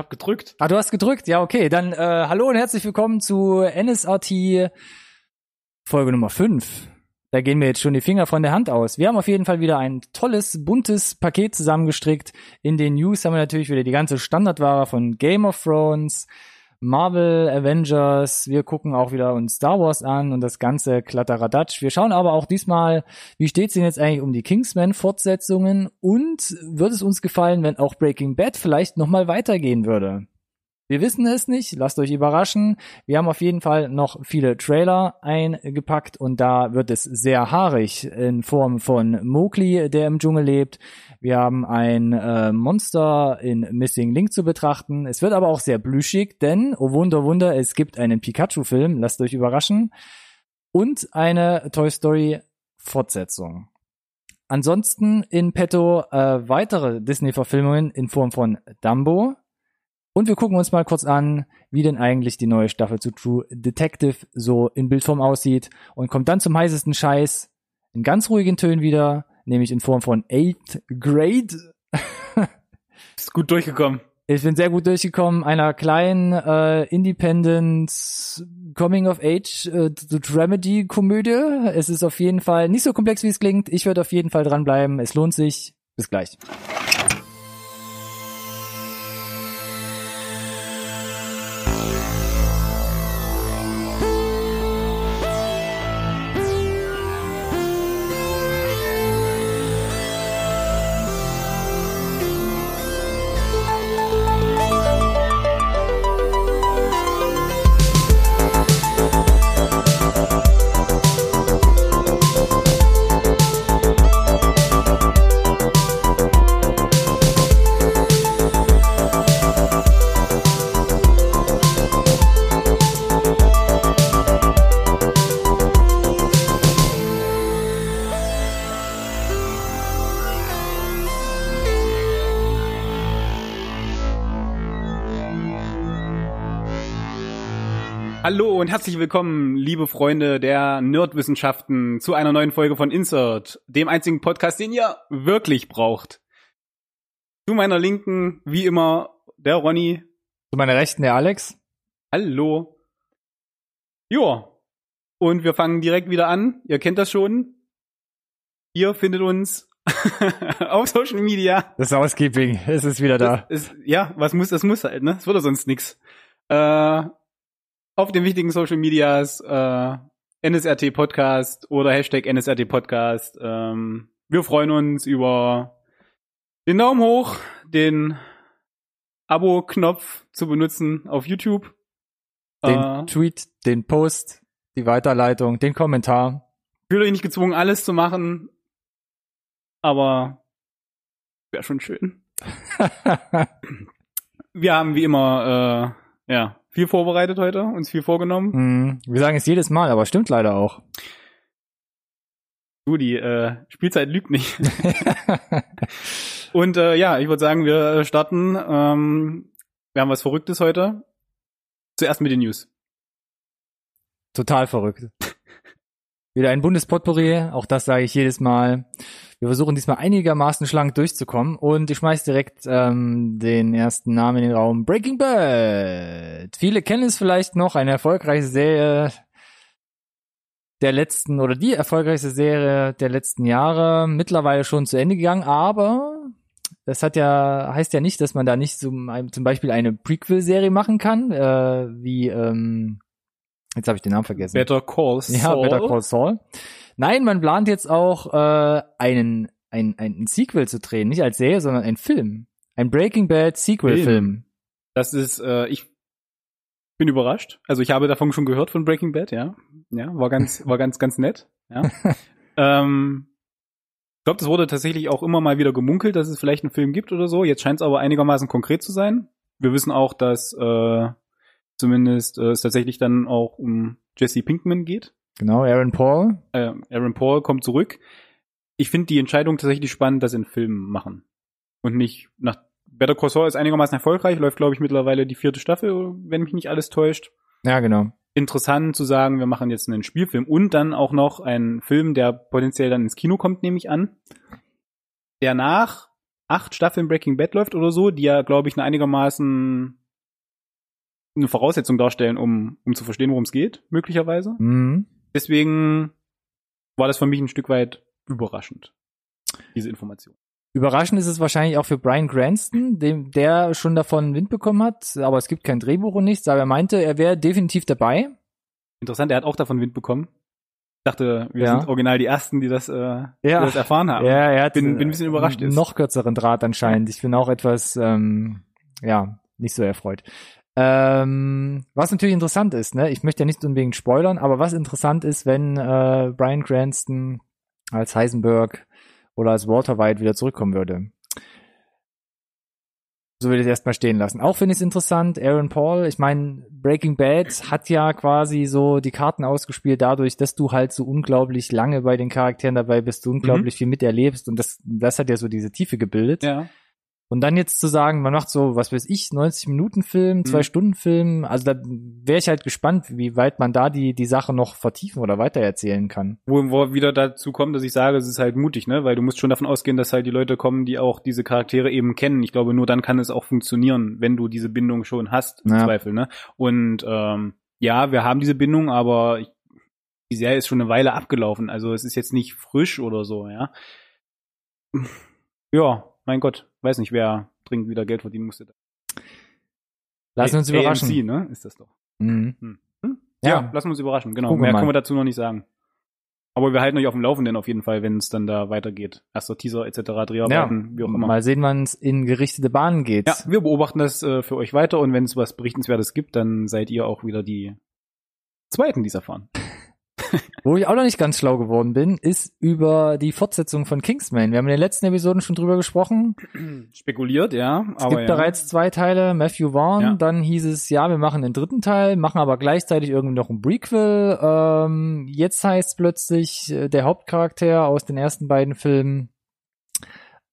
hab gedrückt. Ah, du hast gedrückt? Ja, okay. Dann äh, hallo und herzlich willkommen zu NSRT Folge Nummer 5. Da gehen mir jetzt schon die Finger von der Hand aus. Wir haben auf jeden Fall wieder ein tolles, buntes Paket zusammengestrickt. In den News haben wir natürlich wieder die ganze Standardware von Game of Thrones, Marvel, Avengers. Wir gucken auch wieder uns Star Wars an und das ganze Kladderadatsch. Wir schauen aber auch diesmal, wie steht's denn jetzt eigentlich um die Kingsman-Fortsetzungen und würde es uns gefallen, wenn auch Breaking Bad vielleicht nochmal weitergehen würde? Wir wissen es nicht, lasst euch überraschen. Wir haben auf jeden Fall noch viele Trailer eingepackt und da wird es sehr haarig in Form von Mowgli, der im Dschungel lebt. Wir haben ein äh, Monster in Missing Link zu betrachten. Es wird aber auch sehr blüschig, denn, oh Wunder, Wunder, es gibt einen Pikachu-Film, lasst euch überraschen. Und eine Toy Story Fortsetzung. Ansonsten in petto äh, weitere Disney-Verfilmungen in Form von Dumbo, und wir gucken uns mal kurz an, wie denn eigentlich die neue Staffel zu True Detective so in Bildform aussieht und kommt dann zum heißesten Scheiß in ganz ruhigen Tönen wieder, nämlich in Form von Eighth Grade. Ist gut durchgekommen. Ich bin sehr gut durchgekommen, einer kleinen äh, Independent Coming of Age äh, Dramedy Komödie. Es ist auf jeden Fall nicht so komplex, wie es klingt. Ich werde auf jeden Fall dranbleiben. Es lohnt sich. Bis gleich. Hallo und herzlich willkommen, liebe Freunde der Nerdwissenschaften, zu einer neuen Folge von Insert, dem einzigen Podcast, den ihr wirklich braucht. Zu meiner Linken, wie immer, der Ronny. Zu meiner Rechten der Alex. Hallo. Joa. Und wir fangen direkt wieder an. Ihr kennt das schon. Ihr findet uns auf Social Media. Das Housekeeping, es ist wieder da. Ist, ja, was muss, das muss halt, ne? Es würde sonst nix. Äh, auf den wichtigen Social Medias, äh, NSRT Podcast oder Hashtag NSRT Podcast. Ähm, wir freuen uns über den Daumen hoch, den Abo-Knopf zu benutzen auf YouTube. Den äh, Tweet, den Post, die Weiterleitung, den Kommentar. Fühlt euch nicht gezwungen, alles zu machen, aber wäre schon schön. wir haben wie immer, äh, ja, viel vorbereitet heute, uns viel vorgenommen. Mm, wir sagen es jedes Mal, aber stimmt leider auch. Du, die äh, Spielzeit lügt nicht. Und äh, ja, ich würde sagen, wir starten. Ähm, wir haben was Verrücktes heute. Zuerst mit den News. Total verrückt. Wieder ein Bundespotpourri, auch das sage ich jedes Mal. Wir versuchen diesmal einigermaßen schlank durchzukommen und ich schmeiß direkt ähm, den ersten Namen in den Raum. Breaking Bad. Viele kennen es vielleicht noch, eine erfolgreiche Serie der letzten oder die erfolgreichste Serie der letzten Jahre, mittlerweile schon zu Ende gegangen, aber das hat ja heißt ja nicht, dass man da nicht zum, zum Beispiel eine Prequel-Serie machen kann, äh, wie ähm, Jetzt habe ich den Namen vergessen. Better Call Saul. Ja, Better Call Saul. Nein, man plant jetzt auch äh, einen ein, ein Sequel zu drehen, nicht als Serie, sondern ein Film. Ein Breaking Bad Sequel-Film. Das ist, äh, ich bin überrascht. Also ich habe davon schon gehört von Breaking Bad, ja. Ja, war ganz, war ganz, ganz nett. Ja. ähm, ich glaube, das wurde tatsächlich auch immer mal wieder gemunkelt, dass es vielleicht einen Film gibt oder so. Jetzt scheint es aber einigermaßen konkret zu sein. Wir wissen auch, dass äh, zumindest äh, es tatsächlich dann auch um Jesse Pinkman geht. Genau, Aaron Paul. Äh, Aaron Paul kommt zurück. Ich finde die Entscheidung tatsächlich spannend, dass sie einen Film machen. Und nicht nach Better Call Saul ist einigermaßen erfolgreich, läuft glaube ich mittlerweile die vierte Staffel, wenn mich nicht alles täuscht. Ja, genau. Interessant zu sagen, wir machen jetzt einen Spielfilm und dann auch noch einen Film, der potenziell dann ins Kino kommt, nehme ich an. Der nach acht Staffeln Breaking Bad läuft oder so, die ja, glaube ich, eine einigermaßen eine Voraussetzung darstellen, um, um zu verstehen, worum es geht, möglicherweise. Mhm. Deswegen war das für mich ein Stück weit überraschend, diese Information. Überraschend ist es wahrscheinlich auch für Brian Cranston, dem, der schon davon Wind bekommen hat, aber es gibt kein Drehbuch und nichts, aber er meinte, er wäre definitiv dabei. Interessant, er hat auch davon Wind bekommen. Ich dachte, wir Ja. sind original die Ersten, die das, äh, die das erfahren haben. Ja, er hat Bin- bin ein äh, bisschen überrascht. Noch kürzeren Draht anscheinend. Ich bin auch etwas, ähm, ja, nicht so erfreut. Ähm, was natürlich interessant ist, ne, ich möchte ja nicht unbedingt spoilern, aber was interessant ist, wenn äh, Brian Cranston als Heisenberg oder als Walter White wieder zurückkommen würde. So würde ich es erstmal stehen lassen. Auch finde ich es interessant, Aaron Paul, ich meine, Breaking Bad hat ja quasi so die Karten ausgespielt dadurch, dass du halt so unglaublich lange bei den Charakteren dabei bist, du unglaublich viel miterlebst und das, das hat ja so diese Tiefe gebildet. Ja. Und dann jetzt zu sagen, man macht so, was weiß ich, 90 Minuten Film, zwei Mhm. Stunden Film, also da wäre ich halt gespannt, wie weit man da die, die Sache noch vertiefen oder weitererzählen kann. Wo, wo wieder dazu kommt, dass ich sage, es ist halt mutig, ne? Weil du musst schon davon ausgehen, dass halt die Leute kommen, die auch diese Charaktere eben kennen. Ich glaube, nur dann kann es auch funktionieren, wenn du diese Bindung schon hast, im Ja. Zweifel, ne? Und ähm, ja, wir haben diese Bindung, aber ich, die Serie ist schon eine Weile abgelaufen. Also es ist jetzt nicht frisch oder so, ja. Ja, mein Gott, weiß nicht, wer dringend wieder Geld verdienen musste. Lassen wir uns überraschen. AMC, ne? Ist das doch. Mhm. Hm? Ja. Ja, lassen wir uns überraschen, genau. Gucken Mehr können wir dazu noch nicht sagen. Aber wir halten euch auf dem Laufenden auf jeden Fall, wenn es dann da weitergeht. Erster Teaser etc., Ja, Dreharbeiten, wie auch immer. mal sehen, wann es in gerichtete Bahnen geht. Ja, wir beobachten das äh, für euch weiter und wenn es was Berichtenswertes gibt, dann seid ihr auch wieder die Zweiten, die es erfahren. Wo ich auch noch nicht ganz schlau geworden bin, ist über die Fortsetzung von Kingsman. Wir haben in den letzten Episoden schon drüber gesprochen. Spekuliert, ja. Es gibt ja. bereits zwei Teile, Matthew Vaughn, Ja. dann hieß es, ja, wir machen den dritten Teil, machen aber gleichzeitig irgendwie noch ein Prequel. Ähm, jetzt heißt plötzlich äh, der Hauptcharakter aus den ersten beiden Filmen,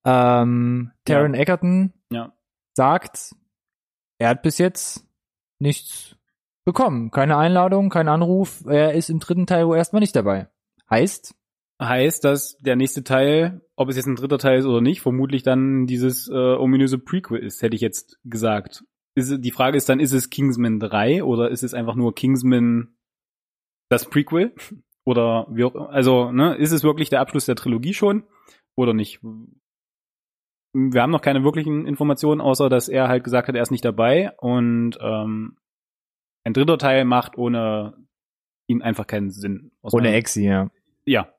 ähm, Taron Egerton, Ja. sagt, er hat bis jetzt nichts bekommen. Keine Einladung, kein Anruf. Er ist im dritten Teil erstmal nicht dabei. Heißt, Heißt, dass der nächste Teil, ob es jetzt ein dritter Teil ist oder nicht, vermutlich dann dieses äh, ominöse Prequel ist, hätte ich jetzt gesagt. Ist, die Frage ist dann, ist es Kingsman 3 oder ist es einfach nur Kingsman das Prequel? Oder wie auch, also, ne, ist es wirklich der Abschluss der Trilogie schon oder nicht? Wir haben noch keine wirklichen Informationen, außer dass er halt gesagt hat, er ist nicht dabei und ähm, ein dritter Teil macht ohne ihn einfach keinen Sinn. ohne Exi, ja. ja,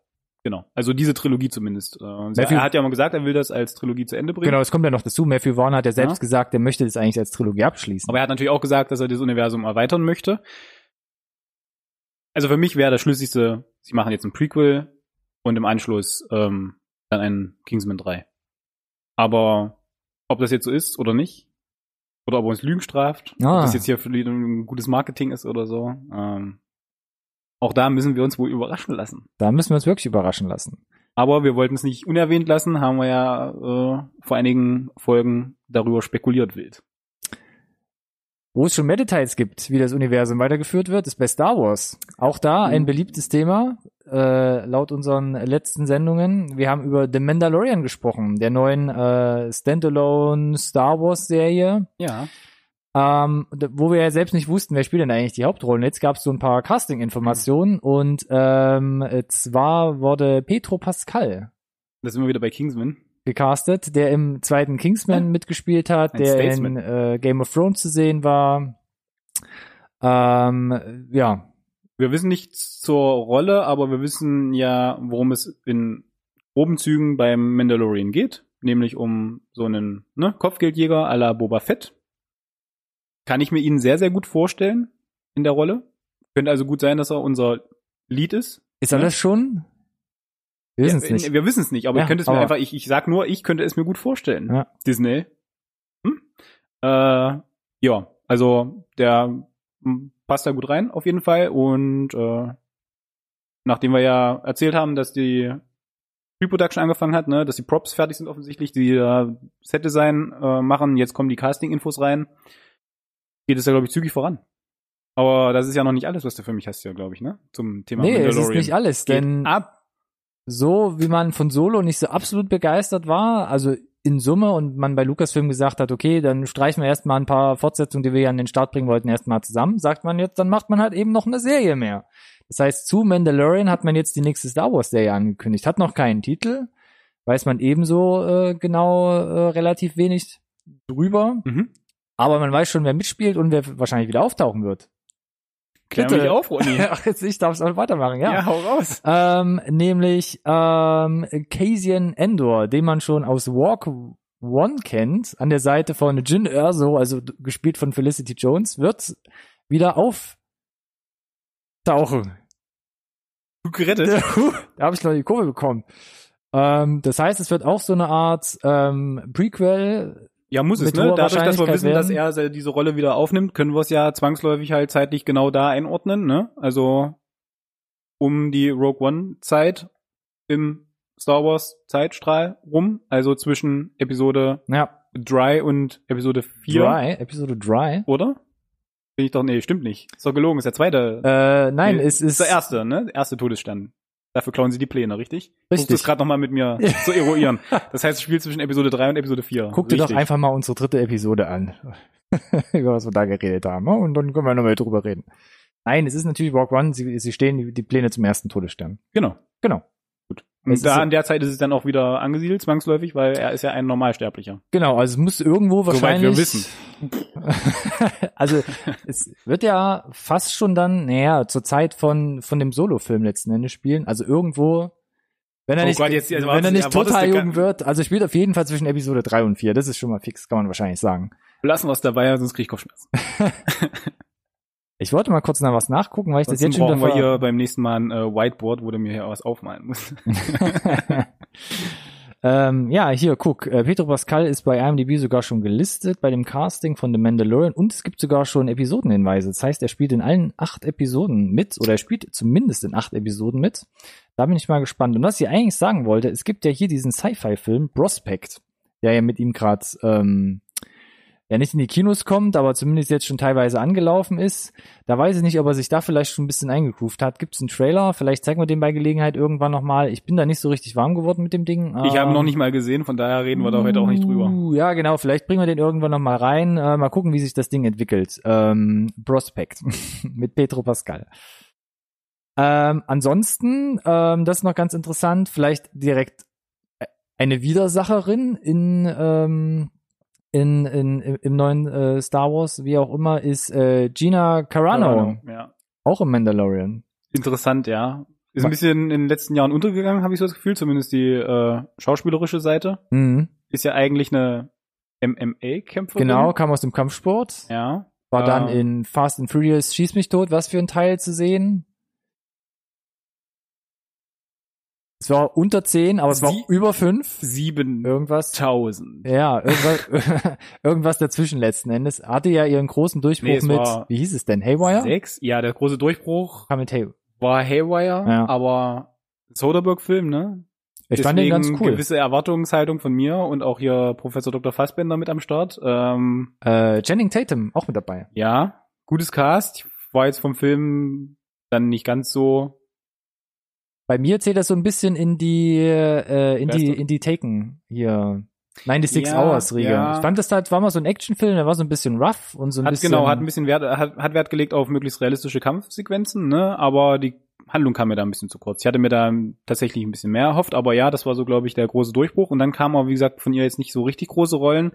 genau. Also diese Trilogie zumindest. Äh, Matthew- er hat ja mal gesagt, er will das als Trilogie zu Ende bringen. Genau, es kommt ja noch dazu. Matthew Vaughn hat ja selbst Ja. gesagt, er möchte das eigentlich als Trilogie abschließen. Aber er hat natürlich auch gesagt, dass er das Universum erweitern möchte. Also für mich wäre das Schlüssigste, sie machen jetzt ein Prequel und im Anschluss ähm, dann ein Kingsman 3. Aber ob das jetzt so ist oder nicht, oder ob er uns Lügen straft, Ah. ob das jetzt hier für ein gutes Marketing ist oder so, ähm, auch da müssen wir uns wohl überraschen lassen. Da müssen wir uns wirklich überraschen lassen. Aber wir wollten es nicht unerwähnt lassen, haben wir ja äh, vor einigen Folgen darüber spekuliert wild. Wo es schon mehr Details gibt, wie das Universum weitergeführt wird, ist bei Star Wars. Auch da ein Mhm. beliebtes Thema, äh, laut unseren letzten Sendungen. Wir haben über The Mandalorian gesprochen, der neuen äh, Standalone Star Wars Serie. Ja. Ähm, wo wir ja selbst nicht wussten, wer spielt denn eigentlich die Hauptrollen. Jetzt gab es so ein paar Casting-Informationen und ähm, zwar wurde Petro Pascal Da sind wir wieder bei Kingsman. Gecastet, der im zweiten Kingsman Ja. mitgespielt hat, Ein der Statesman. in äh, Game of Thrones zu sehen war. Ähm, ja, Wir wissen nichts zur Rolle, aber wir wissen ja, worum es in groben Zügen beim Mandalorian geht. Nämlich um so einen ne, Kopfgeldjäger à la Boba Fett. Kann ich mir ihn sehr, sehr gut vorstellen in der Rolle. Könnte also gut sein, dass er unser Lead ist. ist er Ja. das schon? Wir wissen es Ja, nicht. Wir wissen es nicht, aber Ja, ich könnte es mir einfach, ich, ich sag nur, ich könnte es mir gut vorstellen. Ja. Disney. Hm? Äh, ja, also der hm, passt da gut rein auf jeden Fall und äh, nachdem wir ja erzählt haben, dass die Pre-Production angefangen hat, ne, dass die Props fertig sind offensichtlich, die äh, Set-Design äh, machen, jetzt kommen die Casting-Infos rein, geht es ja, glaube ich, zügig voran. Aber das ist ja noch nicht alles, was du für mich hast, ja, glaube ich, ne? Zum Thema nee, Mandalorian. ist nicht alles, Geht denn ab. So wie man von Solo nicht so absolut begeistert war, also in Summe und man bei Lucasfilm gesagt hat, okay, dann streichen wir erstmal ein paar Fortsetzungen, die wir ja an den Start bringen wollten, erstmal zusammen, sagt man jetzt, dann macht man halt eben noch eine Serie mehr. Das heißt, zu Mandalorian hat man jetzt die nächste Star Wars Serie angekündigt, hat noch keinen Titel, weiß man ebenso äh, genau äh, relativ wenig drüber, Mhm. aber man weiß schon, wer mitspielt und wer wahrscheinlich wieder auftauchen wird. Klär Bitte. mich auf, Ronny. Ach, jetzt ich darf es auch weitermachen, ja. ja, hau raus. Ähm, nämlich ähm, Cassian Endor, den man schon aus Walk One kennt, an der Seite von Jin Erso, also gespielt von Felicity Jones, wird wieder auftauchen. Gut gerettet. da habe ich noch die Kurve bekommen. Ähm, das heißt, es wird auch so eine Art ähm, Prequel. Ja, muss es, ne? Dadurch, dass wir wissen, dass werden. er se- diese Rolle wieder aufnimmt, können wir es ja zwangsläufig halt zeitlich genau da einordnen, ne? Also um die Rogue One Zeit im Star Wars Zeitstrahl rum, also zwischen Episode Ja, 3 und Episode 4, Dry, Episode Dry. oder? Bin ich doch, nee, stimmt nicht. Ist doch gelogen, ist der zweite. Äh, nein, nee, es ist der erste, ne? Der erste Todesstern. Dafür klauen sie die Pläne, richtig? Richtig. das gerade nochmal mit mir zu eruieren. Das heißt, es spielt zwischen Episode 3 und Episode 4. Guck dir doch Richtig. einfach mal unsere dritte Episode an, über was wir da geredet haben. ne? Und dann können wir nochmal drüber reden. Nein, es ist natürlich Walk One, sie, sie stehen die, die Pläne zum ersten Todesstern. Genau. Genau. Und da an der Zeit ist es dann auch wieder angesiedelt, zwangsläufig, weil er ist ja ein Normalsterblicher. Genau, also es muss irgendwo Soweit wahrscheinlich. wir wissen. also es wird ja fast schon dann, naja, zur Zeit von von dem Solo-Film letzten Endes spielen. Also irgendwo, wenn er Oh nicht, Gott, jetzt- jetzt wenn er nicht total jung wird. Also spielt auf jeden Fall zwischen Episode 3 und 4. Das ist schon mal fix, kann man wahrscheinlich sagen. Lassen wir es dabei, sonst krieg ich Kopfschmerzen. Ich wollte mal kurz nach was nachgucken, weil ich das Ansonsten jetzt schon brauchen wir hier beim nächsten Mal ein äh, Whiteboard, wo du mir hier was aufmalen musst. ähm, ja, hier, guck, äh, Pedro Pascal ist bei IMDb sogar schon gelistet bei dem Casting von The Mandalorian und es gibt sogar schon Episodenhinweise. Das heißt, er spielt in allen acht Episoden mit oder er spielt zumindest in acht Episoden mit. Da bin ich mal gespannt. Und was ich eigentlich sagen wollte, es gibt ja hier diesen Sci-Fi-Film Prospect, der ja mit ihm gerade ähm, ja nicht in die Kinos kommt, aber zumindest jetzt schon teilweise angelaufen ist. Da weiß ich nicht, ob er sich da vielleicht schon ein bisschen eingegroovt hat. Gibt es einen Trailer? Vielleicht zeigen wir den bei Gelegenheit irgendwann nochmal. Ich bin da nicht so richtig warm geworden mit dem Ding. Ich habe ihn noch Ähm, nicht mal gesehen, von daher reden wir da heute auch nicht drüber. Uh, Ja, genau. Vielleicht bringen wir den irgendwann noch mal rein. Äh, mal gucken, wie sich das Ding entwickelt. Ähm, Prospect mit Petro Pascal. Ähm, ansonsten, ähm, das ist noch ganz interessant, vielleicht direkt äh, eine Widersacherin in, ähm, in, in, im neuen äh, Star Wars, wie auch immer, ist äh, Gina Carano, Ja. auch im Mandalorian. Interessant, ja. Ist ein bisschen in den letzten Jahren untergegangen, habe ich so das Gefühl, zumindest die äh, schauspielerische Seite. Mhm. Ist ja eigentlich eine MMA-Kämpferin. Genau, kam aus dem Kampfsport. Ja. War dann Äh, in Fast and Furious Schieß mich tot, was für ein Teil zu sehen. Es war unter 10, aber es war Sie- über 5. 7000. Irgendwas. Tausend. Ja, irgendwas, irgendwas dazwischen letzten Endes. Hatte ja ihren großen Durchbruch Nee, mit, war wie hieß es denn? Haywire? Sechs? Ja, der große Durchbruch Kam mit Hay war Haywire, Ja. aber Soderbergh-Film, ne? Ich fand den ganz cool. gewisse Erwartungshaltung von mir und auch hier Professor Dr. Fassbender mit am Start. Ähm, Äh, Channing Tatum auch mit dabei. ja, gutes Cast. Ich war jetzt vom Film dann nicht ganz so. Bei mir zählt das so ein bisschen in die, äh, in Wer die, in die Taken hier. 96 Ja, Hours Riege. ja. Ich fand das halt, war mal so ein Actionfilm, der war so ein bisschen rough und so ein Hat bisschen. genau, hat ein bisschen Wert, hat, hat Wert gelegt auf möglichst realistische Kampfsequenzen, ne? Aber die Handlung kam mir da ein bisschen zu kurz. Ich hatte mir da tatsächlich ein bisschen mehr erhofft, aber ja, das war so, glaube ich, der große Durchbruch. Und dann kamen aber, wie gesagt, von ihr jetzt nicht so richtig große Rollen.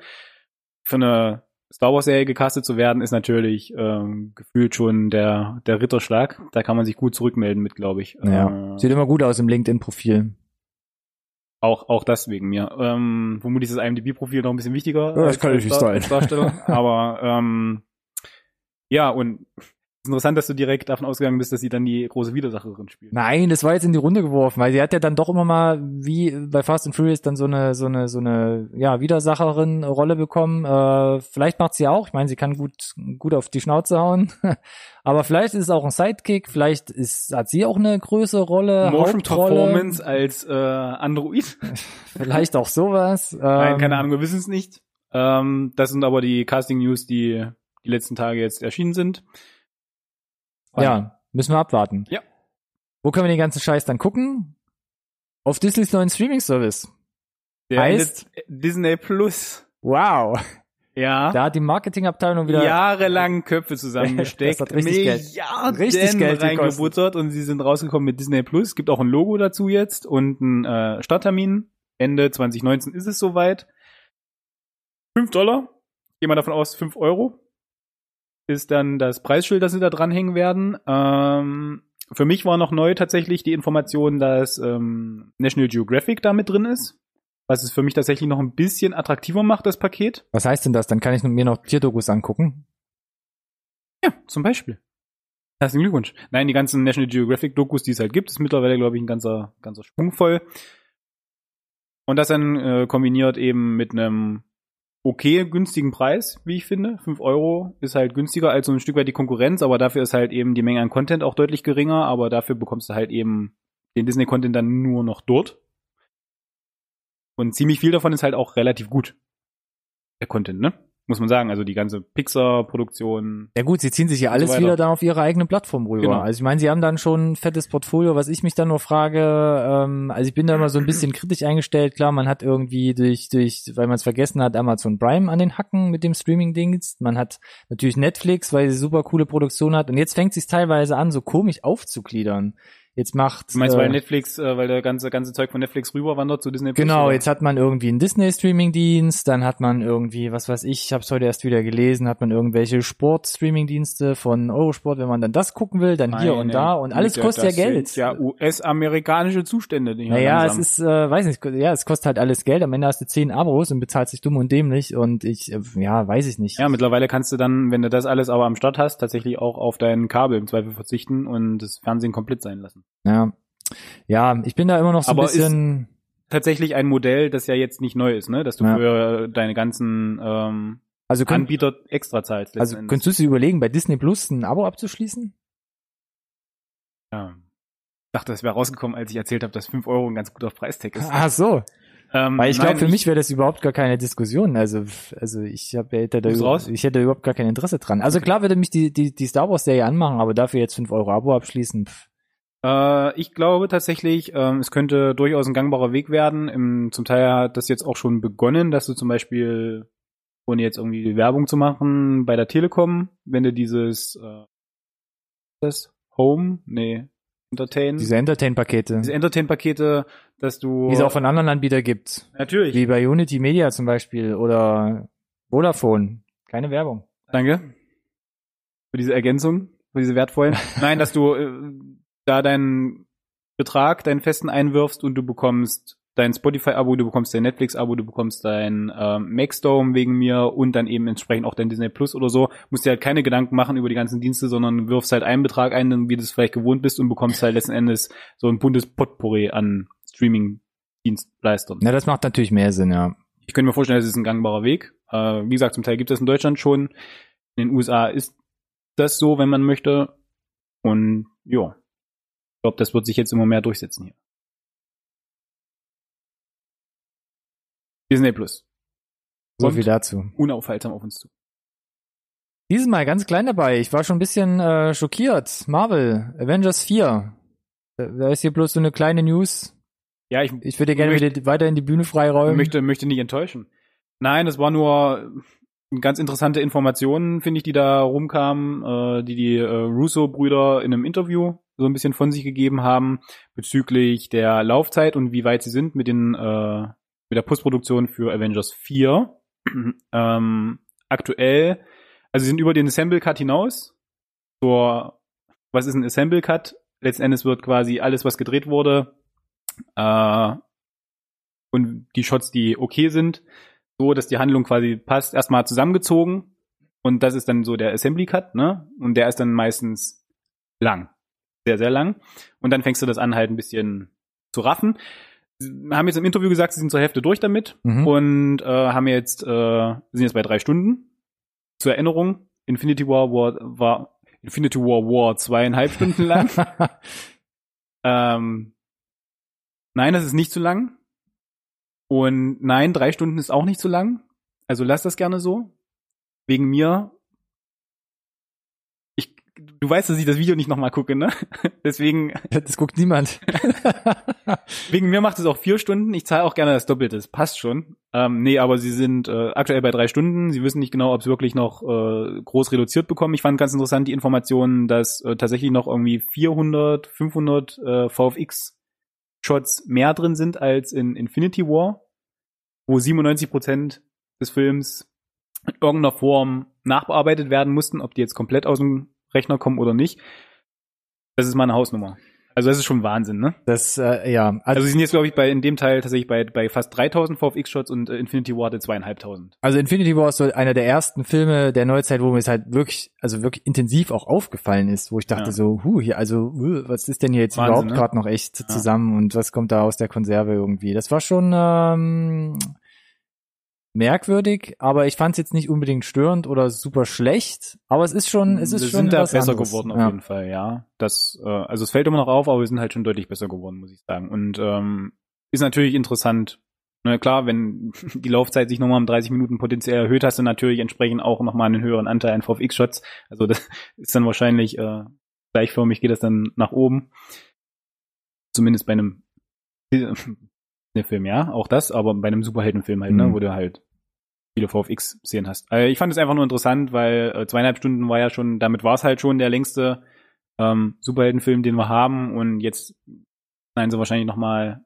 Für eine Star Wars-Serie gecastet zu werden, ist natürlich ähm, gefühlt schon der, der Ritterschlag. Da kann man sich gut zurückmelden mit, glaube ich. Ja. Äh, Sieht immer gut aus im LinkedIn-Profil. auch, auch das wegen mir. Ähm, vermutlich ist das IMDb-Profil noch ein bisschen wichtiger. Ja, das als- kann natürlich Dar- sein. Aber ähm, ja, und ist interessant, dass du direkt davon ausgegangen bist, dass sie dann die große Widersacherin spielt. Nein, das war jetzt in die Runde geworfen, weil sie hat ja dann doch immer mal, wie bei Fast and Furious, dann so eine, so eine, so eine, ja, Widersacherin-Rolle bekommen. Äh, vielleicht macht sie auch. Ich meine, sie kann gut, gut auf die Schnauze hauen. Aber vielleicht ist es auch ein Sidekick. Vielleicht ist, hat sie auch eine größere Rolle, Motion Hauptrolle. Performance als äh, Android. Vielleicht auch sowas. Ähm, Nein, keine Ahnung, wir wissen es nicht. Ähm, das sind aber die Casting News, die die letzten Tage jetzt erschienen sind. Ja, müssen wir abwarten. Ja. Wo können wir den ganzen Scheiß dann gucken? Auf Disneys neuen Streaming-Service. Der Heißt? Disney Plus. Wow. Ja. Da hat die Marketingabteilung wieder. jahrelang Köpfe zusammengesteckt, Das hat richtig Geld- Milliarden richtig Geld reingebuttert und sie sind rausgekommen mit Disney Plus. Es gibt auch ein Logo dazu jetzt und einen äh, Starttermin. Ende 2019 ist es soweit. 5 Dollar. Gehen wir davon aus, 5 Euro ist dann das Preisschild, das sie da dranhängen werden. Ähm, für mich war noch neu tatsächlich die Information, dass ähm, National Geographic da mit drin ist. Was es für mich tatsächlich noch ein bisschen attraktiver macht, das Paket. Was heißt denn das? Dann kann ich mir noch Tierdokus angucken. Ja, zum Beispiel. Herzlichen Glückwunsch. Nein, die ganzen National Geographic Dokus, die es halt gibt, ist mittlerweile, glaube ich, ein ganzer, ganzer Sprung voll. Und das dann äh, kombiniert eben mit einem okay günstigen Preis, wie ich finde. 5 Euro ist halt günstiger als so ein Stück weit die Konkurrenz, aber dafür ist halt eben die Menge an Content auch deutlich geringer, aber dafür bekommst du halt eben den Disney-Content dann nur noch dort. Und ziemlich viel davon ist halt auch relativ gut. Der Content, ne? Muss man sagen. Also die ganze Pixar-Produktion, Ja gut, sie ziehen sich ja so alles weiter. wieder dann auf ihre eigene Plattform rüber. Genau. Also ich meine, sie haben dann schon ein fettes Portfolio, was ich mich dann nur frage, ähm, also ich bin da immer so ein bisschen kritisch eingestellt, klar, man hat irgendwie durch, durch, weil man es vergessen hat, Amazon Prime an den Hacken mit dem Streaming-Dienst, man hat natürlich Netflix, weil sie super coole Produktion hat und jetzt fängt es teilweise an, so komisch aufzugliedern. Jetzt macht Du meinst, weil äh, Netflix, äh, weil der ganze, ganze Zeug von Netflix rüberwandert zu Disney Plus? Genau, oder? jetzt hat man irgendwie einen Disney-Streaming-Dienst, dann hat man irgendwie, was weiß ich, ich habe es heute erst wieder gelesen, hat man irgendwelche Sport-Streaming-Dienste von Eurosport, wenn man dann das gucken will, dann hier und da und alles Güte, kostet ja Geld. Ja, US-amerikanische Zustände. Die naja, es langsam- ist, äh, weiß nicht, ja, es kostet halt alles Geld, am Ende hast du zehn Abos und bezahlst dich dumm und dämlich und ich, äh, ja, weiß ich nicht. Ja, mittlerweile kannst du dann, wenn du das alles aber am Start hast, tatsächlich auch auf dein Kabel im Zweifel verzichten und das Fernsehen komplett sein lassen. Ja, ja ich bin da immer noch so Aber ein bisschen, Tatsächlich ein Modell, das ja jetzt nicht neu ist, ne? Dass du Ja. für deine ganzen ähm, also, könnt, Anbieter extra zahlst. also könntest du dir überlegen, bei Disney Plus ein Abo abzuschließen? Ja. Ich dachte, das wäre rausgekommen, als ich erzählt habe, dass 5 Euro ein ganz guter Preistag ist. Ach so. Ähm, Weil ich glaube, für mich wäre das überhaupt gar keine Diskussion. Also, also ich hab, hätte da über, ich hätte überhaupt gar kein Interesse dran. Also klar würde mich die, die, die Star Wars Serie anmachen, aber dafür jetzt 5 Euro Abo abschließen. Pff. Äh, ich glaube tatsächlich, ähm, es könnte durchaus ein gangbarer Weg werden. Im, zum Teil hat das jetzt auch schon begonnen, dass du zum Beispiel, ohne jetzt irgendwie Werbung zu machen, bei der Telekom, wenn du dieses äh, das Home, nee, Entertain, Diese Entertain-Pakete, diese Entertain-Pakete, dass du die es auch von anderen Anbietern gibt. natürlich, Wie bei Unity Media zum Beispiel oder Vodafone. Keine Werbung. danke für diese Ergänzung, für diese wertvollen. Nein, dass du äh, da deinen Betrag, deinen festen einwirfst und du bekommst dein Spotify-Abo, du bekommst dein Netflix-Abo, du bekommst dein ähm, Maxdome wegen mir und dann eben entsprechend auch dein Disney Plus oder so. Musst dir halt keine Gedanken machen über die ganzen Dienste, sondern wirfst halt einen Betrag ein, wie du es vielleicht gewohnt bist und bekommst halt letzten Endes so ein buntes Potpourri an Streaming-Dienstleistern. Na, das macht natürlich mehr Sinn, ja. Ich könnte mir vorstellen, das ist ein gangbarer Weg. Äh, wie gesagt, zum Teil gibt es in Deutschland schon. In den USA ist das so, wenn man möchte. Und ja, glaube, das wird sich jetzt immer mehr durchsetzen hier. Disney Plus. So viel dazu. Unaufhaltsam auf uns zu. Dieses Mal ganz klein dabei. Ich war schon ein bisschen äh, schockiert. Marvel, Avengers 4. Da ist hier bloß so eine kleine News. Ja, ich Ich würde gerne Möcht- wieder weiterhin die Bühne freiräumen. möchte, möchte nicht enttäuschen. Nein, das war nur ganz interessante Informationen, finde ich, die da rumkamen, äh, die die äh, Russo-Brüder in einem Interview so ein bisschen von sich gegeben haben bezüglich der Laufzeit und wie weit sie sind mit den äh, mit der Postproduktion für Avengers 4. ähm, aktuell, also sie sind über den Assemble Cut hinaus. Zur, was ist ein Assemble Cut? Letzten Endes wird quasi alles, was gedreht wurde, äh, und die Shots, die okay sind, so, dass die Handlung quasi passt, erstmal zusammengezogen. Und das ist dann so der Assembly Cut, ne? Und der ist dann meistens lang. Sehr, sehr lang. Und dann fängst du das an, halt ein bisschen zu raffen. Sie haben jetzt im Interview gesagt, sie sind zur Hälfte durch damit Mhm. und äh, haben jetzt, äh, sind jetzt bei drei Stunden. Zur Erinnerung, Infinity War war, war Infinity War War zweieinhalb Stunden lang. Ähm, nein, das ist nicht zu lang. Und nein, drei Stunden ist auch nicht zu lang. Also lass das gerne so. Wegen mir. Du weißt, dass ich das Video nicht nochmal gucke, ne? Deswegen, Das guckt niemand. wegen mir macht es auch vier Stunden. Ich zahle auch gerne das Doppelte. Das passt schon. Ähm, nee, aber sie sind äh, aktuell bei drei Stunden. Sie wissen nicht genau, ob sie wirklich noch äh, groß reduziert bekommen. Ich fand ganz interessant die Information, dass äh, tatsächlich noch irgendwie 400, 500 äh, VFX-Shots mehr drin sind als in Infinity War, wo 97 Prozent des Films in irgendeiner Form nachbearbeitet werden mussten, ob die jetzt komplett aus dem Rechner kommen oder nicht. Das ist meine Hausnummer. Also das ist schon Wahnsinn, ne? Das, äh, ja. Also sie sind jetzt, glaube ich, bei in dem Teil tatsächlich bei, bei fast 3000 VFX-Shots und äh, Infinity War hatte zweieinhalbtausend. Also Infinity War ist so einer der ersten Filme der Neuzeit, wo mir es halt wirklich, also wirklich intensiv auch aufgefallen ist, wo ich dachte Ja. so, huh, hier, also, huh, was ist denn hier jetzt Wahnsinn, überhaupt ne? gerade noch echt zusammen und was kommt da aus der Konserve irgendwie? Das war schon ähm, merkwürdig, aber ich fand es jetzt nicht unbedingt störend oder super schlecht, aber es ist schon, es ist wir schon sind da besser anderes. geworden auf ja. jeden Fall, ja. Das, äh, also es fällt immer noch auf, aber wir sind halt schon deutlich besser geworden, muss ich sagen. Und ähm, ist natürlich interessant. Na klar, wenn die Laufzeit sich nochmal um 30 Minuten potenziell erhöht, hast du natürlich entsprechend auch nochmal einen höheren Anteil an VFX-Shots. Also das ist dann wahrscheinlich äh, gleichförmig geht das dann nach oben. Zumindest bei einem ne Film, ja, auch das, aber bei einem Superheldenfilm halt, ne, Mhm. wo du halt viele VFX-Szenen hast. Äh, ich fand es einfach nur interessant, weil äh, zweieinhalb Stunden war ja schon, damit war es halt schon der längste ähm, Superheldenfilm, den wir haben und jetzt nein, sie wahrscheinlich noch mal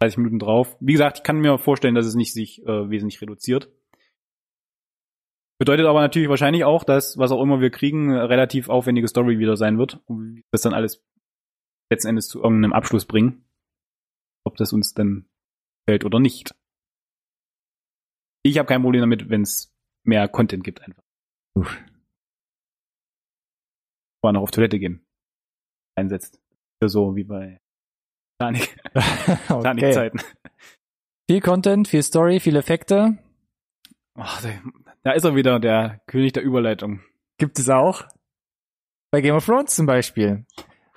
30 Minuten drauf. Wie gesagt, ich kann mir vorstellen, dass es nicht sich äh, wesentlich reduziert. Bedeutet aber natürlich wahrscheinlich auch, dass, was auch immer wir kriegen, eine relativ aufwendige Story wieder sein wird. Und das dann alles letzten Endes zu irgendeinem Abschluss bringen. Ob das uns dann fällt oder nicht. Ich habe kein Problem damit, wenn es mehr Content gibt einfach. Uff. Vorher noch auf Toilette gehen. Einsetzt. So wie bei Titanic. okay. Titanic-Zeiten. Viel Content, viel Story, viel Effekte. Ach, da, ist er wieder, der König der Überleitung. Gibt es auch. Bei Game of Thrones zum Beispiel.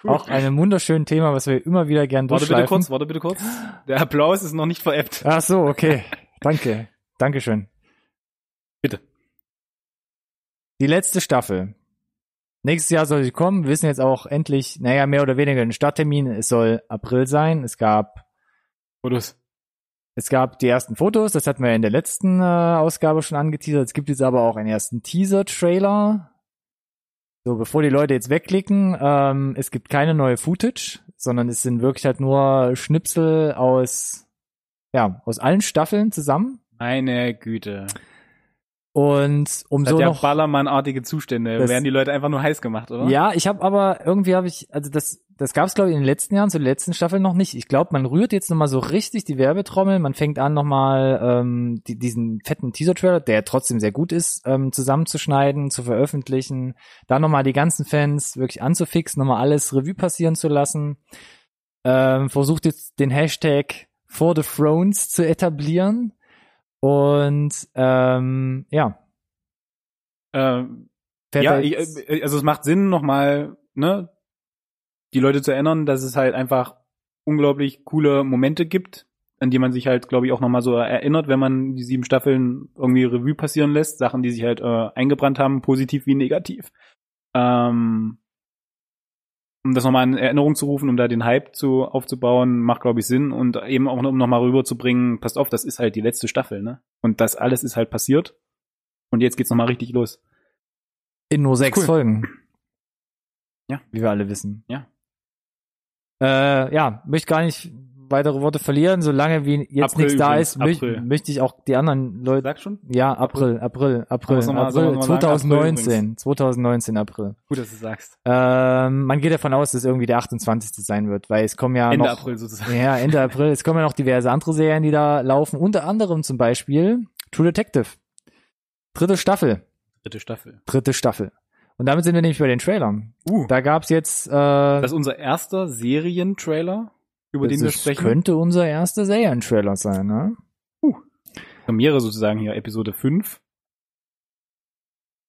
Auch ein wunderschönes Thema, was wir immer wieder gern Warte bitte durchschleifen. kurz, warte bitte kurz. Der Applaus ist noch nicht veräppt. Ach so, okay. Danke. Dankeschön. Bitte. Die letzte Staffel. Nächstes Jahr soll sie kommen. Wir wissen jetzt auch endlich, naja, mehr oder weniger den Starttermin. Es soll April sein. Es gab, Fotos. es gab die ersten Fotos. Das hatten wir in der letzten äh, Ausgabe schon angeteasert. Es gibt jetzt aber auch einen ersten Teaser-Trailer. So, bevor die Leute jetzt wegklicken, ähm, es gibt keine neue Footage, sondern es sind wirklich halt nur Schnipsel aus, ja, aus allen Staffeln zusammen. Meine Güte. Und um Das so ja noch Ballermann-artige Zustände. Das- werden die Leute einfach nur heiß gemacht, oder? Ja, ich habe aber irgendwie habe ich, also das, das gab es glaube ich in den letzten Jahren, zu der letzten Staffel noch nicht. Ich glaube, man rührt jetzt nochmal so richtig die Werbetrommel. Man fängt an nochmal ähm, die, diesen fetten Teaser-Trailer, der trotzdem sehr gut ist, ähm, zusammenzuschneiden, zu veröffentlichen, dann nochmal die ganzen Fans wirklich anzufixen, nochmal alles Revue passieren zu lassen. Ähm, versucht jetzt den Hashtag For the Thrones zu etablieren. Und ähm, ja, Ähm, ja, ich, äh, also es macht Sinn, nochmal, ne, die Leute zu erinnern, dass es halt einfach unglaublich coole Momente gibt, an die man sich halt, glaube ich, auch nochmal so erinnert, wenn man die sieben Staffeln irgendwie Revue passieren lässt. Sachen, die sich halt äh, eingebrannt haben, positiv wie negativ. Ähm, um das nochmal in Erinnerung zu rufen, um da den Hype zu aufzubauen, macht, glaube ich, Sinn. Und eben auch, um nochmal rüberzubringen, passt auf, das ist halt die letzte Staffel, ne? Und das alles ist halt passiert. Und jetzt geht's nochmal richtig los. In nur sechs Cool. Folgen. Ja. Wie wir alle wissen. Ja. Äh, ja, möchte gar nicht weitere Worte verlieren. Solange wie jetzt April nichts da ist, möcht, möchte ich auch die anderen Leute. Sag schon? Ja, April, April, April, April, mal sagen, April 2019, 2019 April. Gut, dass du sagst. Ähm, man geht davon aus, dass es irgendwie der 28. sein wird, weil es kommen ja Ende noch, April sozusagen. ja, Ende April, es kommen ja noch diverse andere Serien, die da laufen, unter anderem zum Beispiel True Detective. Dritte Staffel, Dritte Staffel. dritte Staffel. Und damit sind wir nämlich bei den Trailern. Uh, Da gab's jetzt, äh, das ist unser erster Serientrailer, über den wir das sprechen. könnte unser erster Serientrailer sein, ne? Premiere sozusagen hier, Episode 5.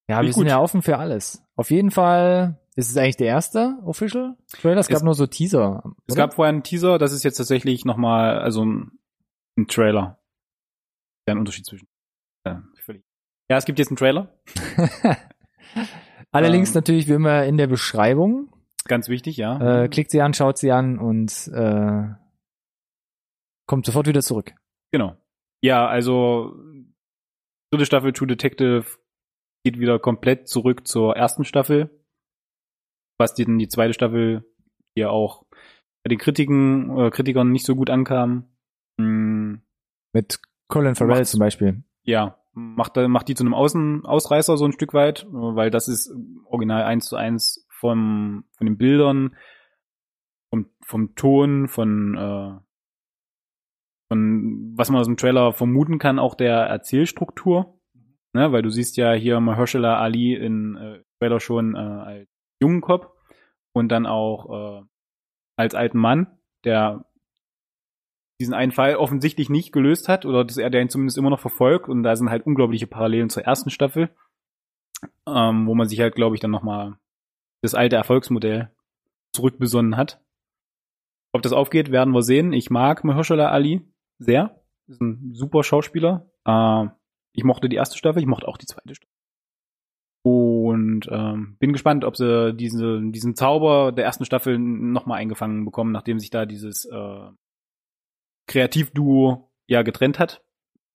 Ja, Finde wir ich sind gut. ja offen für alles. Auf jeden Fall ist es eigentlich der erste Official Trailer. Es gab Es- nur so Teaser. Es oder? gab vorher einen Teaser, das ist jetzt tatsächlich nochmal, also ein, ein Trailer. Der ein Unterschied zwischen. Ja, völlig. Ja, es gibt jetzt einen Trailer. Alle Ähm, Links natürlich wie immer in der Beschreibung. Ganz wichtig, ja. Äh, klickt sie an, schaut sie an und äh, kommt sofort wieder zurück. Genau. Ja, also dritte Staffel True Detective geht wieder komplett zurück zur ersten Staffel. Was die, die zweite Staffel, die ja auch bei den Kritiken, äh, Kritikern nicht so gut ankam. Mm, Mit Colin Farrell Macht's- zum Beispiel. ja, macht, macht die zu einem Außen, Ausreißer so ein Stück weit, weil das ist original eins zu eins vom, von den Bildern, vom, vom Ton, von, äh, von was man aus dem Trailer vermuten kann, auch der Erzählstruktur. Ne, weil du siehst ja hier Mahershala Ali in äh, Trailer schon äh, als jungen Cop und dann auch äh, als alten Mann, der diesen einen Fall offensichtlich nicht gelöst hat oder dass er den zumindest immer noch verfolgt und da sind halt unglaubliche Parallelen zur ersten Staffel, ähm, wo man sich halt, glaube ich, dann nochmal das alte Erfolgsmodell zurückbesonnen hat. Ob das aufgeht, werden wir sehen. Ich mag Mahershala Ali sehr. Ist ein super Schauspieler. Äh, ich mochte die erste Staffel, ich mochte auch die zweite Staffel. Und ähm, bin gespannt, ob sie diese, diesen Zauber der ersten Staffel nochmal eingefangen bekommen, nachdem sich da dieses äh, Kreativduo ja getrennt hat,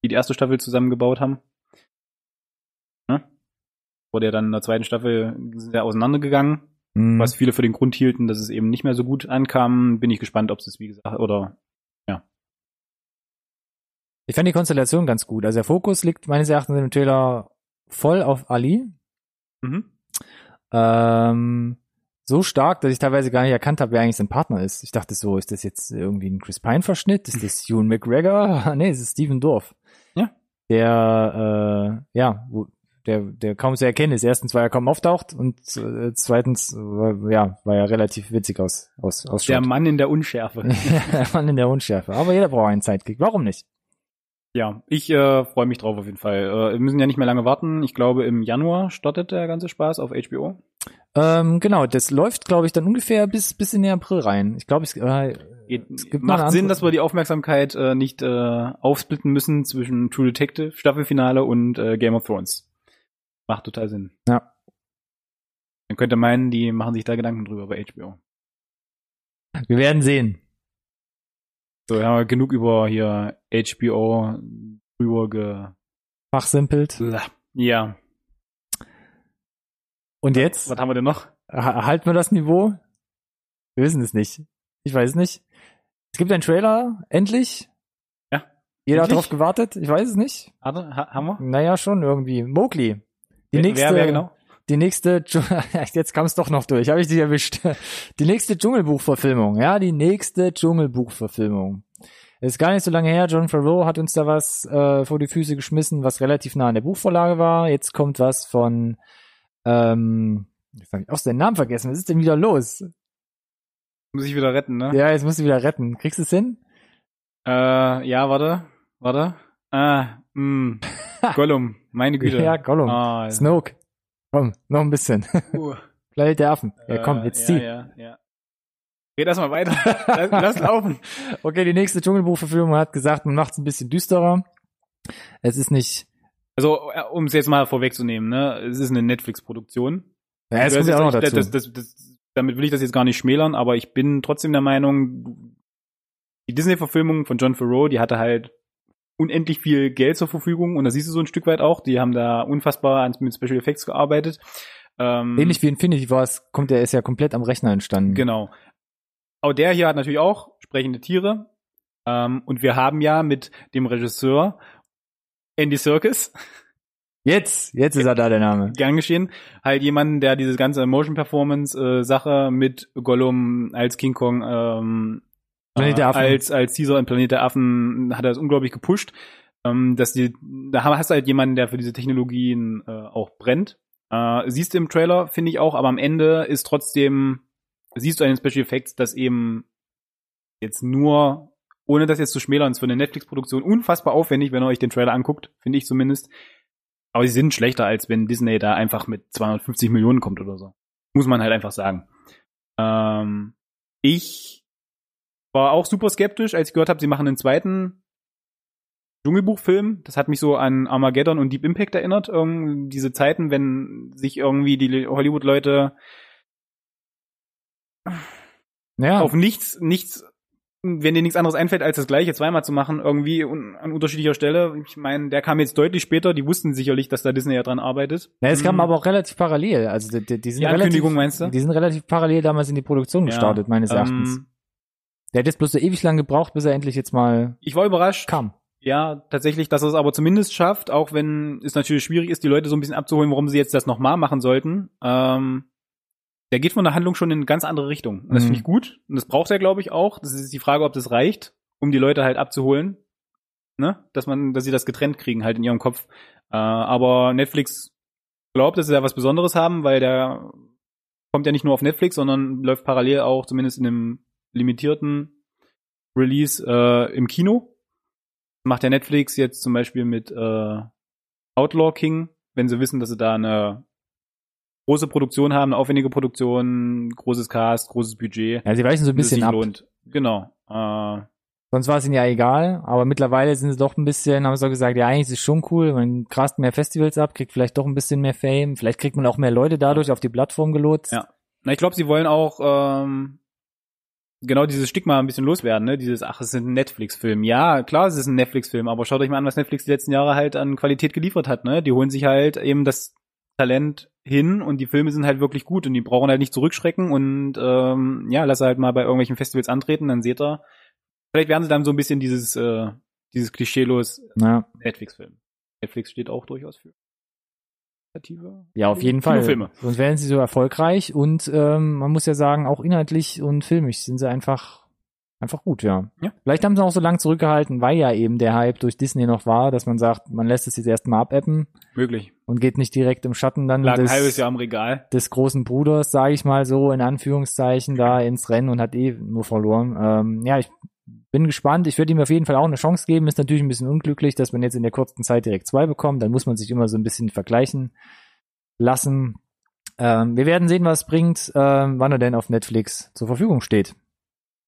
die die erste Staffel zusammengebaut haben. Wurde ja dann in der zweiten Staffel sehr auseinandergegangen, Mhm. was viele für den Grund hielten, dass es eben nicht mehr so gut ankam. Bin ich gespannt, ob es wie gesagt, oder Ich fand die Konstellation ganz gut. Also der Fokus liegt meines Erachtens im Trailer voll auf Ali. mhm. Ähm, so stark, dass ich teilweise gar nicht erkannt habe, wer eigentlich sein Partner ist. Ich dachte so, ist das jetzt irgendwie ein Chris Pine-Verschnitt? Ist das Ewan McGregor? nee, es ist Steven Dorff. Ja. Der, äh, ja, wo, der, der kaum zu erkennen ist. Erstens, weil er kaum auftaucht und äh, zweitens, äh, ja, weil er relativ witzig aus, aus, der ausschaut. Mann in der Unschärfe. der Mann in der Unschärfe. Aber jeder braucht einen Sidekick. Warum nicht? ja, ich äh, freue mich drauf auf jeden Fall. Äh, wir müssen ja nicht mehr lange warten. Ich glaube, im Januar startet der ganze Spaß auf HBO. Ähm, genau, das läuft, glaube ich, dann ungefähr bis, bis in den April rein. Ich glaube, es, äh, Geht, es gibt macht Sinn, dass wir die Aufmerksamkeit äh, nicht äh, aufsplitten müssen zwischen True Detective Staffelfinale und äh, Game of Thrones. Macht total Sinn. Ja. Man könnte meinen, die machen sich da Gedanken drüber bei HBO. wir werden sehen. So, wir haben wir genug über hier HBO drüber ge... Fachsimpelt. Ja. Und jetzt? Was haben wir denn noch? Ha- Halten wir das Niveau? Wir wissen es nicht. Ich weiß es nicht. Es gibt einen Trailer, endlich. Ja. Jeder Endlich? hat drauf gewartet. Ich weiß es nicht. Hatte, ha, haben wir? Naja, schon irgendwie. Mowgli. Die Wer- nächste, wer, wer genau? die nächste, jetzt kam es doch noch durch, habe ich dich erwischt. Die nächste Dschungelbuchverfilmung, ja, die nächste Dschungelbuchverfilmung. Ist gar nicht so lange her, John Favreau hat uns da was äh, vor die Füße geschmissen, was relativ nah an der Buchvorlage war. Jetzt kommt was von, ähm, jetzt habe ich auch den Namen vergessen, was ist denn wieder los? Muss ich wieder retten, ne? Ja, jetzt musst du wieder retten. Kriegst du es hin? Äh, ja, warte. Warte. Ah, mh. Gollum. Meine Güte. Ja, Gollum. Ah, Snoke. Komm, noch ein bisschen. uh, Planet der Affen. Ja, komm, äh, jetzt ja, zieh. Ja, ja. Red erst mal weiter. lass, lass laufen. Okay, die nächste Dschungelbuchverfilmung hat gesagt, man macht es ein bisschen düsterer. Es ist nicht. Also, äh, um es jetzt mal vorwegzunehmen, ne, es ist eine Netflix-Produktion. Ja, es kommt ja auch noch dazu. Das, das, das, damit will ich das jetzt gar nicht schmälern, aber ich bin trotzdem der Meinung, die Disney-Verfilmung von John Favreau, die hatte halt unendlich viel Geld zur Verfügung und das siehst du so ein Stück weit auch. Die haben da unfassbar an, mit Special Effects gearbeitet. Ähm, Ähnlich wie Infinity Wars kommt der ist ja komplett am Rechner entstanden. Genau. Auch der hier hat natürlich auch sprechende Tiere. Ähm, und wir haben ja mit dem Regisseur Andy Serkis, Jetzt, jetzt ist er da der Name. gern geschehen, halt jemanden, der diese ganze Motion Performance äh, Sache mit Gollum als King Kong ähm, Planet der äh, Affen. als als Caesar im Planet der Affen hat er das unglaublich gepusht. Ähm, dass die, da hast du halt jemanden, der für diese Technologien äh, auch brennt. Äh, siehst du im Trailer, finde ich auch, aber am Ende ist trotzdem, siehst du den Special Effects, dass eben jetzt nur, ohne das jetzt zu schmälern, ist für eine Netflix-Produktion unfassbar aufwendig, wenn ihr euch den Trailer anguckt, finde ich zumindest. Aber sie sind schlechter, als wenn Disney da einfach mit 250 Millionen kommt oder so. Muss man halt einfach sagen. Ähm, ich war auch super skeptisch, als ich gehört habe, sie machen einen zweiten Dschungelbuchfilm. Das hat mich so an Armageddon und Deep Impact erinnert. Irgendwie diese Zeiten, wenn sich irgendwie die Hollywood-Leute Ja, auf nichts, nichts, wenn dir nichts anderes einfällt, als das Gleiche zweimal zu machen, irgendwie un- an unterschiedlicher Stelle. Ich meine, der kam jetzt deutlich später. Die wussten sicherlich, dass da Disney ja dran arbeitet. ja es kam Mhm. aber auch relativ parallel. Also die, die, sind Die relativ, meinst du? Die sind relativ parallel damals in die Produktion gestartet, meines Erachtens. Ähm, Der hat jetzt bloß so ewig lang gebraucht, bis er endlich jetzt mal ich war überrascht. kam. Ja, tatsächlich, dass er es aber zumindest schafft, auch wenn es natürlich schwierig ist, die Leute so ein bisschen abzuholen, warum sie jetzt das nochmal machen sollten. Ähm, der geht von der Handlung schon in eine ganz andere Richtung. Und das Mhm. finde ich gut. Und das braucht er, glaube ich, auch. Das ist die Frage, ob das reicht, um die Leute halt abzuholen. Ne? Dass man, dass sie das getrennt kriegen, halt in ihrem Kopf. Äh, aber Netflix glaubt, dass sie da was Besonderes haben, weil der kommt ja nicht nur auf Netflix, sondern läuft parallel auch zumindest in einem limitierten Release äh, im Kino macht der Netflix jetzt zum Beispiel mit äh, Outlaw King, wenn sie wissen, dass sie da eine große Produktion haben, eine aufwendige Produktion, großes Cast, großes Budget, Ja, sie weichen so ein bisschen ab. lohnt. Genau. Äh, Sonst war es ihnen ja egal, aber mittlerweile sind sie doch ein bisschen, haben sie doch gesagt, ja, eigentlich ist es schon cool, man grast mehr Festivals ab, kriegt vielleicht doch ein bisschen mehr Fame, vielleicht kriegt man auch mehr Leute dadurch auf die Plattform gelotst. Ja. na, ich glaube, sie wollen auch ähm, genau dieses Stigma ein bisschen loswerden, ne? Dieses, ach, es ist ein Netflix-Film. Ja, klar, es ist ein Netflix-Film, aber schaut euch mal an, was Netflix die letzten Jahre halt an Qualität geliefert hat, ne? Die holen sich halt eben das Talent hin und die Filme sind halt wirklich gut und die brauchen halt nicht zurückschrecken und ähm, ja, lass halt mal bei irgendwelchen Festivals antreten, dann seht ihr, vielleicht werden sie dann so ein bisschen dieses, äh, dieses klischeelos Ja, Netflix-Film. Netflix steht auch durchaus für ja auf jeden Fall. Sonst wären sie so erfolgreich und ähm, man muss ja sagen, auch inhaltlich und filmisch sind sie einfach einfach gut, ja. Ja. Vielleicht haben sie auch so lange zurückgehalten, weil ja eben der Hype durch Disney noch war, dass man sagt, man lässt es jetzt erstmal abappen Möglich. und geht nicht direkt im Schatten dann Lag ein des, halbes Jahr am Regal. des großen Bruders, sage ich mal so, in Anführungszeichen, da ins Rennen und hat eh nur verloren. Ähm, ja, ich bin gespannt. Ich würde ihm auf jeden Fall auch eine Chance geben. Ist natürlich ein bisschen unglücklich, dass man jetzt in der kurzen Zeit direkt zwei bekommt. Dann muss man sich immer so ein bisschen vergleichen lassen. Ähm, wir werden sehen, was es bringt, ähm, wann er denn auf Netflix zur Verfügung steht.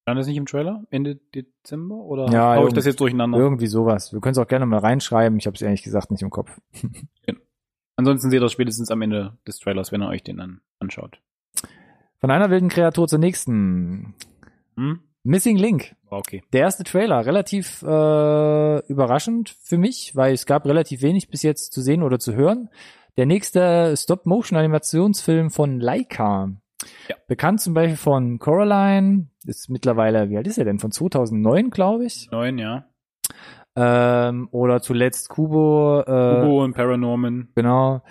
Stand das nicht im Trailer? Ende Dezember? Oder Ja, hau ich das jetzt durcheinander? Irgendwie sowas. Wir können es auch gerne mal reinschreiben. Ich habe es ehrlich gesagt nicht im Kopf. Ansonsten seht ihr das spätestens am Ende des Trailers, wenn ihr euch den dann anschaut. Von einer wilden Kreatur zur nächsten. Hm? Missing Link. War okay. Der erste Trailer, relativ äh, überraschend für mich, weil es gab relativ wenig bis jetzt zu sehen oder zu hören. Der nächste Stop-Motion-Animationsfilm von Leica. Ja. Bekannt zum Beispiel von Coraline, ist mittlerweile, wie alt ist er denn? Von 2009, glaube ich. Neun, ja. Ähm, oder zuletzt Kubo. Äh, Hugo und Paranorman. Genau.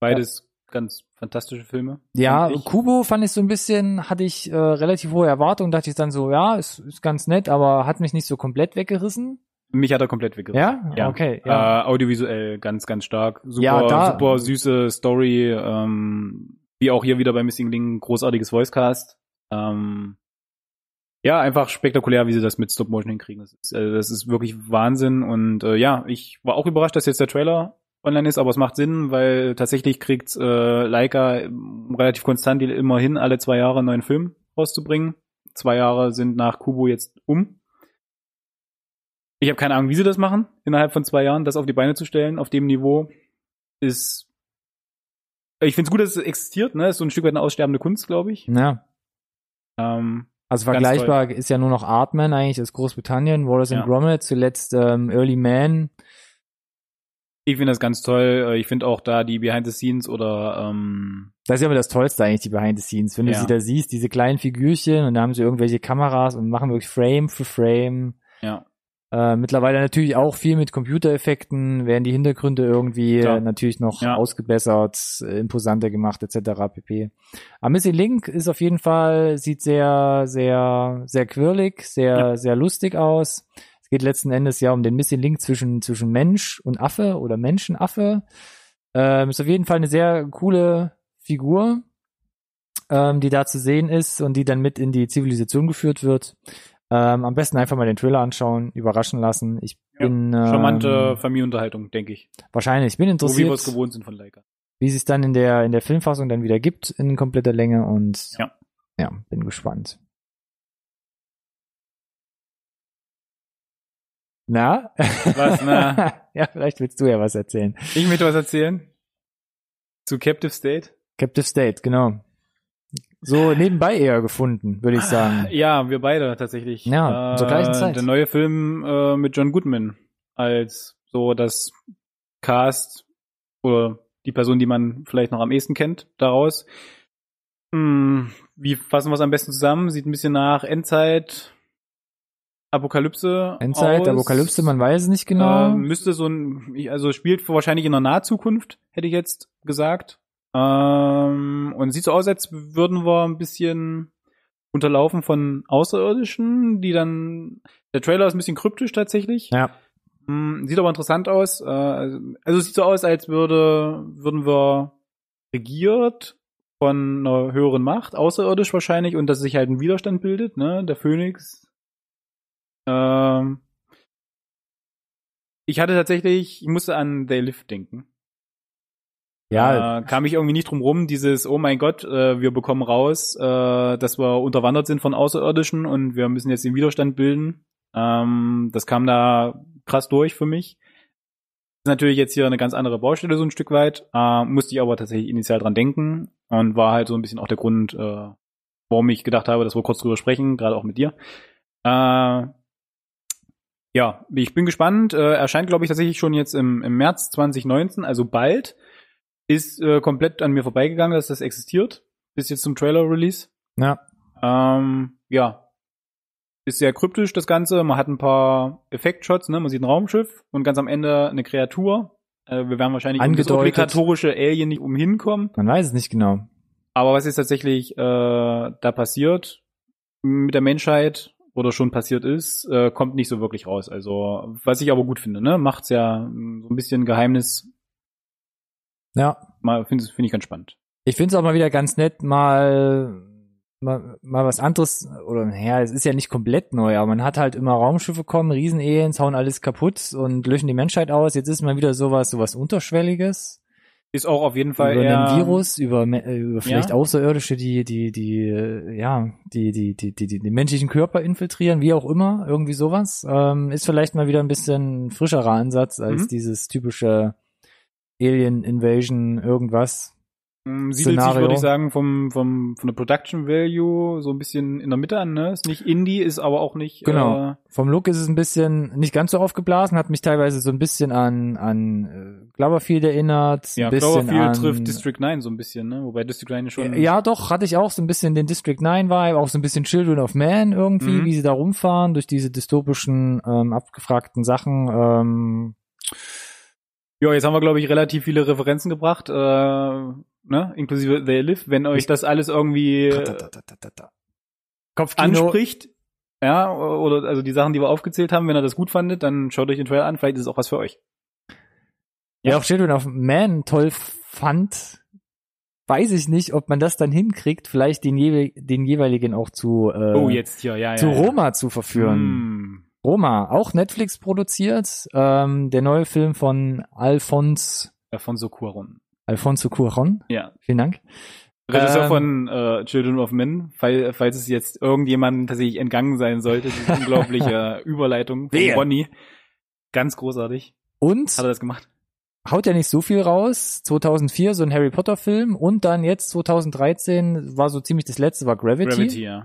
Beides ganz fantastische Filme. Ja. Kubo fand ich so ein bisschen, hatte ich äh, relativ hohe Erwartungen, dachte ich dann so, ja, ist, ist ganz nett, aber hat mich nicht so komplett weggerissen. Mich hat er komplett weggerissen. Ja? Ja. Okay, ja. Äh, audiovisuell ganz, ganz stark. Super, Ja, da- super süße Story. Ähm, wie auch hier wieder bei Missing Link, großartiges Voicecast. Ähm, ja, einfach spektakulär, wie sie das mit Stop Motion hinkriegen. Das ist, äh, das ist wirklich Wahnsinn. Und äh, ja, ich war auch überrascht, dass jetzt der Trailer online ist, aber es macht Sinn, weil tatsächlich kriegt äh, Leica relativ konstant immerhin alle zwei Jahre einen neuen Film rauszubringen. Zwei Jahre sind nach Kubo jetzt um. Ich habe keine Ahnung, wie sie das machen, innerhalb von zwei Jahren, das auf die Beine zu stellen, auf dem Niveau, ist. Ich finde es gut, dass es existiert, ne? Ist so ein Stück weit eine aussterbende Kunst, glaube ich. ja. Ähm, Also vergleichbar ist ja nur noch Artman eigentlich aus Großbritannien, Wallace Ja. and Gromit, zuletzt ähm, Early Man. Ich finde das ganz toll. Äh, Ich finde auch da die Behind the Scenes oder ähm, Das ist ja immer das Tollste eigentlich, die Behind the Scenes. Wenn du Ja. sie da siehst, diese kleinen Figürchen und da haben sie irgendwelche Kameras und machen wirklich Frame für Frame. ja, Äh, mittlerweile natürlich auch viel mit Computereffekten, werden die Hintergründe irgendwie äh, natürlich noch Ja. ausgebessert, äh, imposanter gemacht etc. pp. Aber Missing Link ist auf jeden Fall, sieht sehr, sehr, sehr quirlig, sehr, Ja. sehr lustig aus. Es geht letzten Endes ja um den Missing Link zwischen, zwischen Mensch und Affe oder Menschenaffe. Ähm, ist auf jeden Fall eine sehr coole Figur, ähm, die da zu sehen ist und die dann mit in die Zivilisation geführt wird. Ähm, am besten einfach mal den Trailer anschauen, überraschen lassen. Ich Ja, bin ähm, charmante Familienunterhaltung, denke ich. wahrscheinlich, ich bin So wie interessiert, wir es gewohnt sind von Leica. wie es dann in der in der Filmfassung dann wieder gibt in kompletter Länge und Ja. ja, bin gespannt. Na? Was, na? ja, vielleicht willst du ja was erzählen. Ich möchte was erzählen. Zu Captive State. Captive State, genau. So nebenbei eher gefunden, würde ich sagen. Ja, wir beide tatsächlich. Ja, zur gleichen Zeit. Der neue Film äh, mit John Goodman als so das Cast oder die Person, die man vielleicht noch am ehesten kennt, daraus. Hm, wie fassen wir es am besten zusammen? Sieht ein bisschen nach Endzeit, Apokalypse. Endzeit, aus. Apokalypse, man weiß es nicht genau. Ähm, müsste so ein, also spielt wahrscheinlich in der Nahzukunft, hätte ich jetzt gesagt. Ähm, und sieht so aus, als würden wir ein bisschen unterlaufen von Außerirdischen, die dann, der Trailer ist ein bisschen kryptisch tatsächlich. ja. Hm, Sieht aber interessant aus. Äh, Also es sieht so aus, als würde, würden wir regiert von einer höheren Macht, außerirdisch wahrscheinlich, und dass sich halt ein Widerstand bildet, ne? Der Phönix. Ähm ich hatte tatsächlich, ich musste an They Live denken. Ja, Äh, kam ich irgendwie nicht drum rum, dieses, oh mein Gott, äh, wir bekommen raus, äh, dass wir unterwandert sind von Außerirdischen und wir müssen jetzt den Widerstand bilden. Ähm, das kam da krass durch für mich. Ist natürlich jetzt hier eine ganz andere Baustelle so ein Stück weit, äh, musste ich aber tatsächlich initial dran denken und war halt so ein bisschen auch der Grund, äh, warum ich gedacht habe, dass wir kurz drüber sprechen, gerade auch mit dir. Ja, ich bin gespannt. Äh, erscheint, glaube ich, tatsächlich schon jetzt im, im März 2019, also bald. Ist äh, komplett an mir vorbeigegangen, dass das existiert. Bis jetzt zum Trailer-Release. ja. Ähm, ja. Ist sehr kryptisch, das Ganze. Man hat ein paar Effektshots, ne? Man sieht ein Raumschiff und ganz am Ende eine Kreatur. Äh, wir werden wahrscheinlich um das obligatorische Alien nicht umhin kommen. Man weiß es nicht genau. Aber was jetzt tatsächlich äh, da passiert mit der Menschheit oder schon passiert ist, äh, kommt nicht so wirklich raus. Also, was ich aber gut finde, ne? Macht's ja mh, so ein bisschen Geheimnis. Ja. Mal finde finde ich ganz spannend. Ich finde es auch mal wieder ganz nett, mal, mal, mal was anderes, oder naja, es ist ja nicht komplett neu, aber man hat halt immer Raumschiffe kommen, Riesenaliens, hauen alles kaputt und löschen die Menschheit aus. Jetzt ist mal wieder sowas, sowas Unterschwelliges. Ist auch auf jeden Fall über eher einen Virus, über, äh, über vielleicht Ja. Außerirdische, die, die, die, äh, ja, die, die, die, die, die, die menschlichen Körper infiltrieren, wie auch immer, irgendwie sowas. Ähm, ist vielleicht mal wieder ein bisschen frischerer Ansatz als Mhm. dieses typische Alien Invasion irgendwas. Mm, Siedelt sich, Szenario. würde ich sagen, vom, vom, von der Production Value so ein bisschen in der Mitte an, ne? Ist nicht Indie, ist aber auch nicht, Genau. äh, Vom Look ist es ein bisschen nicht ganz so aufgeblasen, hat mich teilweise so ein bisschen an an äh, Cloverfield erinnert, ja, Cloverfield an, trifft District 9 so ein bisschen, ne? Wobei District 9 schon, Ja, doch, hatte ich auch so ein bisschen den District 9 Vibe, auch so ein bisschen Children of Man irgendwie, Mhm. wie sie da rumfahren durch diese dystopischen ähm, abgefragten Sachen. Ähm, Ja, jetzt haben wir, glaube ich, relativ viele Referenzen gebracht, äh, ne? inklusive They Live. Wenn euch das alles irgendwie äh, Kopfkino. anspricht, ja, oder also die Sachen, die wir aufgezählt haben, wenn ihr das gut fandet, dann schaut euch den Trailer an, vielleicht ist es auch was für euch. Ja, auch Children of Man toll fand, weiß ich nicht, ob man das dann hinkriegt, vielleicht den, jewe den jeweiligen auch zu, äh, oh, jetzt hier, ja, ja. zu ja. Roma zu verführen. Hm. Roma, auch Netflix produziert, ähm, der neue Film von Alphonse, Alfonso Cuaron. Alfonso Cuarón, Ja. vielen Dank. Regisseur Ähm, von äh, Children of Men, fall, falls es jetzt irgendjemandem tatsächlich entgangen sein sollte, diese unglaubliche Überleitung von. Ronny. Ganz großartig. Und Hat er das gemacht? haut ja nicht so viel raus. 2004 so ein Harry Potter Film und dann jetzt 2013 war so ziemlich das letzte war Gravity. Gravity, ja.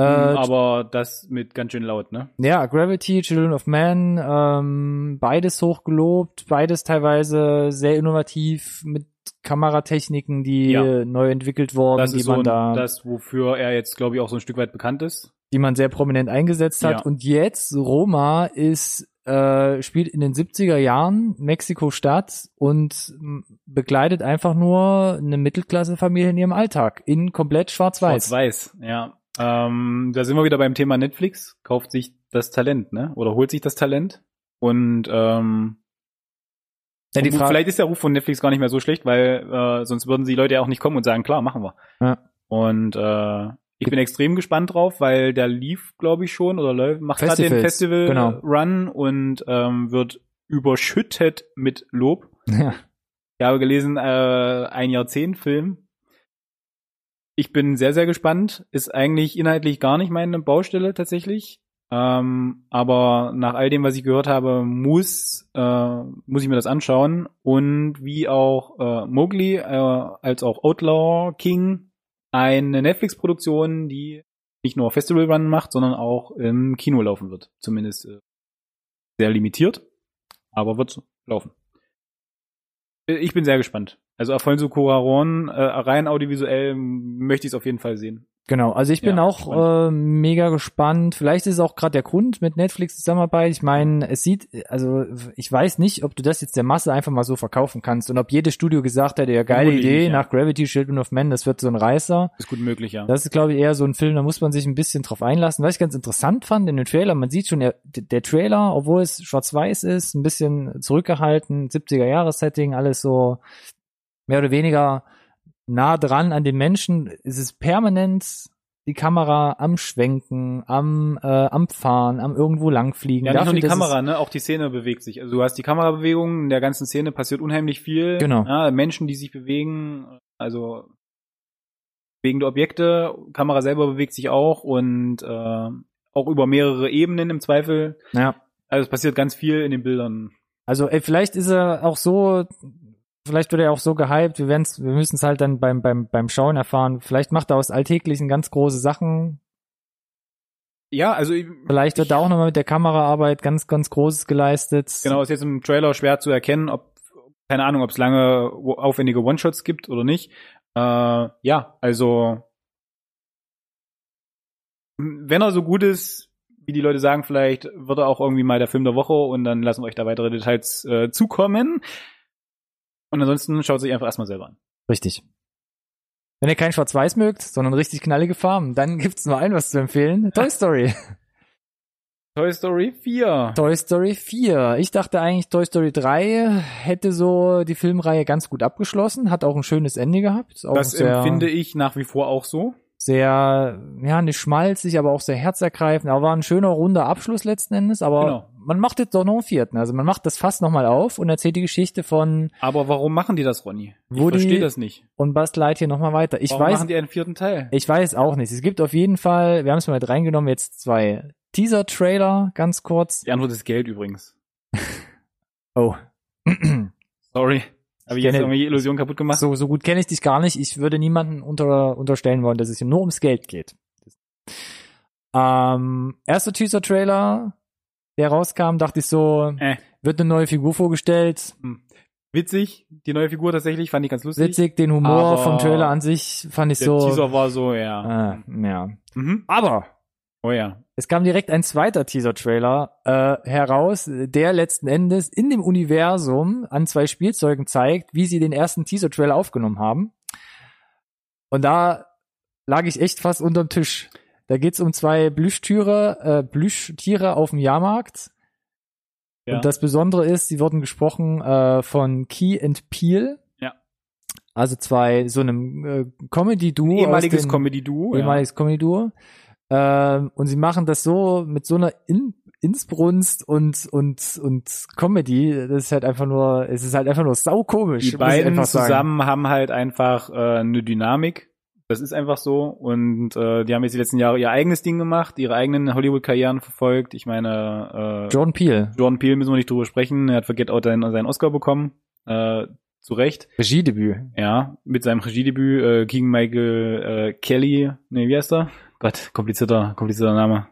Äh, Aber das mit ganz schön laut, ne? ja, Gravity, Children of Man, ähm, beides hochgelobt, beides teilweise sehr innovativ mit Kameratechniken, die Ja. neu entwickelt wurden, Das die ist so man ein, da, das, wofür er jetzt, glaube ich, auch so ein Stück weit bekannt ist. die man sehr prominent eingesetzt hat. Ja. Und jetzt Roma ist äh, spielt in den 70er Jahren Mexiko-Stadt und begleitet einfach nur eine Mittelklasse-Familie in ihrem Alltag in komplett schwarz-weiß. Schwarz-Weiß, ja. Ähm, da sind wir wieder beim Thema Netflix. Kauft sich das Talent, ne? Oder holt sich das Talent. Und ähm, Ja, die Frage, vielleicht ist der Ruf von Netflix gar nicht mehr so schlecht, weil äh, sonst würden die Leute ja auch nicht kommen und sagen, klar, machen wir. Ja. Und äh, ich bin extrem gespannt drauf, weil der lief, glaube ich, schon oder läuft, macht gerade den Festivals, Festival genau. Run und ähm, wird überschüttet mit Lob. ja, Ich habe gelesen, äh, ein Jahrzehnt Film. Ich bin sehr, sehr gespannt. Ist eigentlich inhaltlich gar nicht meine Baustelle tatsächlich. Ähm, aber nach all dem, was ich gehört habe, muss, äh, muss ich mir das anschauen. Und wie auch äh, Mowgli äh, als auch Outlaw King eine Netflix-Produktion, die nicht nur Festival Run macht, sondern auch im Kino laufen wird. Zumindest äh, sehr limitiert, aber wird laufen. Ich bin sehr gespannt. Also Alfonso Cuarón, äh, rein audiovisuell möchte ich es auf jeden Fall sehen. Genau, also ich bin Ja, auch äh, mega gespannt. Vielleicht ist es auch gerade der Grund mit Netflix Zusammenarbeit. Ich meine, es sieht, also ich weiß nicht, ob du das jetzt der Masse einfach mal so verkaufen kannst und ob jedes Studio gesagt hätte, ja geile Vermutlich Idee ja. nach Gravity Children of Men, das wird so ein Reißer. Ist gut möglich, ja. Das ist, glaube ich, eher so ein Film, da muss man sich ein bisschen drauf einlassen. Was ich ganz interessant fand in dem Trailer, man sieht schon, der, der Trailer, obwohl es schwarz-weiß ist, ein bisschen zurückgehalten, 70er-Jahres-Setting, alles so mehr oder weniger nah dran an den Menschen. Es ist permanent die Kamera am Schwenken, am, äh, am Fahren, am irgendwo langfliegen. Ja, nicht nur Dafür, die dass es- Kamera, ne? Auch die Szene bewegt sich. Also du hast die Kamerabewegung, in der ganzen Szene passiert unheimlich viel. Genau. Ja, Menschen, die sich bewegen, also bewegende Objekte, Kamera selber bewegt sich auch und äh, auch über mehrere Ebenen im Zweifel. Ja. Also es passiert ganz viel in den Bildern. Also ey, vielleicht ist er auch so, vielleicht wird er auch so gehypt, wir werden's, wir müssen es halt dann beim, beim, beim Schauen erfahren. Vielleicht macht er aus Alltäglichen ganz große Sachen. Ja, also Vielleicht wird da auch nochmal mit der Kameraarbeit ganz, ganz Großes geleistet. genau, ist jetzt im Trailer schwer zu erkennen, ob keine Ahnung, ob es lange aufwendige One-Shots gibt oder nicht. Äh, ja, also wenn er so gut ist, wie die Leute sagen, vielleicht wird er auch irgendwie mal der Film der Woche und dann lassen wir euch da weitere Details äh, zukommen. Und ansonsten schaut sich einfach erstmal selber an. Richtig. Wenn ihr kein Schwarz-Weiß mögt, sondern richtig knallige Farben, dann gibt's nur ein was zu empfehlen. Toy Story. Toy Story 4. Toy Story 4. Ich dachte eigentlich, Toy Story 3 hätte so die Filmreihe ganz gut abgeschlossen, hat auch ein schönes Ende gehabt. Das empfinde ich nach wie vor auch so. sehr, ja, nicht schmalzig, aber auch sehr herzergreifend. Aber war ein schöner, runder Abschluss letzten Endes. Aber Genau. Man macht jetzt doch noch einen vierten. Also man macht das fast nochmal auf und erzählt die Geschichte von Aber warum machen die das, Ronny? Ich Wo die- verstehe das nicht. und Buzz Lightyear nochmal weiter. Ich warum weiß, machen die einen vierten Teil? ich weiß auch nicht. Es gibt auf jeden Fall, wir haben es mal mit reingenommen, jetzt zwei Teaser-Trailer, ganz kurz. Die Antwort ist Geld übrigens. Oh. Sorry. Habe ich Ich jetzt irgendwie die Illusion kaputt gemacht? So, so gut kenne ich dich gar nicht. Ich würde niemanden unter, unterstellen wollen, dass es hier nur ums Geld geht. Ähm, erster Teaser-Trailer, der rauskam, dachte ich so, Äh. wird eine neue Figur vorgestellt. Witzig, die neue Figur tatsächlich, fand ich ganz lustig. Witzig, den Humor vom Trailer an sich fand ich Der so. Teaser war so, ja. Äh, ja. Mhm. Aber Oh ja. es kam direkt ein zweiter Teaser-Trailer äh, heraus, der letzten Endes in dem Universum an zwei Spielzeugen zeigt, wie sie den ersten Teaser-Trailer aufgenommen haben. Und da lag ich echt fast unterm Tisch. Da geht's um zwei Plüschtiere, äh, Plüschtiere auf dem Jahrmarkt. Ja. Und das Besondere ist, sie wurden gesprochen äh, von Key and Peel. Ja. Also zwei, so einem äh, Comedy-Duo. ehemaliges Comedy-Duo. ehemaliges Comedy-Duo. Ähm, und sie machen das so mit so einer In Insbrunst und und und Comedy. Das ist halt einfach nur, es ist halt einfach nur saukomisch. Die beiden zusammen haben halt einfach äh, eine Dynamik. Das ist einfach so. Und äh, die haben jetzt die letzten Jahre ihr eigenes Ding gemacht, ihre eigenen Hollywood-Karrieren verfolgt. Ich meine, äh, Jordan Peele, Jordan Peele müssen wir nicht drüber sprechen. Er hat für Get Out seinen, seinen Oscar bekommen. Äh, zu Recht. Regiedebüt. Ja, mit seinem Regiedebüt äh, King Michael äh, Kelly. Nee, wie heißt er? Gott, komplizierter, komplizierter Name.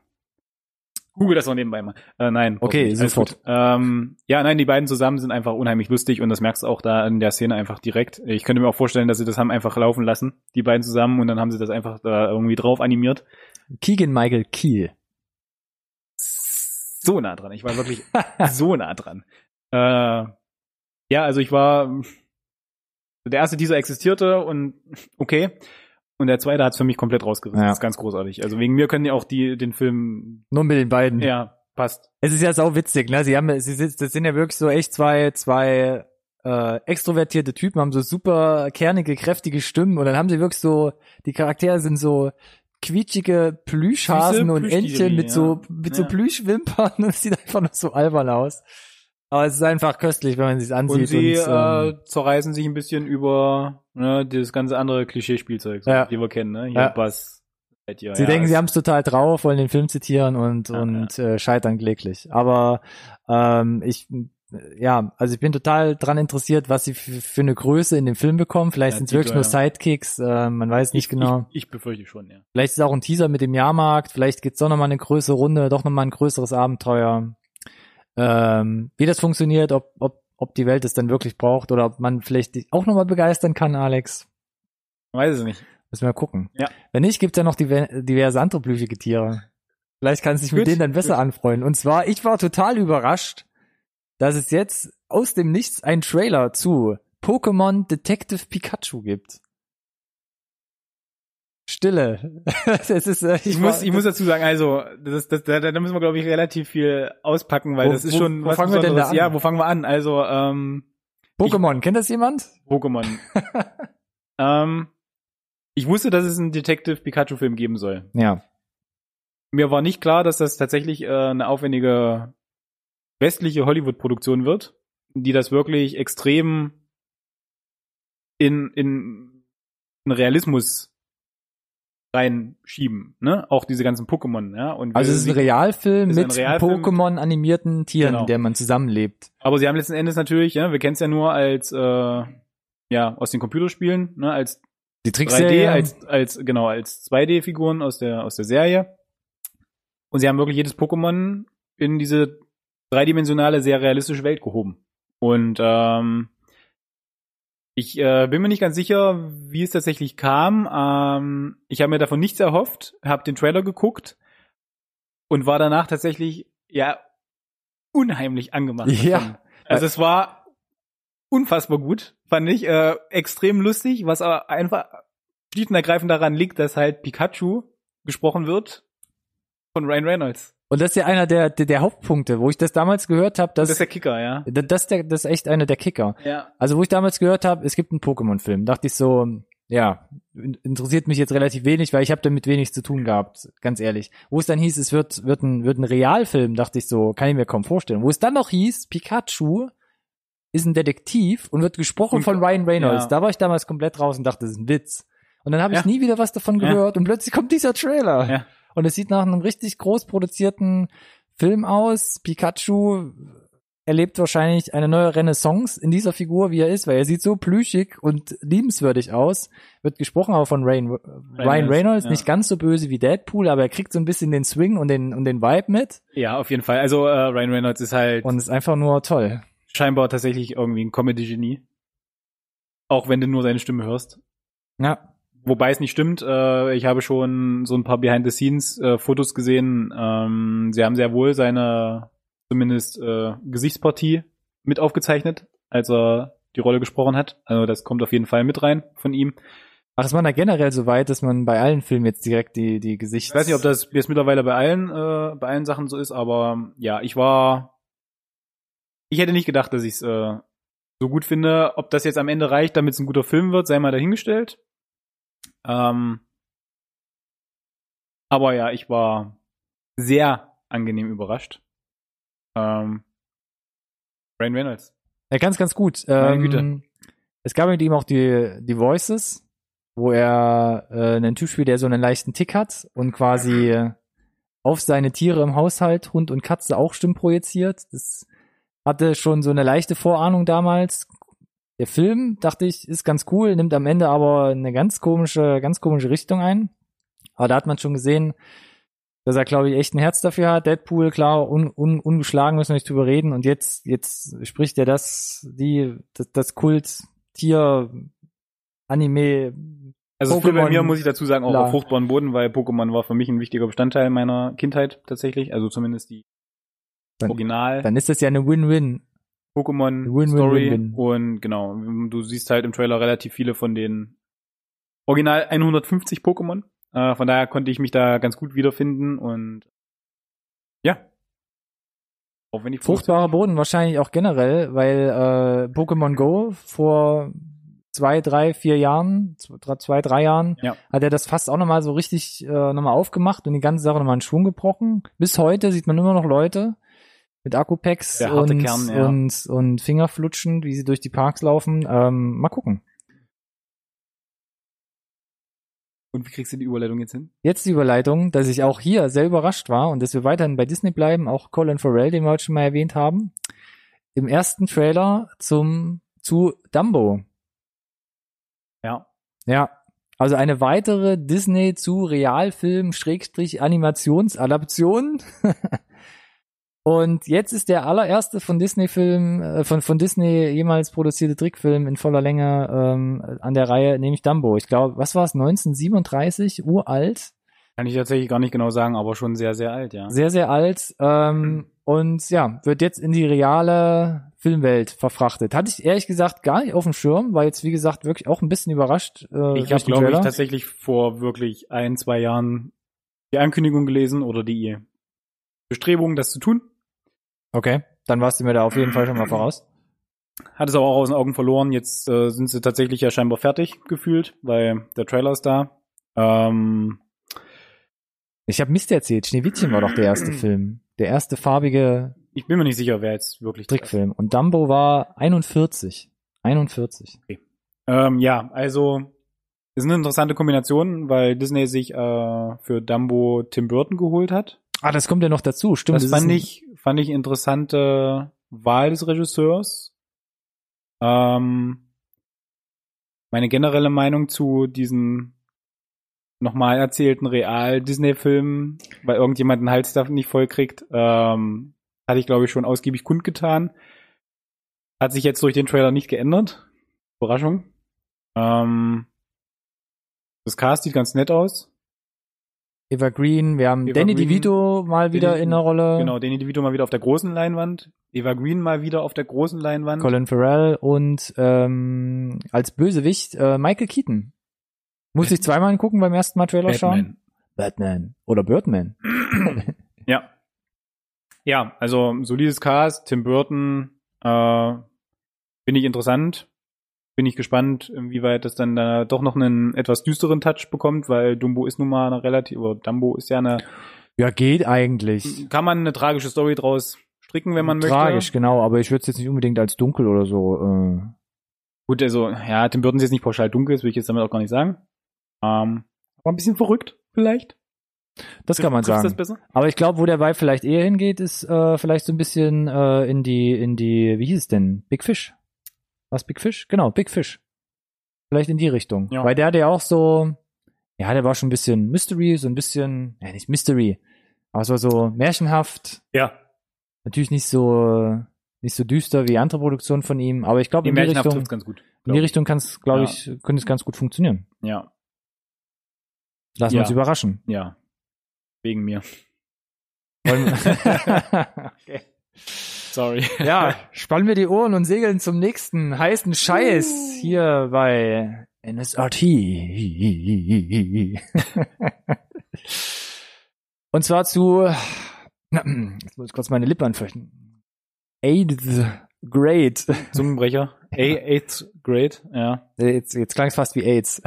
Google das noch nebenbei mal. Äh, nein. Okay, sofort. gut. Ähm, ja, nein, die beiden zusammen sind einfach unheimlich lustig und das merkst du auch da in der Szene einfach direkt. Ich könnte mir auch vorstellen, dass sie das haben einfach laufen lassen, die beiden zusammen, und dann haben sie das einfach da irgendwie drauf animiert. Keegan Michael Keel. So nah dran. Ich war wirklich so nah dran. Äh, ja, also ich war der erste Teaser existierte und okay. Und der zweite hat es für mich komplett rausgerissen. Ja. Das ist ganz großartig. Also wegen mir können die auch die den Film Nur mit den beiden. ja passt. Es ist ja sau witzig, ne? Sie haben, sie sind, das sind ja wirklich so echt zwei, zwei äh, extrovertierte Typen, haben so super kernige, kräftige Stimmen und dann haben sie wirklich so, die Charaktere sind so quietschige Plüschhasen Süße und Entchen mit ja. so mit so Ja. Plüschwimpern. Das sieht einfach nur so albern aus. Aber es ist einfach köstlich, wenn man sich ansieht. Und sie und, ähm, äh, zerreißen sich ein bisschen über ne, das ganze andere Klischee-Spielzeug, so, Ja. die wir kennen, ne? Hier Ja. Buzz, Lightyear, Sie ja, denken, sie haben es total drauf, wollen den Film zitieren und, Ja, und Äh, scheitern kläglich. Aber ähm, ich, ja, also ich bin total dran interessiert, was sie für, eine Größe in dem Film bekommen. Vielleicht Ja, sind es wirklich nur Sidekicks, äh, man weiß nicht ich, genau. Ich, ich befürchte schon, ja. Vielleicht ist es auch ein Teaser mit dem Jahrmarkt, vielleicht gibt's doch nochmal eine größere Runde, doch nochmal ein größeres Abenteuer. Ähm, wie das funktioniert, ob, ob, ob die Welt es dann wirklich braucht oder ob man vielleicht dich auch nochmal begeistern kann, Alex. Weiß es nicht. Müssen wir mal gucken. Ja. Wenn nicht, gibt's ja noch diver- diverse andere blüchige Tiere. Vielleicht kannst du dich mit Gut, denen dann besser anfreunden. Und zwar, ich war total überrascht, dass es jetzt aus dem Nichts einen Trailer zu Pokémon Detective Pikachu gibt. Stille. das ist, äh, Ich, muss, ich muss dazu sagen, also, das, das, da, da müssen wir, glaube ich, relativ viel auspacken, weil Wo- das ist wo- schon wo was fangen wir denn da Besonderes. an? Ja, wo fangen wir an? Also, ähm, Pokémon, kennt das jemand? Pokémon. ähm, ich wusste, dass es einen Detective Pikachu-Film geben soll. Ja. Mir war nicht klar, dass das tatsächlich äh, eine aufwendige westliche Hollywood-Produktion wird, die das wirklich extrem in, in, in Realismus reinschieben, ne? Auch diese ganzen Pokémon, ja. Und Also es ist ein Realfilm ist mit. Pokémon animierten Tieren, Genau. in der man zusammenlebt. aber sie haben letzten Endes natürlich, ja, wir kennen es ja nur als äh, ja aus den Computerspielen, ne, als Die 3D, Trickserie. als als genau als 2D-Figuren aus der aus der Serie. Und sie haben wirklich jedes Pokémon in diese dreidimensionale, sehr realistische Welt gehoben. Und ähm, ich äh, bin mir nicht ganz sicher, wie es tatsächlich kam. Ähm, ich habe mir davon nichts erhofft, habe den Trailer geguckt und war danach tatsächlich ja unheimlich angemacht. Ja. davon. Also es war unfassbar gut, fand ich. Äh, extrem lustig, was aber einfach schlicht und ergreifend daran liegt, dass halt Pikachu gesprochen wird von Ryan Reynolds. Und das ist ja einer der, der, der Hauptpunkte, wo ich das damals gehört habe, Das ist der Kicker, ja. das, ist der, das ist echt einer der Kicker. Ja. Also wo ich damals gehört habe, es gibt einen Pokémon-Film, dachte ich so, ja, in- interessiert mich jetzt relativ wenig, weil ich habe damit wenig zu tun gehabt, ganz ehrlich. Wo es dann hieß, es wird, wird, ein, wird ein Realfilm, dachte ich so, kann ich mir kaum vorstellen. Wo es dann noch hieß, Pikachu ist ein Detektiv und wird gesprochen Und- von Ryan Reynolds. ja. Da war ich damals komplett raus und dachte, das ist ein Witz. Und dann habe ich Ja. nie wieder was davon Ja. gehört und plötzlich kommt dieser Trailer. Ja. Und es sieht nach einem richtig groß produzierten Film aus. Pikachu erlebt wahrscheinlich eine neue Renaissance in dieser Figur, wie er ist, weil er sieht so plüschig und liebenswürdig aus. Wird gesprochen aber von Ryan, Ryan Reynolds, ja. nicht ganz so böse wie Deadpool, aber er kriegt so ein bisschen den Swing und den, und den Vibe mit Ja, auf jeden Fall. Also äh, Ryan Reynolds ist halt und ist einfach nur toll. scheinbar tatsächlich irgendwie ein Comedy-Genie. Auch wenn du nur seine Stimme hörst. Ja. Wobei es nicht stimmt. Äh, ich habe schon so ein paar Behind-the-Scenes-Fotos gesehen. Ähm, sie haben sehr wohl seine zumindest äh, Gesichtspartie mit aufgezeichnet, als er die Rolle gesprochen hat. Also das kommt auf jeden Fall mit rein von ihm. Ach, ist man da generell so weit, dass man bei allen Filmen jetzt direkt die, die Gesichts... Ich weiß nicht, ob das jetzt mittlerweile bei allen, äh, bei allen Sachen so ist, aber ja, ich war, ich hätte nicht gedacht, dass ich es äh, so gut finde. Ob das jetzt am Ende reicht, damit es ein guter Film wird, sei mal dahingestellt. Ähm, aber ja, ich war sehr angenehm überrascht. Ähm, Ryan Reynolds. Ja, ganz, ganz gut. Meine Ähm, Güte. Es gab mit ihm auch die, die Voices, wo er äh, einen Typ spielt, der so einen leichten Tick hat und quasi auf seine Tiere im Haushalt, Hund und Katze, auch Stimmen projiziert. Das hatte schon so eine leichte Vorahnung damals. Der Film, dachte ich, ist ganz cool, nimmt am Ende aber eine ganz komische, ganz komische Richtung ein. Aber da hat man schon gesehen, dass er, glaube ich, echt ein Herz dafür hat. Deadpool, klar, un, un, ungeschlagen, müssen wir nicht drüber reden. Und jetzt, jetzt spricht er das, die, das, das Kult-Tier, Anime, Also früher bei Pokémon mir muss ich dazu sagen, auch La- auf fruchtbaren Boden, weil Pokémon war für mich ein wichtiger Bestandteil meiner Kindheit tatsächlich. Also zumindest die Dann- Original. dann ist das ja eine Win-Win. Pokémon Win, win, Story win, win. und genau, du siehst halt im Trailer relativ viele von den Original 150 Pokémon. Äh, von daher konnte ich mich da ganz gut wiederfinden und ja. Auch wenn ich Fruchtbarer Boden wahrscheinlich auch generell, weil äh, Pokémon Go vor zwei, drei, vier Jahren, zwei, zwei drei Jahren, Ja. hat er das fast auch nochmal so richtig äh, nochmal aufgemacht und die ganze Sache nochmal in Schwung gebrochen. Bis heute sieht man immer noch Leute mit Akkupacks und, Kern, ja. und, und Fingerflutschen, wie sie durch die Parks laufen. Ähm, mal gucken. Und wie kriegst du die Überleitung jetzt hin? Jetzt die Überleitung, dass ich auch hier sehr überrascht war und dass wir weiterhin bei Disney bleiben, auch Colin Farrell, den wir heute schon mal erwähnt haben, im ersten Trailer zum zu Dumbo. Ja. Ja, also eine weitere Disney zu Realfilm Schrägstrich Animationsadaption. Und jetzt ist der allererste von Disney Film, äh, von, von Disney jemals produzierte Trickfilm in voller Länge ähm, an der Reihe, nämlich Dumbo. Ich glaube, was war es, 1937, uralt? Kann ich tatsächlich gar nicht genau sagen, aber schon sehr, sehr alt, ja. Sehr, sehr alt. Ähm, und ja, wird jetzt in die reale Filmwelt verfrachtet. Hatte ich ehrlich gesagt gar nicht auf dem Schirm, war jetzt wie gesagt wirklich auch ein bisschen überrascht. Äh, ich habe, glaube ich, tatsächlich vor wirklich ein, zwei Jahren die Ankündigung gelesen oder die Bestrebung, das zu tun. Okay, dann warst du mir da auf jeden Fall schon mal voraus. Hat es aber auch aus den Augen verloren. Jetzt äh, sind sie tatsächlich ja scheinbar fertig gefühlt, weil der Trailer ist da. Ähm, Ich habe Mist erzählt. Schneewittchen war doch der erste Film. Der erste farbige ich bin mir nicht sicher, wer jetzt wirklich das- Trickfilm. Und Dumbo war 41. 41. Ähm, ja, also ist eine interessante Kombination, weil Disney sich äh, für Dumbo Tim Burton geholt hat. Ah, das kommt ja noch dazu. Stimmt. das ist fand ich, fand ich interessante Wahl des Regisseurs. Ähm, meine generelle Meinung zu diesen nochmal erzählten Real-Disney-Filmen, weil irgendjemand den Hals davon nicht voll kriegt, ähm, hatte ich, glaube ich, schon ausgiebig kundgetan. Hat sich jetzt durch den Trailer nicht geändert. Überraschung. Ähm, das Cast sieht ganz nett aus. Eva Green. Wir haben Eva Danny DeVito mal wieder Danny- in der Rolle. Genau, Danny DeVito mal wieder auf der großen Leinwand. Eva Green mal wieder auf der großen Leinwand. Colin Farrell und ähm, als Bösewicht äh, Michael Keaton. Muss ich zweimal gucken beim ersten Mal Trailer schauen? Batman. Batman. Oder Birdman. Ja. Ja, also solides Cast, Tim Burton, äh, finde ich interessant. Bin ich gespannt, inwieweit das dann da doch noch einen etwas düsteren Touch bekommt, weil Dumbo ist nun mal eine relativ, oder Dumbo ist ja eine, Ja, geht eigentlich. kann man eine tragische Story draus stricken, wenn man Tragisch, möchte. genau, aber ich würde es jetzt nicht unbedingt als dunkel oder so. Äh. Gut, also, ja, Tim Burton ist jetzt nicht pauschal dunkel, das will ich jetzt damit auch gar nicht sagen. Ähm, aber ein bisschen verrückt, vielleicht. Das kann man sagen. Aber ich glaube, wo der Vibe vielleicht eher hingeht, ist äh, vielleicht so ein bisschen äh, in die, in die, wie hieß es denn? Big Fish? Was Big Fish? Genau, Big Fish. Vielleicht in die Richtung. Ja. Weil der hatte ja auch so, ja, der war schon ein bisschen Mystery, so ein bisschen, ja, nicht Mystery, aber so, so märchenhaft. Ja. Natürlich nicht so, nicht so düster wie andere Produktionen von ihm, aber ich glaube, in die Richtung, ganz gut. in die Richtung kann es, glaube Ja. ich, könnte es ganz gut funktionieren. Ja, Lassen wir Ja. uns überraschen. ja. Wegen mir. Okay. Sorry. Ja, spannen wir die Ohren und segeln zum nächsten heißen Scheiß hier bei NSRT. Und zwar zu, jetzt muss ich kurz meine Lippe anfeuchten. Eighth Grade. Zungenbrecher. A, eighth grade, ja. Jetzt, jetzt klang es fast wie AIDS.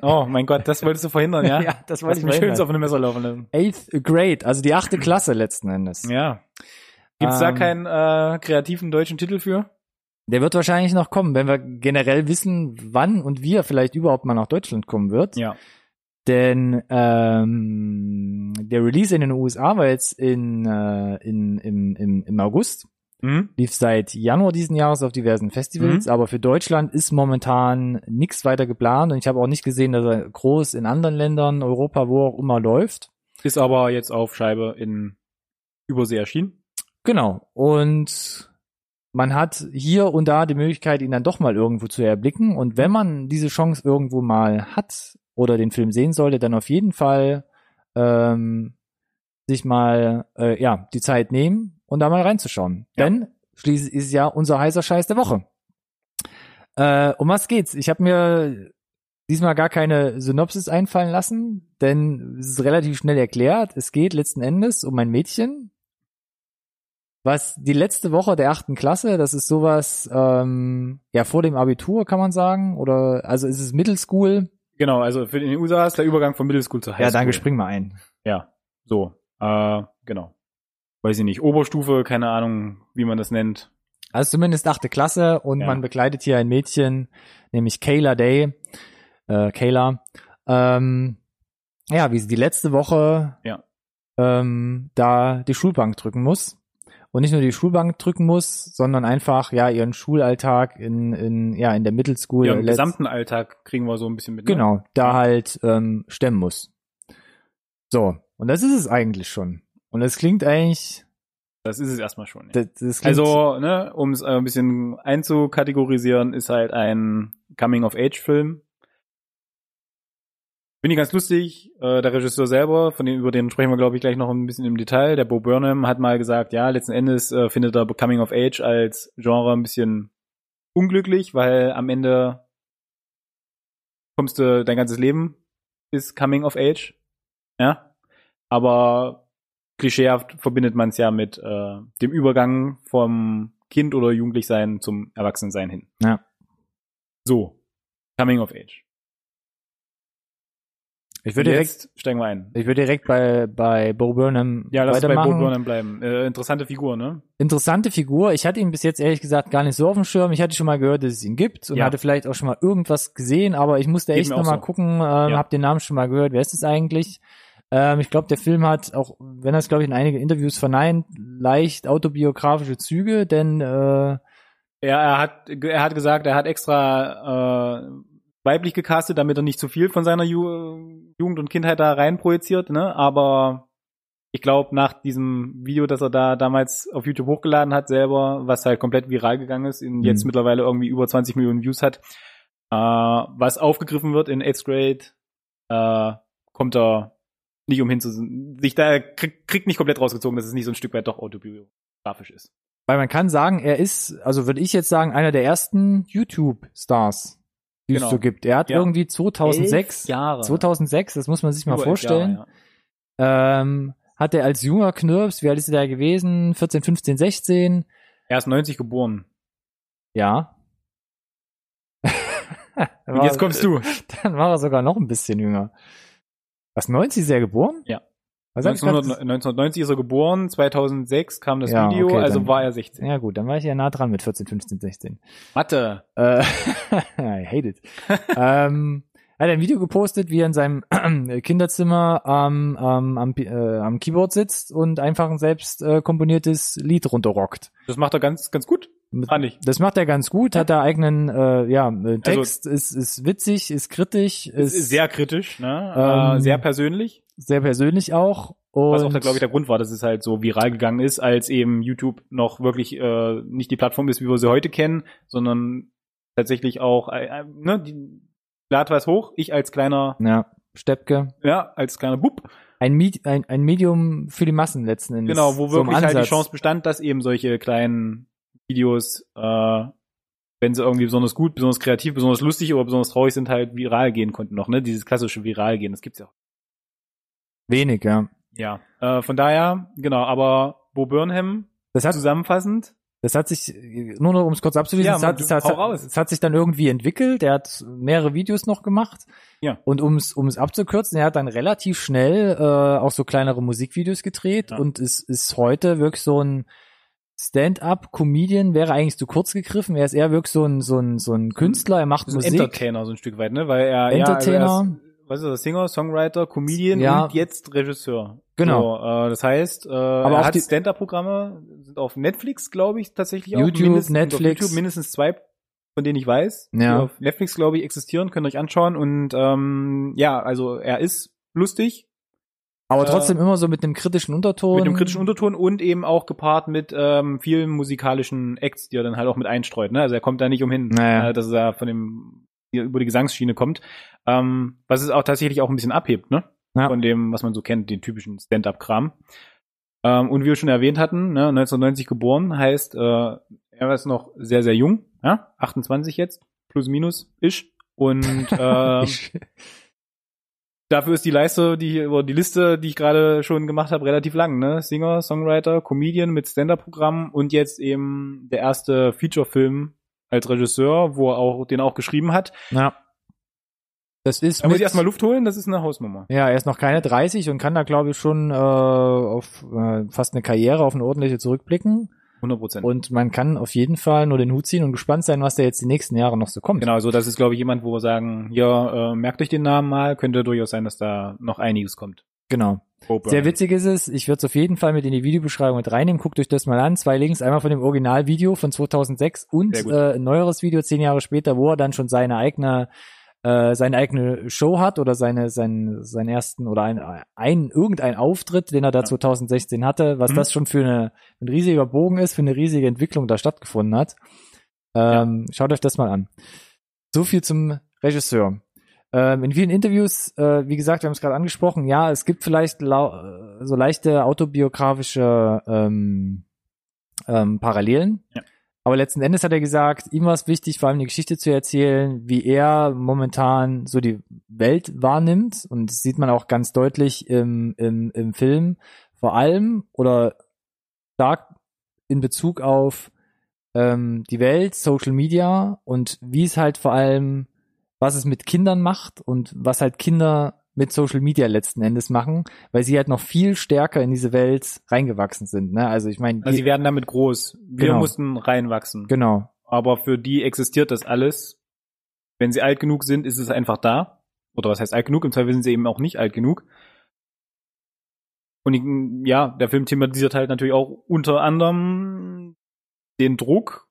Oh mein Gott, das wolltest du verhindern, ja? ja das wollte ich mich schön verhindern. auf eine Messer laufen lassen. Eighth Grade, also die achte Klasse letzten Endes. Ja. Gibt's da Ähm, keinen äh, kreativen deutschen Titel für? Der wird wahrscheinlich noch kommen, wenn wir generell wissen, wann und wie er vielleicht überhaupt mal nach Deutschland kommen wird. Ja. Denn ähm, der Release in den USA war jetzt in, äh, in, im, im, im August. Mhm. Lief seit Januar diesen Jahres auf diversen Festivals, Mhm. aber für Deutschland ist momentan nichts weiter geplant und ich habe auch nicht gesehen, dass er groß in anderen Ländern, Europa, wo auch immer läuft. Ist aber jetzt auf Scheibe in Übersee erschienen. Genau. Und man hat hier und da die Möglichkeit, ihn dann doch mal irgendwo zu erblicken. Und wenn man diese Chance irgendwo mal hat oder den Film sehen sollte, dann auf jeden Fall ähm, sich mal äh, ja die Zeit nehmen und da mal reinzuschauen. Ja. Denn schließlich ist es ja unser heißer Scheiß der Woche. Äh, um was geht's? Ich habe mir diesmal gar keine Synopsis einfallen lassen, denn es ist relativ schnell erklärt. Es geht letzten Endes um ein Mädchen, was die letzte Woche der achten Klasse, das ist sowas, ähm, ja, vor dem Abitur kann man sagen, oder, also ist es Middle School? Genau, also für den USA ist der Übergang von Middle School zur High Ja, School. danke, spring mal ein. Ja, so. Äh, genau. Weiß ich nicht. Oberstufe, keine Ahnung, wie man das nennt. Also zumindest achte Klasse und Ja. man begleitet hier ein Mädchen, nämlich Kayla Day, äh, Kayla, ähm, ja, wie sie die letzte Woche Ja. ähm, da die Schulbank drücken muss. Und nicht nur die Schulbank drücken muss, sondern einfach ja ihren Schulalltag in, in ja in der Middle School Ihren letzt- gesamten Alltag kriegen wir so ein bisschen mit. ne? genau da halt ähm, stemmen muss. So und das ist es eigentlich schon. Und das klingt eigentlich, Das ist es erstmal schon. Ja. das, das Also, ne, um es ein bisschen einzukategorisieren, ist halt ein Coming-of-Age-Film. Finde ich ganz lustig. Äh, der Regisseur selber, von dem, über den sprechen wir, glaube ich, gleich noch ein bisschen im Detail. Der Bo Burnham hat mal gesagt, ja, letzten Endes äh, findet er Coming-of-Age als Genre ein bisschen unglücklich, weil am Ende kommst du, dein ganzes Leben ist Coming-of-Age. Ja. Aber klischeehaft verbindet man es ja mit äh, dem Übergang vom Kind oder Jugendlichsein zum Erwachsensein hin. Ja. So. Coming of Age. Ich würde direkt, steigen wir ein. ich würde direkt bei bei Bo Burnham Ja, lass uns bei weitermachen. Bo Burnham bleiben. Äh, interessante Figur, ne? interessante Figur. Ich hatte ihn bis jetzt ehrlich gesagt gar nicht so auf dem Schirm. Ich hatte schon mal gehört, dass es ihn gibt und Ja. hatte vielleicht auch schon mal irgendwas gesehen, aber ich musste Geht echt noch mal so. gucken, ähm, Ja. hab den Namen schon mal gehört. Wer ist es eigentlich? Ähm, ich glaube, der Film hat auch, wenn er es glaube ich in einige Interviews verneint, leicht autobiografische Züge, denn äh, Er, er hat er hat gesagt, er hat extra äh, weiblich gecastet, damit er nicht zu viel von seiner Ju Jugend und Kindheit da rein projiziert, ne? Aber ich glaube, nach diesem Video, das er da damals auf YouTube hochgeladen hat, selber, was halt komplett viral gegangen ist, und jetzt Mhm. mittlerweile irgendwie über 20 Millionen Views hat, äh, was aufgegriffen wird in 8th Grade, äh, kommt er nicht umhin zu sich da er kriegt, kriegt nicht komplett rausgezogen, dass es nicht so ein Stück weit doch autobiografisch ist. weil man kann sagen, er ist, also würde ich jetzt sagen, einer der ersten YouTube-Stars, die Genau. es so gibt. Er hat Ja. irgendwie 2006, Elf Jahre. 2006, das muss man sich mal Über elf vorstellen. Jahre, ja. ähm, hat er als junger Knirps, wie alt ist er da gewesen? 14, 15, 16? Er ist 90 geboren. Ja. Und jetzt kommst du. Dann war er sogar noch ein bisschen jünger. Was, 90 ist er geboren? Ja. Was hab ich grad 1900, 1990 ist er geboren, 2006 kam das Ja, Video, okay, also dann- war er 16. Ja gut, dann war ich ja nah dran mit 14, 15, 16. Mathe. Äh, I hate it. ähm, er hat ein Video gepostet, wie er in seinem Kinderzimmer am, am, am, äh, am Keyboard sitzt und einfach ein selbst äh, komponiertes Lied runterrockt. Das macht er ganz, ganz gut, fand ich. Das macht er ganz gut, hat da eigenen äh, ja, äh, Text, ist, ist witzig, ist kritisch, ist Also Ist sehr kritisch, ne? Ähm, äh, sehr persönlich. Sehr persönlich auch. Und Was auch, glaube ich, der Grund war, dass es halt so viral gegangen ist, als eben YouTube noch wirklich äh, nicht die Plattform ist, wie wir sie heute kennen, sondern tatsächlich auch, äh, äh, ne, die lad was hoch, ich als kleiner, ja, Steppke. ja, als kleiner Bub, Ein, Med ein, ein Medium für die Massen letzten Endes. genau, wo So wirklich halt die. Chance bestand, dass eben solche kleinen Videos, äh, wenn sie irgendwie besonders gut, besonders kreativ, besonders lustig oder besonders traurig sind, halt viral gehen konnten noch, ne? Dieses klassische viral gehen, das gibt's ja auch. Wenig, ja. Ja, äh, von daher, genau, aber Bo Burnham, Das hat, zusammenfassend, das hat sich, nur noch um es kurz abzuschließen, Ja, das, hat, das, hat, das hat sich dann irgendwie entwickelt. Er hat mehrere Videos noch gemacht. Ja. Und um es um es abzukürzen, er hat dann relativ schnell äh, auch so kleinere Musikvideos gedreht Ja. und ist, ist heute wirklich so ein Stand-up-Comedian, wäre eigentlich zu kurz gegriffen. Er ist eher wirklich so ein, so ein, so ein Künstler, er macht so ein Musik. Entertainer so ein Stück weit, ne? Weil er, Entertainer. ja, also was ist er, Singer, Songwriter, Comedian Ja. und jetzt Regisseur. Genau. So, äh, das heißt, äh, Aber er auch hat die- Stand-up-Programme, sind auf Netflix, glaube ich, tatsächlich auch. YouTube, Netflix. YouTube mindestens zwei, von denen ich weiß, Ja. die auf Netflix, glaube ich, existieren, könnt ihr euch anschauen. Und ähm, ja, also er ist lustig, Aber Äh, trotzdem immer so mit einem kritischen Unterton. mit einem kritischen Unterton und eben auch gepaart mit ähm, vielen musikalischen Acts, die er dann halt auch mit einstreut. Ne? Also er kommt da nicht umhin, Naja. äh, dass er von dem hier über die Gesangsschiene kommt. Ähm, was es auch tatsächlich auch ein bisschen abhebt, ne? Ja. Von dem, was man so kennt, den typischen Stand-up-Kram. Ähm, und wie wir schon erwähnt hatten, ne, 1990 geboren, heißt, äh, er ist noch sehr, sehr jung, ja? 28 jetzt, plus minus, ish. Und Ich- Dafür ist die Leiste, die oder die Liste, die ich gerade schon gemacht habe, relativ lang, ne? Singer, Songwriter, Comedian mit Stand-up-Programm und jetzt eben der erste Feature-Film als Regisseur, wo er auch den auch geschrieben hat. ja. Das ist Da muss ich erstmal Luft holen, das ist eine Hausnummer. Ja, er ist noch keine 30 und kann da, glaube ich, schon äh, auf äh, fast eine Karriere, auf eine ordentliche zurückblicken. 100 Prozent. Und man kann auf jeden Fall nur den Hut ziehen und gespannt sein, was da jetzt die nächsten Jahre noch so kommt. Genau, so das ist, glaube ich, jemand, wo wir sagen, ja, äh, merkt euch den Namen mal, könnte durchaus sein, dass da noch einiges kommt. Genau. Sehr witzig ist es, ich würde es auf jeden Fall mit in die Videobeschreibung mit reinnehmen. Guckt euch das mal an. Zwei Links, einmal von dem Originalvideo von 2006 und äh, ein neueres Video zehn Jahre später, wo er dann schon seine eigene äh, seine eigene Show hat oder seine seinen seinen ersten oder ein, ein irgendein Auftritt, den er da ja. 2016 hatte, was mhm. das schon für eine, ein riesiger Bogen ist, für eine riesige Entwicklung da stattgefunden hat. Ähm, ja. Schaut euch das mal an. So viel zum Regisseur. Ähm, in vielen Interviews, äh, wie gesagt, wir haben es gerade angesprochen, ja, es gibt vielleicht so leichte autobiografische ähm, ähm, Parallelen. Ja. Aber letzten Endes hat er gesagt, ihm war es wichtig, vor allem die Geschichte zu erzählen, wie er momentan so die Welt wahrnimmt. Und das sieht man auch ganz deutlich im, im, im Film. Vor allem oder stark in Bezug auf ähm, die Welt, Social Media und wie es halt vor allem was es mit Kindern macht und was halt Kinder mit Social Media letzten Endes machen, weil sie halt noch viel stärker in diese Welt reingewachsen sind. Ne? Also ich meine, also sie werden damit groß. Wir genau. mussten reinwachsen. Genau. Aber für die existiert das alles. Wenn sie alt genug sind, ist es einfach da. Oder was heißt alt genug? Im Zweifel sind sie eben auch nicht alt genug. Und ich, ja, der Film thematisiert halt natürlich auch unter anderem den Druck,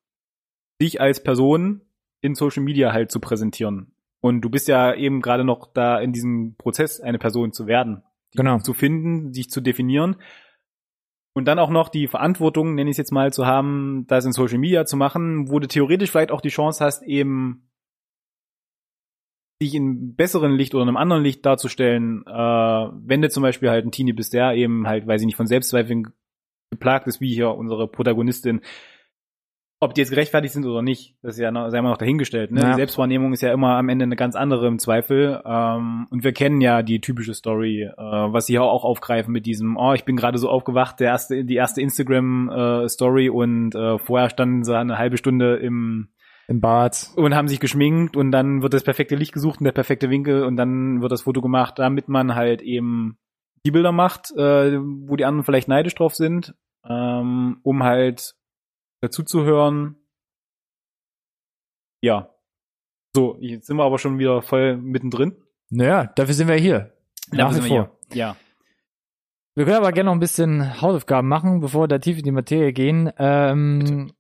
sich als Person in Social Media halt zu präsentieren. Und du bist ja eben gerade noch da in diesem Prozess, eine Person zu werden. Genau. Zu finden, sich zu definieren. Und dann auch noch die Verantwortung, nenne ich es jetzt mal, zu haben, das in Social Media zu machen, wo du theoretisch vielleicht auch die Chance hast, eben dich in besseren Licht oder einem anderen Licht darzustellen, äh, wenn du zum Beispiel halt ein Teenie bist, der eben halt, weiß ich nicht, von Selbstzweifeln geplagt ist, wie hier unsere Protagonistin, ob die jetzt gerechtfertigt sind oder nicht, das ist ja noch, sei mal noch dahingestellt. Ne? Ja. Die Selbstwahrnehmung ist ja immer am Ende eine ganz andere im Zweifel. Ähm, und wir kennen ja die typische Story, äh, was sie ja auch aufgreifen mit diesem, oh, ich bin gerade so aufgewacht, der erste, die erste Instagram-Story äh, und äh, vorher standen sie eine halbe Stunde im im Bad und haben sich geschminkt und dann wird das perfekte Licht gesucht und der perfekte Winkel und dann wird das Foto gemacht, damit man halt eben die Bilder macht, äh, wo die anderen vielleicht neidisch drauf sind, ähm, um halt dazu zu hören. Ja. So, jetzt sind wir aber schon wieder voll mittendrin. Naja, dafür sind wir hier. Nach wie vor. Ja. Wir können aber gerne noch ein bisschen Hausaufgaben machen, bevor wir da tief in die Materie gehen. Ähm,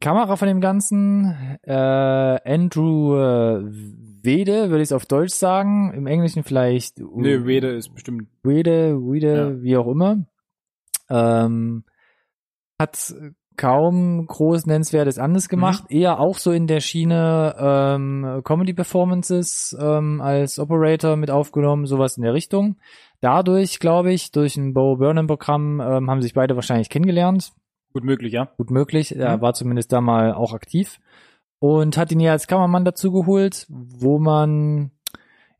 Kamera von dem Ganzen, äh, Andrew äh, Wede, würde ich es auf Deutsch sagen. Im Englischen vielleicht. Nee, Wede ist bestimmt. Wede, Wede, ja. wie auch immer. Ähm, hat kaum groß nennenswertes anderes gemacht, mhm. eher auch so in der Schiene ähm, Comedy Performances ähm, als Operator mit aufgenommen, sowas in der Richtung. Dadurch, glaube ich, durch ein Bo Burnham Programm ähm, haben sich beide wahrscheinlich kennengelernt. Gut möglich, ja. Gut möglich. Mhm. Er war zumindest da mal auch aktiv und hat ihn ja als Kameramann dazu geholt, wo man,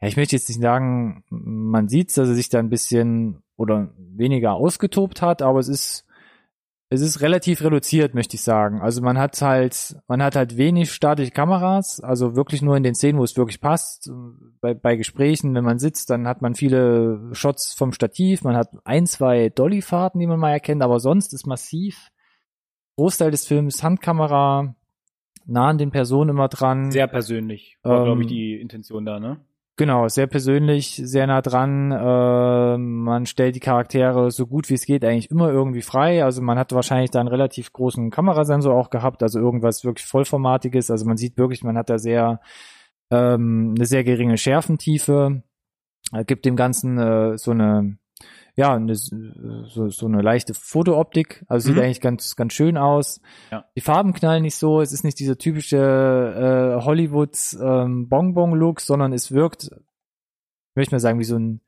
ja, ich möchte jetzt nicht sagen, man sieht, dass er sich da ein bisschen oder weniger ausgetobt hat, aber es ist es ist relativ reduziert, möchte ich sagen. Also man hat halt, man hat halt wenig statische Kameras, also wirklich nur in den Szenen, wo es wirklich passt. Bei, bei Gesprächen, wenn man sitzt, dann hat man viele Shots vom Stativ, man hat ein, zwei Dollyfahrten, die man mal erkennt, aber sonst ist massiv. Großteil des Films Handkamera, nah an den Personen immer dran. Sehr persönlich, war, ähm, glaube ich, die Intention da, ne? Genau, sehr persönlich, sehr nah dran. Äh, man stellt die Charaktere so gut wie es geht eigentlich immer irgendwie frei. Also man hat wahrscheinlich da einen relativ großen Kamerasensor auch gehabt, also irgendwas wirklich vollformatiges. Also man sieht wirklich, man hat da sehr ähm, eine sehr geringe Schärfentiefe. Äh, gibt dem Ganzen äh, so eine ja, eine, so, so eine leichte Fotooptik. Also sieht mhm. eigentlich ganz, ganz schön aus. Ja. Die Farben knallen nicht so. Es ist nicht dieser typische äh, Hollywood ähm, Bonbon-Look, sondern es wirkt, ich möchte mal sagen, wie so ein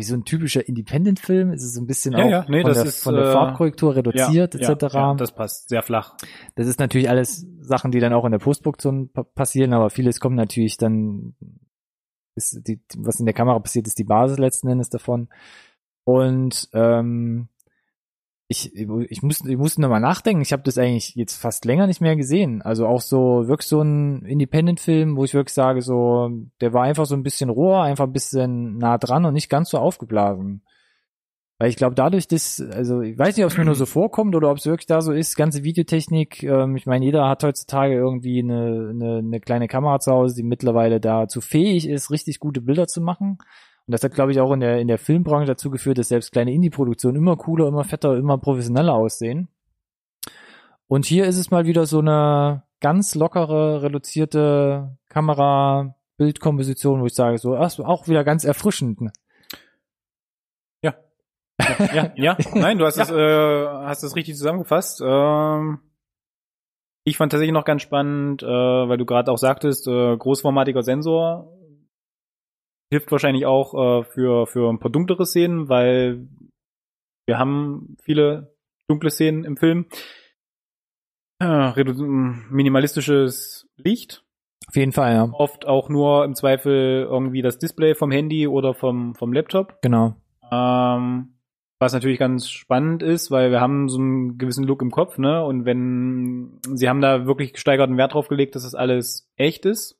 wie so ein typischer Independent-Film. Es ist ein bisschen ja, auch ja. Nee, von, der, ist, von der äh, Farbkorrektur reduziert ja, etc. Ja, das passt sehr flach. Das ist natürlich alles Sachen, die dann auch in der Postproduktion passieren, aber vieles kommt natürlich dann, ist die, was in der Kamera passiert, ist die Basis letzten Endes davon. Und ähm, ich, ich, muss, ich musste nochmal nachdenken. Ich habe das eigentlich jetzt fast länger nicht mehr gesehen. Also auch so wirklich so ein Independent-Film, wo ich wirklich sage, so, der war einfach so ein bisschen roher, einfach ein bisschen nah dran und nicht ganz so aufgeblasen. Weil ich glaube, dadurch, dass, also ich weiß nicht, ob es mir nur so vorkommt oder ob es wirklich da so ist, ganze Videotechnik, ähm, ich meine, jeder hat heutzutage irgendwie eine, eine, eine kleine Kamera zu Hause, die mittlerweile dazu fähig ist, richtig gute Bilder zu machen. Und das hat, glaube ich, auch in der, in der Filmbranche dazu geführt, dass selbst kleine Indie-Produktionen immer cooler, immer fetter, immer professioneller aussehen. Und hier ist es mal wieder so eine ganz lockere, reduzierte Kamera, Bildkomposition, wo ich sage, so, ach, auch wieder ganz erfrischend. Ne? Ja. Ja, ja, nein, du hast es, äh, hast es richtig zusammengefasst. Ähm, ich fand tatsächlich noch ganz spannend, äh, weil du gerade auch sagtest, äh, großformatiger Sensor hilft wahrscheinlich auch äh, für für ein paar dunklere Szenen, weil wir haben viele dunkle Szenen im Film. Ja, minimalistisches Licht. Auf jeden Fall, ja. Oft auch nur im Zweifel irgendwie das Display vom Handy oder vom, vom Laptop. Genau. Ähm, was natürlich ganz spannend ist, weil wir haben so einen gewissen Look im Kopf, ne? Und wenn sie haben da wirklich gesteigerten Wert drauf gelegt, dass das alles echt ist.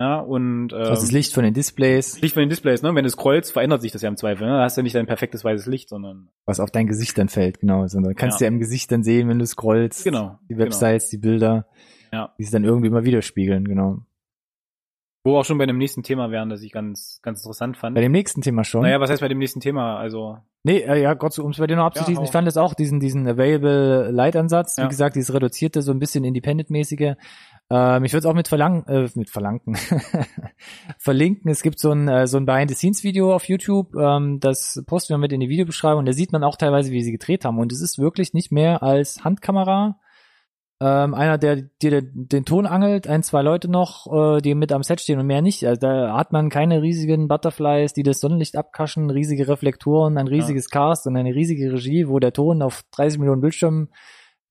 Ja, und ähm, das ist Licht von den Displays. Licht von den Displays, ne? Wenn du scrollst, verändert sich das ja im Zweifel. Ne? Da hast du ja nicht dein perfektes weißes Licht, sondern was auf dein Gesicht dann fällt, genau. Sondern kannst ja. du ja im Gesicht dann sehen, wenn du scrollst. Genau. Die Websites, genau. die Bilder, ja. die sich dann irgendwie immer widerspiegeln, genau. Wo wir auch schon bei dem nächsten Thema wären, das ich ganz, ganz interessant fand. Bei dem nächsten Thema schon? Naja, was heißt bei dem nächsten Thema? Also. Nee, äh, ja, Gott, um es bei dir noch abzuschließen, ja, ich fand das auch, diesen, diesen Available Light Ansatz, ja. wie gesagt, dieses reduzierte, so ein bisschen Independent-mäßige, ähm, ich würde es auch mit verlangen, äh, mit verlangen, verlinken. Es gibt so ein, äh, so ein Behind-the-Scenes-Video auf YouTube, ähm, das posten wir mit in die Videobeschreibung. Da sieht man auch teilweise, wie sie gedreht haben. Und es ist wirklich nicht mehr als Handkamera. Ähm, einer, der dir den Ton angelt, ein, zwei Leute noch, äh, die mit am Set stehen und mehr nicht. Also da hat man keine riesigen Butterflies, die das Sonnenlicht abkaschen, riesige Reflektoren, ein riesiges ja. Cast und eine riesige Regie, wo der Ton auf 30 Millionen Bildschirmen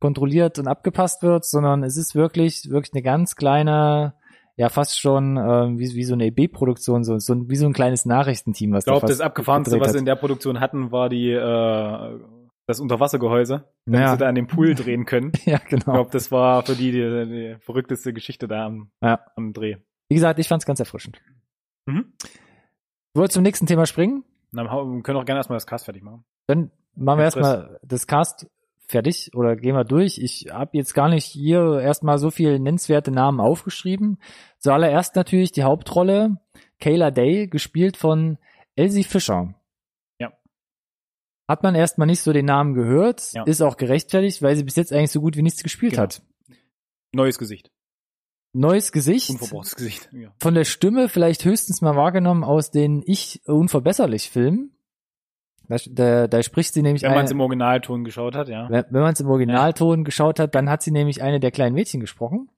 kontrolliert und abgepasst wird, sondern es ist wirklich, wirklich eine ganz kleine, ja fast schon äh, wie, wie so eine EB-Produktion, so, so wie so ein kleines Nachrichtenteam, was Ich glaube, das abgefahrenste, was sie in der Produktion hatten, war die äh, das Unterwassergehäuse, damit ja. sie da an dem Pool drehen können. ja, genau. Ich glaube, das war für die, die die verrückteste Geschichte da am, ja. am Dreh. Wie gesagt, ich fand's ganz erfrischend. Mhm. Wollt zum nächsten Thema springen? Na, wir können auch gerne erstmal das Cast fertig machen. Dann machen wir erstmal das Cast fertig oder gehen wir durch. Ich habe jetzt gar nicht hier erstmal so viel nennenswerte Namen aufgeschrieben. Zuallererst natürlich die Hauptrolle Kayla Day, gespielt von Elsie Fischer. Hat man erstmal nicht so den Namen gehört, ja. ist auch gerechtfertigt, weil sie bis jetzt eigentlich so gut wie nichts gespielt genau. hat. Neues Gesicht. Neues Gesicht. Unverbrauchtes Gesicht. Ja. Von der Stimme vielleicht höchstens mal wahrgenommen aus den Ich unverbesserlich Filmen. Da, da, da spricht sie nämlich. Wenn man es im Originalton geschaut hat, ja. Wenn, wenn man es im Originalton ja. geschaut hat, dann hat sie nämlich eine der kleinen Mädchen gesprochen.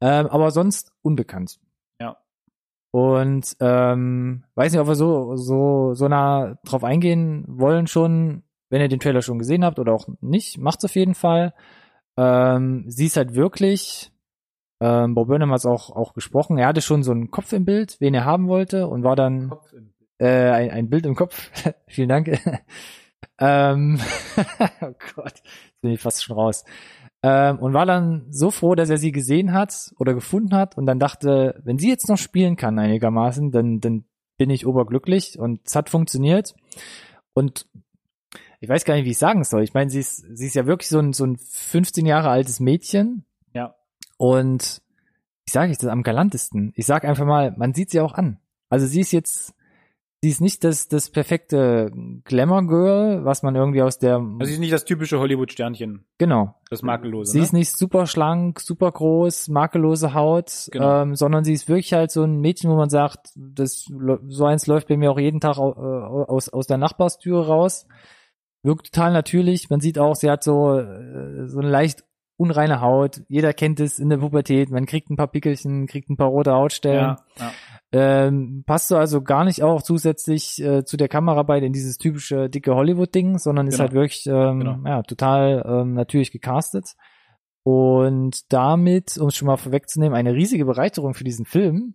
Ähm, aber sonst unbekannt. Und ähm, weiß nicht, ob wir so, so, so nah drauf eingehen wollen schon, wenn ihr den Trailer schon gesehen habt oder auch nicht, macht's auf jeden Fall. Ähm, sie ist halt wirklich, ähm, Bob Burnham hat es auch, auch gesprochen, er hatte schon so einen Kopf im Bild, wen er haben wollte und war dann. Äh, ein, ein Bild im Kopf. Vielen Dank. ähm, oh Gott, jetzt bin ich fast schon raus. Ähm, und war dann so froh, dass er sie gesehen hat oder gefunden hat und dann dachte, wenn sie jetzt noch spielen kann einigermaßen, dann, dann bin ich oberglücklich und es hat funktioniert. Und ich weiß gar nicht, wie ich sagen soll. Ich meine, sie ist, sie ist ja wirklich so ein, so ein 15 Jahre altes Mädchen. Ja. Und ich sage ich das am galantesten. Ich sag einfach mal, man sieht sie auch an. Also sie ist jetzt sie ist nicht das, das perfekte Glamour-Girl, was man irgendwie aus der. Also sie ist nicht das typische Hollywood-Sternchen. Genau. Das makellose. Sie ne? ist nicht super schlank, super groß, makellose Haut, genau. ähm, sondern sie ist wirklich halt so ein Mädchen, wo man sagt, das so eins läuft bei mir auch jeden Tag äh, aus, aus der Nachbarstüre raus. Wirkt total natürlich. Man sieht auch, sie hat so, äh, so eine leicht unreine Haut. Jeder kennt es in der Pubertät. Man kriegt ein paar Pickelchen, kriegt ein paar rote Hautstellen. Ja, ja. Ähm, passt so also gar nicht auch zusätzlich äh, zu der Kameraarbeit in dieses typische dicke Hollywood-Ding, sondern ist genau. halt wirklich ähm, genau. ja, total ähm, natürlich gecastet. Und damit, um es schon mal vorwegzunehmen, eine riesige Bereicherung für diesen Film.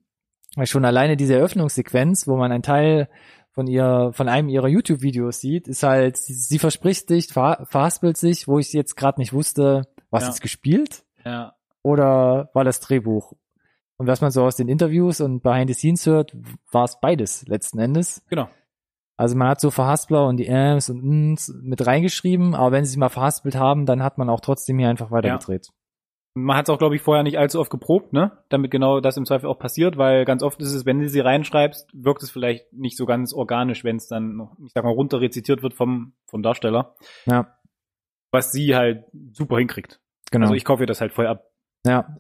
Weil schon alleine diese Eröffnungssequenz, wo man einen Teil von ihr, von einem ihrer YouTube-Videos sieht, ist halt, sie, sie verspricht sich, ver, verhaspelt sich, wo ich jetzt gerade nicht wusste, was Ja. ist gespielt Ja. oder war das Drehbuch? Und was man so aus den Interviews und Behind the Scenes hört, war es beides letzten Endes. Genau. Also man hat so Verhaspler und die Ms und Ns mit reingeschrieben, aber wenn sie sich mal verhaspelt haben, dann hat man auch trotzdem hier einfach weitergedreht. Man hat es auch, glaube ich, vorher nicht allzu oft geprobt, ne? Damit genau das im Zweifel auch passiert, weil ganz oft ist es, wenn du sie reinschreibst, wirkt es vielleicht nicht so ganz organisch, wenn es dann noch, ich sag mal, runter rezitiert wird vom, vom Darsteller. Ja, Was sie halt super hinkriegt. genau. Also ich kaufe ihr das halt voll ab. ja,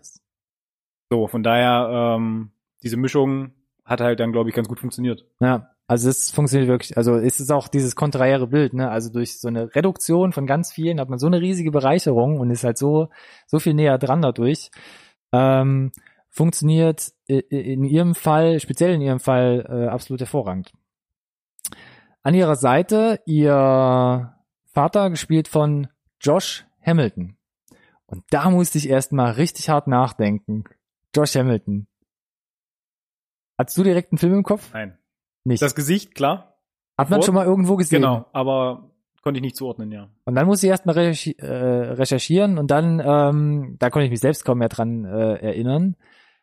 So, von daher, ähm, diese Mischung hat halt dann, glaube ich, ganz gut funktioniert. Ja, also es funktioniert wirklich, also es ist auch dieses konträre Bild, ne? Also durch so eine Reduktion von ganz vielen hat man so eine riesige Bereicherung und ist halt so, so viel näher dran dadurch. Ähm, funktioniert in ihrem Fall, speziell in ihrem Fall, äh, absolut hervorragend. An ihrer Seite ihr Vater, gespielt von Josh Hamilton. Und da musste ich erst mal richtig hart nachdenken. Josh Hamilton. Hast du direkt einen Film im Kopf? Nein. Nicht. Das Gesicht, klar. Hat man Vor- schon mal irgendwo gesehen. Genau. Aber konnte ich nicht zuordnen, ja. Und dann muss ich erstmal recherchi äh, recherchieren und dann, ähm, da konnte ich mich selbst kaum mehr dran äh, erinnern.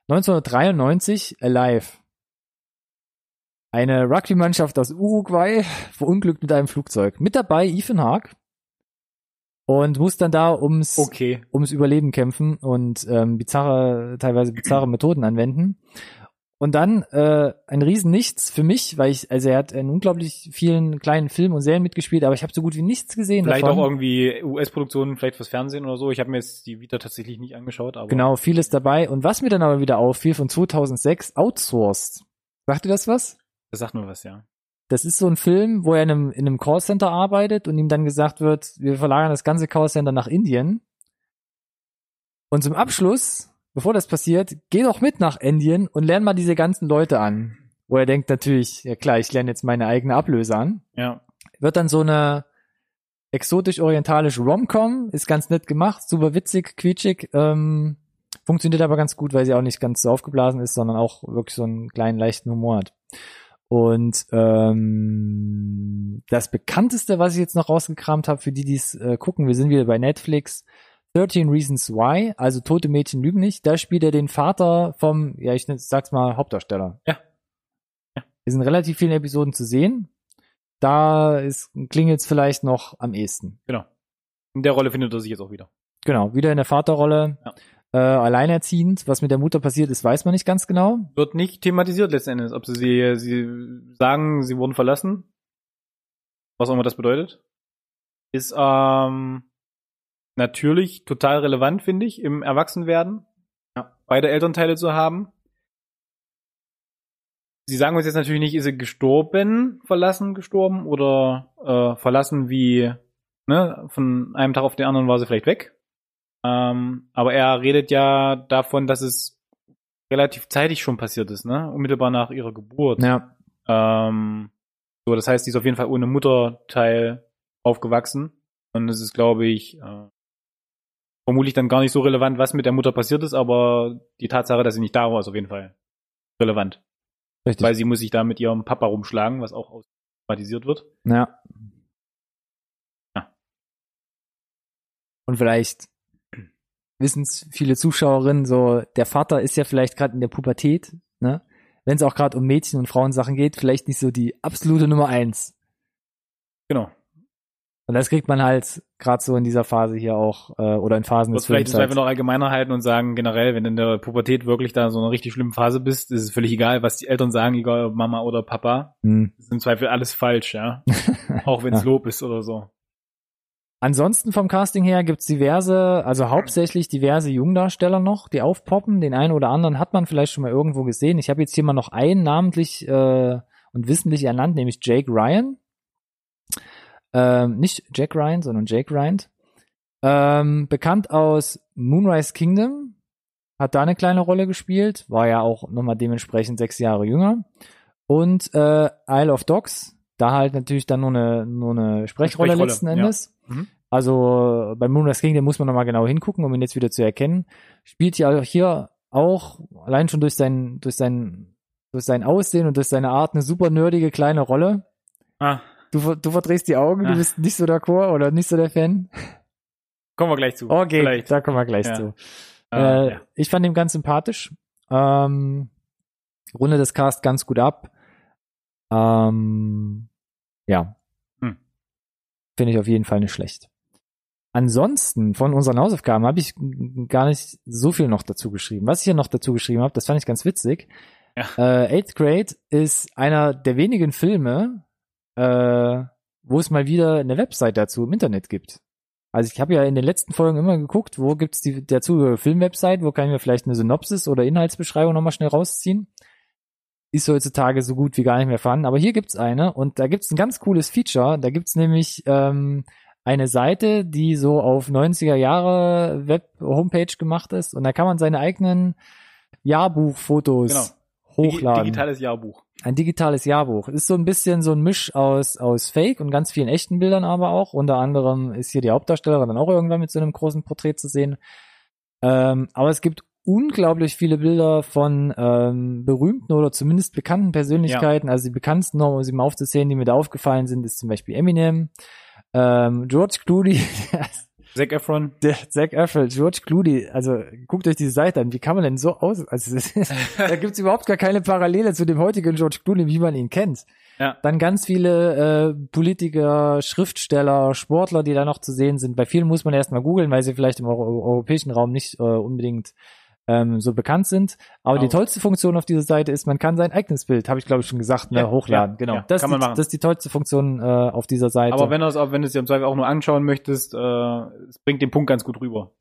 1993, Alive. Eine Rugby-Mannschaft aus Uruguay verunglückt mit einem Flugzeug. Mit dabei Ethan Haag. Und muss dann da ums, Okay. ums Überleben kämpfen und ähm, bizarre, teilweise bizarre Methoden anwenden. Und dann äh, ein Riesen-Nichts für mich, weil ich, also er hat in unglaublich vielen kleinen Filmen und Serien mitgespielt, aber ich habe so gut wie nichts gesehen Vielleicht davon. auch irgendwie US-Produktionen, vielleicht fürs Fernsehen oder so. Ich habe mir jetzt die Vita tatsächlich nicht angeschaut, aber Genau, vieles dabei. Und was mir dann aber wieder auffiel von 2006, Outsourced. Sagt ihr das was? das sagt nur was, ja. Das ist so ein Film, wo er in einem, in einem Callcenter arbeitet und ihm dann gesagt wird, wir verlagern das ganze Callcenter nach Indien. Und zum Abschluss, bevor das passiert, geh doch mit nach Indien und lern mal diese ganzen Leute an. Wo er denkt natürlich, ja klar, ich lerne jetzt meine eigene Ablöse an. Ja. Wird dann so eine exotisch-orientalische Rom-Com, ist ganz nett gemacht, super witzig, quietschig, ähm, funktioniert aber ganz gut, weil sie auch nicht ganz so aufgeblasen ist, sondern auch wirklich so einen kleinen, leichten Humor hat. Und ähm, das bekannteste, was ich jetzt noch rausgekramt habe, für die, die es äh, gucken, wir sind wieder bei Netflix, 13 Reasons Why, also Tote Mädchen lügen nicht, da spielt er den Vater vom, ja, ich sag's mal, Hauptdarsteller. Ja. Ja. Ist in relativ vielen Episoden zu sehen. Da ist, klingelt's vielleicht noch am ehesten. Genau. In der Rolle findet er sich jetzt auch wieder. Genau, wieder in der Vaterrolle. Ja. Äh, alleinerziehend, was mit der Mutter passiert ist, weiß man nicht ganz genau. Wird nicht thematisiert letzten Endes, ob sie, sie, sie sagen, sie wurden verlassen. Was auch immer das bedeutet. Ist ähm, natürlich total relevant, finde ich, im Erwachsenwerden. Ja. Beide Elternteile zu haben. Sie sagen uns jetzt natürlich nicht, ist sie gestorben, verlassen, gestorben oder äh, verlassen wie, ne, von einem Tag auf den anderen war sie vielleicht weg. Ähm, aber er redet ja davon, dass es relativ zeitig schon passiert ist, ne? Unmittelbar nach ihrer Geburt. Ja, Ähm, so, das heißt, die ist auf jeden Fall ohne Mutterteil aufgewachsen. Und es ist, glaube ich, äh, vermutlich dann gar nicht so relevant, was mit der Mutter passiert ist, aber die Tatsache, dass sie nicht da war, ist auf jeden Fall relevant. richtig. Weil sie muss sich da mit ihrem Papa rumschlagen, was auch automatisiert wird. Ja. Ja. Und vielleicht wissen es viele Zuschauerinnen, so der Vater ist ja vielleicht gerade in der Pubertät, ne? Wenn es auch gerade um Mädchen und Frauensachen geht, vielleicht nicht so die absolute Nummer eins. Genau. Und das kriegt man halt gerade so in dieser Phase hier auch äh, oder in Phasen des vielleicht das einfach Halt. noch allgemeiner halten und sagen, generell, wenn du in der Pubertät wirklich da so eine richtig schlimme Phase bist, ist es völlig egal, was die Eltern sagen, egal ob Mama oder Papa. Hm. Das ist im Zweifel alles falsch, ja. Auch wenn es Ja. Lob ist oder so. Ansonsten vom Casting her gibt's diverse, also hauptsächlich diverse Jungdarsteller noch, die aufpoppen. Den einen oder anderen hat man vielleicht schon mal irgendwo gesehen. Ich habe jetzt hier mal noch einen namentlich äh, und wissentlich ernannt, nämlich Jake Ryan. Ähm, nicht Jack Ryan, sondern Jake Ryan. Ähm, bekannt aus Moonrise Kingdom, hat da eine kleine Rolle gespielt, war ja auch nochmal dementsprechend sechs Jahre jünger. Und äh, Isle of Dogs, da halt natürlich dann nur eine, nur eine Sprechrolle, Sprechrolle, letzten ja. Endes. Mhm. Also bei Moonrise Kingdom muss man nochmal genau hingucken, um ihn jetzt wieder zu erkennen. Spielt ja hier auch allein schon durch sein, durch sein, durch sein Aussehen und durch seine Art eine super nerdige kleine Rolle. Ah, Du, du verdrehst die Augen, du Ah. bist nicht so d'accord oder nicht so der Fan. kommen wir gleich zu. Okay, Vielleicht. da kommen wir gleich Ja. zu. Äh, ja. Ich fand ihn ganz sympathisch. Ähm, runde das Cast ganz gut ab. Ähm, ja. Hm. Finde ich auf jeden Fall nicht schlecht. Ansonsten von unseren Hausaufgaben habe ich gar nicht so viel noch dazu geschrieben. Was ich hier noch dazu geschrieben habe, das fand ich ganz witzig. Ja. Äh, Eighth Grade ist einer der wenigen Filme, äh, wo es mal wieder eine Website dazu im Internet gibt. Also ich habe ja in den letzten Folgen immer geguckt, wo gibt's die dazu Filmwebsite, wo kann ich mir vielleicht eine Synopsis oder Inhaltsbeschreibung nochmal schnell rausziehen. Ist heutzutage so gut wie gar nicht mehr vorhanden, aber hier gibt's eine und da gibt's ein ganz cooles Feature. Da gibt's nämlich ähm, eine Seite, die so auf 90er Jahre Web-Homepage gemacht ist und da kann man seine eigenen Jahrbuchfotos Genau. hochladen. Digi- Digitales Jahrbuch. Ein digitales Jahrbuch. Ist so ein bisschen so ein Misch aus, aus Fake und ganz vielen echten Bildern aber auch. Unter anderem ist hier die Hauptdarstellerin dann auch irgendwann mit so einem großen Porträt zu sehen. Ähm, aber es gibt unglaublich viele Bilder von ähm, berühmten oder zumindest bekannten Persönlichkeiten. Also die bekanntesten, um sie mal aufzuzählen, die mir da aufgefallen sind, ist zum Beispiel Eminem, ähm, George Clooney, Zac Efron. der Zac Efron, George Clooney, also guckt euch diese Seite an, wie kann man denn so aus, also ist, da gibt's überhaupt gar keine Parallele zu dem heutigen George Clooney, wie man ihn kennt. Ja. Dann ganz viele äh, Politiker, Schriftsteller, Sportler, die da noch zu sehen sind. Bei vielen muss man erstmal googeln, weil sie vielleicht im Euro europäischen Raum nicht äh, unbedingt ähm, so bekannt sind. Aber die Genau. tollste Funktion auf dieser Seite ist, man kann sein eigenes Bild, habe ich glaube ich schon gesagt, ne, Ja, hochladen. ja, genau. ja, das, kann ist man die, machen. das ist die tollste Funktion äh, auf dieser Seite. Aber wenn du es auch, wenn du es dir im Zweifel auch nur anschauen möchtest, äh, es bringt den Punkt ganz gut rüber.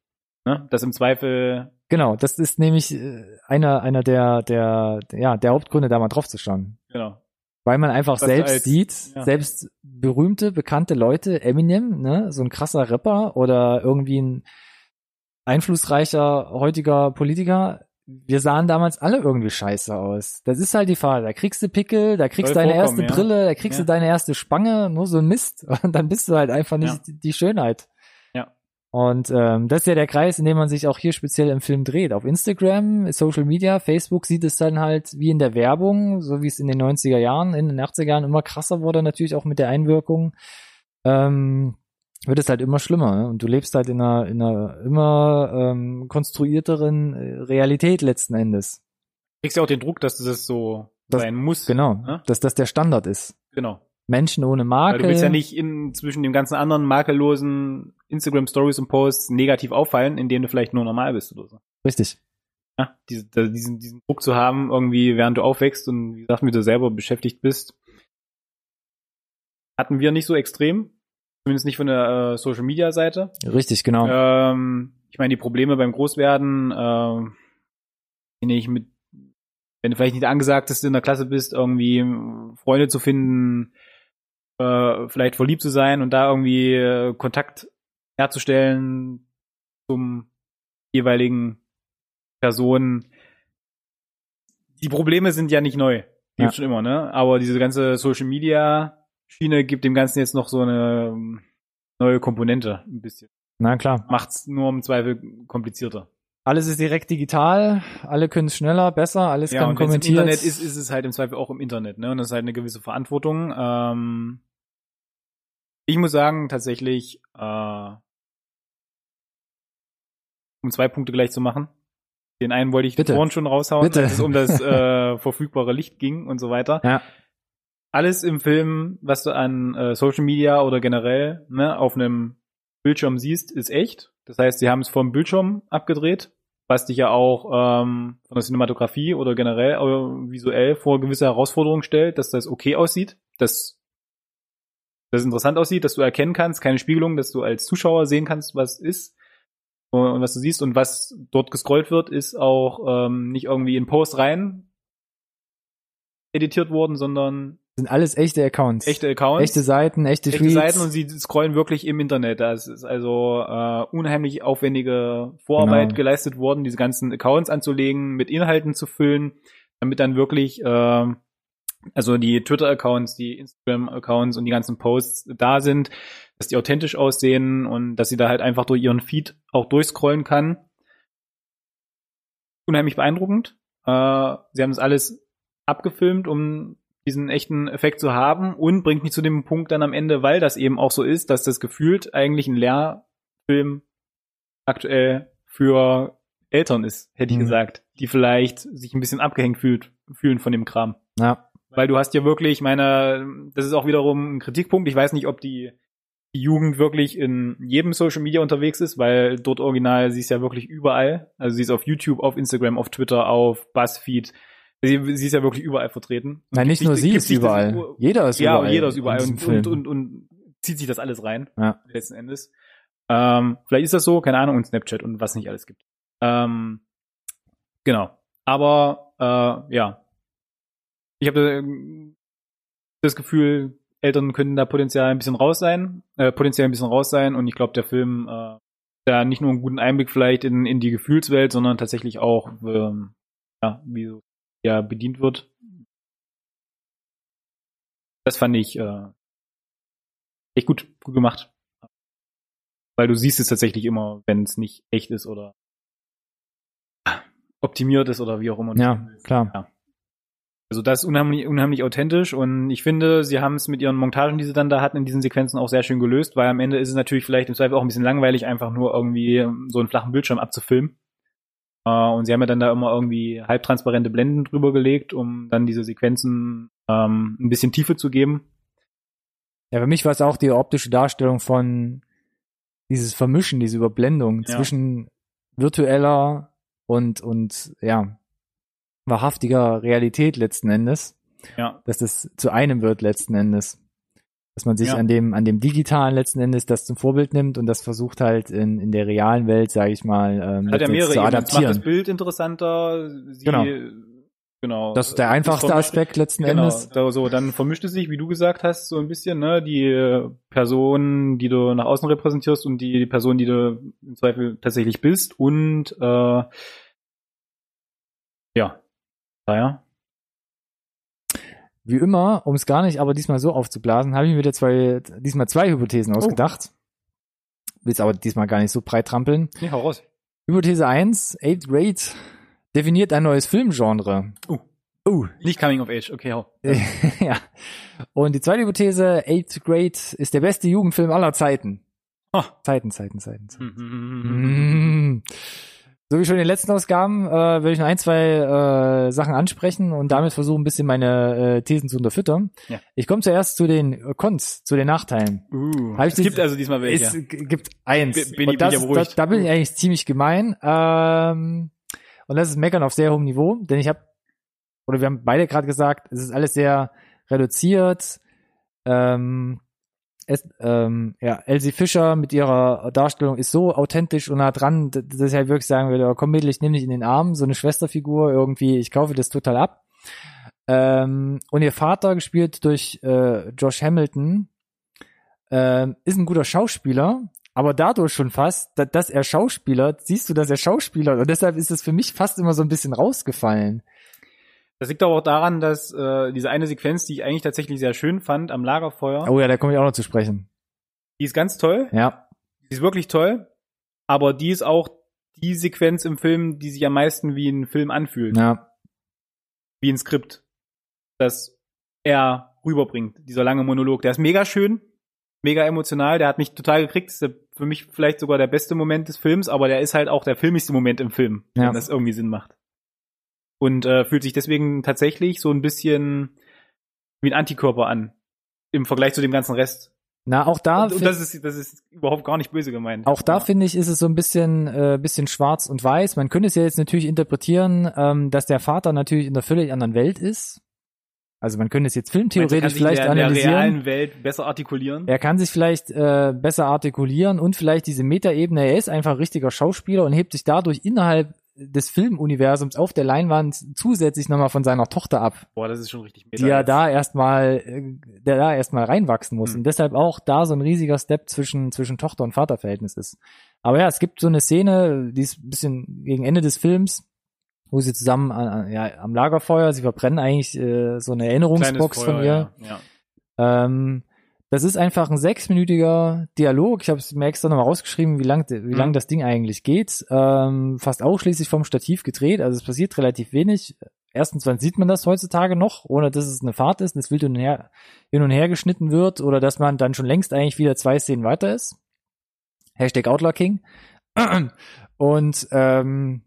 Ne? Das im Zweifel, Genau, das ist nämlich äh, einer, einer der, der, ja, der Hauptgründe, da mal drauf zu schauen. genau. Weil man einfach Das selbst als- sieht, ja. selbst berühmte, bekannte Leute, Eminem, ne, so ein krasser Rapper oder irgendwie ein einflussreicher heutiger Politiker, wir sahen damals alle irgendwie scheiße aus. Das ist halt die Frage. Da kriegst du Pickel, da kriegst du Soll deine erste ja. Brille, da kriegst Ja. du deine erste Spange, nur so ein Mist. Und dann bist du halt einfach nicht Ja. die Schönheit. Ja. Und ähm, das ist ja der Kreis, in dem man sich auch hier speziell im Film dreht. Auf Instagram, Social Media, Facebook sieht es dann halt wie in der Werbung, so wie es in den 90er Jahren, in den 80er Jahren immer krasser wurde, natürlich auch mit der Einwirkung. Ähm, wird es halt immer schlimmer. Ne? Und du lebst halt in einer, in einer immer ähm, konstruierteren äh, Realität letzten Endes. Kriegst ja auch den Druck, dass das so Das- sein muss. Genau. Ja? Dass das der Standard ist. Genau. Menschen ohne Weil Makel. du willst ja nicht in, zwischen dem ganzen anderen makellosen Instagram Stories und Posts negativ auffallen, indem du vielleicht nur normal bist oder so. Richtig. Ja, diese, diesen, diesen Druck zu haben, irgendwie, während du aufwächst und wie gesagt, mit dir selber beschäftigt bist, hatten wir nicht so extrem. Zumindest nicht von der äh, Social Media Seite. Richtig, genau. Ähm, ich meine, die Probleme beim Großwerden, ähm, wenn ich mit, wenn du vielleicht nicht der Angesagteste in der Klasse bist, irgendwie ähm, Freunde zu finden, äh, vielleicht verliebt zu sein und da irgendwie äh, Kontakt herzustellen zum jeweiligen Person. Die Probleme sind ja nicht neu. Die Ja. gibt's schon immer, ne? Aber diese ganze Social Media Schiene gibt dem Ganzen jetzt noch so eine ähm, neue Komponente ein bisschen Na klar. macht's nur im Zweifel komplizierter. Alles ist direkt digital, alle können es schneller, besser, alles Ja, kann es im kommentiert. Internet ist, ist es halt im Zweifel auch im Internet, ne? Und das ist halt eine gewisse Verantwortung. Ähm, ich muss sagen, tatsächlich, äh, um zwei Punkte gleich zu machen. Den einen wollte ich Bitte. vorhin schon raushauen, Bitte. als es um das äh, verfügbare Licht ging und so weiter. Ja. Alles im Film, was du an äh, Social Media oder generell ne, auf einem Bildschirm siehst, ist echt. Das heißt, sie haben es vom Bildschirm abgedreht, was dich ja auch ähm, von der Cinematografie oder generell äh, visuell vor gewisse Herausforderungen stellt, dass das okay aussieht, dass das interessant aussieht, dass du erkennen kannst, keine Spiegelung, dass du als Zuschauer sehen kannst, was ist und was du siehst und was dort gescrollt wird, ist auch ähm, nicht irgendwie in Post rein editiert worden, sondern sind alles echte Accounts. echte Accounts, echte Seiten, echte, echte Tweets. Seiten und sie scrollen wirklich im Internet. Da ist also äh, unheimlich aufwendige Vorarbeit Genau. geleistet worden, diese ganzen Accounts anzulegen, mit Inhalten zu füllen, damit dann wirklich äh, also die Twitter-Accounts, die Instagram-Accounts und die ganzen Posts da sind, dass die authentisch aussehen und dass sie da halt einfach durch ihren Feed auch durchscrollen kann. Unheimlich beeindruckend. Äh, sie haben das alles abgefilmt, um diesen echten Effekt zu haben und bringt mich zu dem Punkt dann am Ende, weil das eben auch so ist, dass das gefühlt eigentlich ein Lehrfilm aktuell für Eltern ist, hätte ich Mhm. gesagt, die vielleicht sich ein bisschen abgehängt fühlt, fühlen von dem Kram. Ja. weil du hast ja wirklich, ich meine, das ist auch wiederum ein Kritikpunkt. Ich weiß nicht, ob die, die Jugend wirklich in jedem Social Media unterwegs ist, weil dort original sie ist ja wirklich überall. Also sie ist auf YouTube, auf Instagram, auf Twitter, auf Buzzfeed. Sie, sie ist ja wirklich überall vertreten. Nein, nicht nur sie ist überall. Das, jeder ist ja, überall. jeder ist überall und, und, und, und zieht sich das alles rein, Ja. letzten Endes. Ähm, vielleicht ist das so, keine Ahnung, und Snapchat und was nicht alles gibt. Ähm, genau. Aber äh, ja, ich habe ähm, das Gefühl, Eltern können da potenziell ein bisschen raus sein, äh, potenziell ein bisschen raus sein und ich glaube, der Film äh, da nicht nur einen guten Einblick vielleicht in, in die Gefühlswelt, sondern tatsächlich auch, ähm, ja, wie so ja bedient wird. Das fand ich äh, echt gut, gut gemacht. Weil du siehst es tatsächlich immer, wenn es nicht echt ist oder optimiert ist oder wie auch immer. Ja, klar. Also das ist unheimlich, unheimlich authentisch und ich finde, sie haben es mit ihren Montagen, die sie dann da hatten, in diesen Sequenzen auch sehr schön gelöst, weil am Ende ist es natürlich vielleicht im Zweifel auch ein bisschen langweilig, einfach nur irgendwie so einen flachen Bildschirm abzufilmen. Äh, und sie haben ja dann da immer irgendwie halbtransparente Blenden drüber gelegt, um dann diese Sequenzen ähm, ein bisschen Tiefe zu geben. Ja, für mich war es auch die optische Darstellung von dieses Vermischen, diese Überblendung Ja. zwischen virtueller und, und, ja, wahrhaftiger Realität letzten Endes, Ja, dass das zu einem wird letzten Endes. Dass man sich Ja. an dem, an dem digitalen letzten Endes das zum Vorbild nimmt und das versucht halt in, in der realen Welt, sage ich mal, ähm, hat ja mehrere zu. Es macht das adaptieren. Bild interessanter. Sie, Genau. genau. Das ist der einfachste Aspekt letzten Genau, Endes. da, so, dann vermischt es sich, wie du gesagt hast, so ein bisschen, ne, die äh, Person, die du nach außen repräsentierst und die, die Person, die du im Zweifel tatsächlich bist und äh, ja, naja. Wie immer, um es gar nicht aber diesmal so aufzublasen, habe ich mir zwei, diesmal zwei Hypothesen Oh. ausgedacht. Will es aber diesmal gar nicht so breit trampeln. Nee, hau raus. Hypothese 1, Eighth Grade definiert ein neues Filmgenre. Uh. Uh. Nicht Coming of Age, okay, hau. ja. Und die zweite Hypothese, Eighth Grade ist der beste Jugendfilm aller Zeiten. Oh. Zeiten, Zeiten, Zeiten. Zeiten. Mhm. Mm. So wie schon in den letzten Ausgaben äh, will ich noch ein, zwei äh, Sachen ansprechen und damit versuchen, ein bisschen meine äh, Thesen zu unterfüttern. Ja. Ich komme zuerst zu den Cons, zu den Nachteilen. Uh, es gibt also diesmal welche. Es gibt eins. Bin- bin ich- und das, bin ich das, da bin ich eigentlich ziemlich gemein. Ähm, und das ist Meckern auf sehr hohem Niveau, denn ich habe, oder wir haben beide gerade gesagt, es ist alles sehr reduziert. Ähm, es, ähm, ja, Elsie Fischer mit ihrer Darstellung ist so authentisch und nah dran, dass ich halt wirklich sagen würde, oh, komm Mädel, ich nehme dich in den Arm, so eine Schwesterfigur irgendwie, ich kaufe das total ab. Ähm, und ihr Vater, gespielt durch äh, Josh Hamilton, ähm, ist ein guter Schauspieler, aber dadurch schon fast, da, dass er Schauspieler, siehst du, dass er Schauspieler und deshalb ist es für mich fast immer so ein bisschen rausgefallen. Das liegt aber auch daran, dass äh, diese eine Sequenz, die ich eigentlich tatsächlich sehr schön fand, am Lagerfeuer, Oh ja, da komme ich auch noch zu sprechen. die ist ganz toll. Ja, Die ist wirklich toll. Aber die ist auch die Sequenz im Film, die sich am meisten wie ein Film anfühlt. ja, Wie ein Skript. Das er rüberbringt. Dieser lange Monolog. Der ist mega schön. Mega emotional. Der hat mich total gekriegt. Das ist für mich vielleicht sogar der beste Moment des Films. Aber der ist halt auch der filmigste Moment im Film. Ja. Wenn das irgendwie Sinn macht. Und äh, fühlt sich deswegen tatsächlich so ein bisschen wie ein Antikörper an. Im Vergleich zu dem ganzen Rest. na auch da, und, und das ist, das ist überhaupt gar nicht böse gemeint. auch da Ja. finde ich, ist es so ein bisschen, äh, bisschen schwarz und weiß. Man könnte es ja jetzt natürlich interpretieren, ähm, dass der Vater natürlich in einer völlig anderen Welt ist. Also man könnte es jetzt er filmtheoretisch sich vielleicht in der, in der analysieren. realen Welt besser artikulieren. Er kann sich vielleicht äh, besser artikulieren und vielleicht diese Metaebene, er ist einfach ein richtiger Schauspieler und hebt sich dadurch innerhalb des Filmuniversums auf der Leinwand zusätzlich nochmal von seiner Tochter ab, Boah, das ist schon richtig die ja da erstmal, äh, der da erstmal reinwachsen muss. Hm. Und deshalb auch da so ein riesiger Step zwischen, zwischen Tochter- und Vaterverhältnis ist. Aber ja, es gibt so eine Szene, die ist ein bisschen gegen Ende des Films, wo sie zusammen äh, ja, am Lagerfeuer, sie verbrennen eigentlich äh, so eine Erinnerungsbox von ihr. Ja, ja. Ähm, das ist einfach ein sechsminütiger Dialog. Ich habe es mir extra nochmal rausgeschrieben, wie lang, wie lang Mhm. das Ding eigentlich geht. Ähm, fast ausschließlich vom Stativ gedreht. Also es passiert relativ wenig. Erstens, wann sieht man das heutzutage noch, ohne dass es eine Fahrt ist, das wild hin und her, hin und her geschnitten wird oder dass man dann schon längst eigentlich wieder zwei Szenen weiter ist. Hashtag Outlaw King. Und ähm,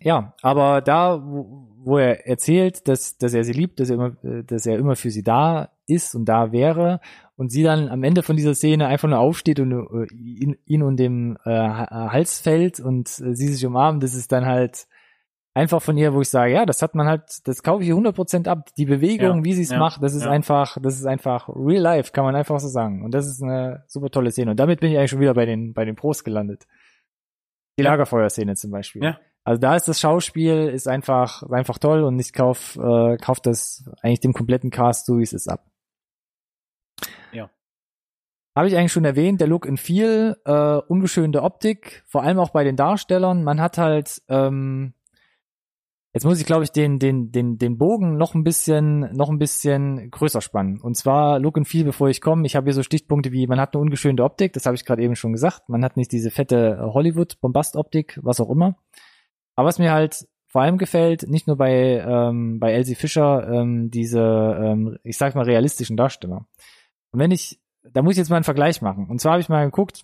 Ja, aber da, wo, wo er erzählt, dass, dass er sie liebt, dass er immer, äh, dass er immer für sie da ist und da wäre und sie dann am Ende von dieser Szene einfach nur aufsteht und äh, ihn, ihn und dem äh, Hals fällt und äh, sie sich umarmen, das ist dann halt einfach von ihr, wo ich sage, ja, das hat man halt, das kaufe ich 100% ab. Die Bewegung, Ja, wie sie es ja, macht, das ist ja. einfach, das ist einfach real life, kann man einfach so sagen. Und das ist eine super tolle Szene. Und damit bin ich eigentlich schon wieder bei den, bei den Pros gelandet. Die. Lagerfeuerszene zum Beispiel. Ja. Also da ist das Schauspiel ist einfach, einfach toll und ich kauf, äh, kauf das eigentlich dem kompletten Cast so wie es ist ab. Ja. Habe ich eigentlich schon erwähnt, der Look in viel, äh, ungeschönte Optik, vor allem auch bei den Darstellern. Man hat halt, ähm, jetzt muss ich glaube ich den, den, den, den Bogen noch ein bisschen, noch ein bisschen größer spannen. Und zwar Look and Feel, bevor ich komme. Ich habe hier so Stichpunkte wie, man hat eine ungeschönte Optik, das habe ich gerade eben schon gesagt. Man hat nicht diese fette Hollywood-Bombast-Optik, was auch immer. Aber was mir halt vor allem gefällt, nicht nur bei, ähm, bei Elsie Fischer, ähm, diese, ähm, ich sag mal, realistischen Darsteller. Und wenn ich, da muss ich jetzt mal einen Vergleich machen. Und zwar habe ich mal geguckt,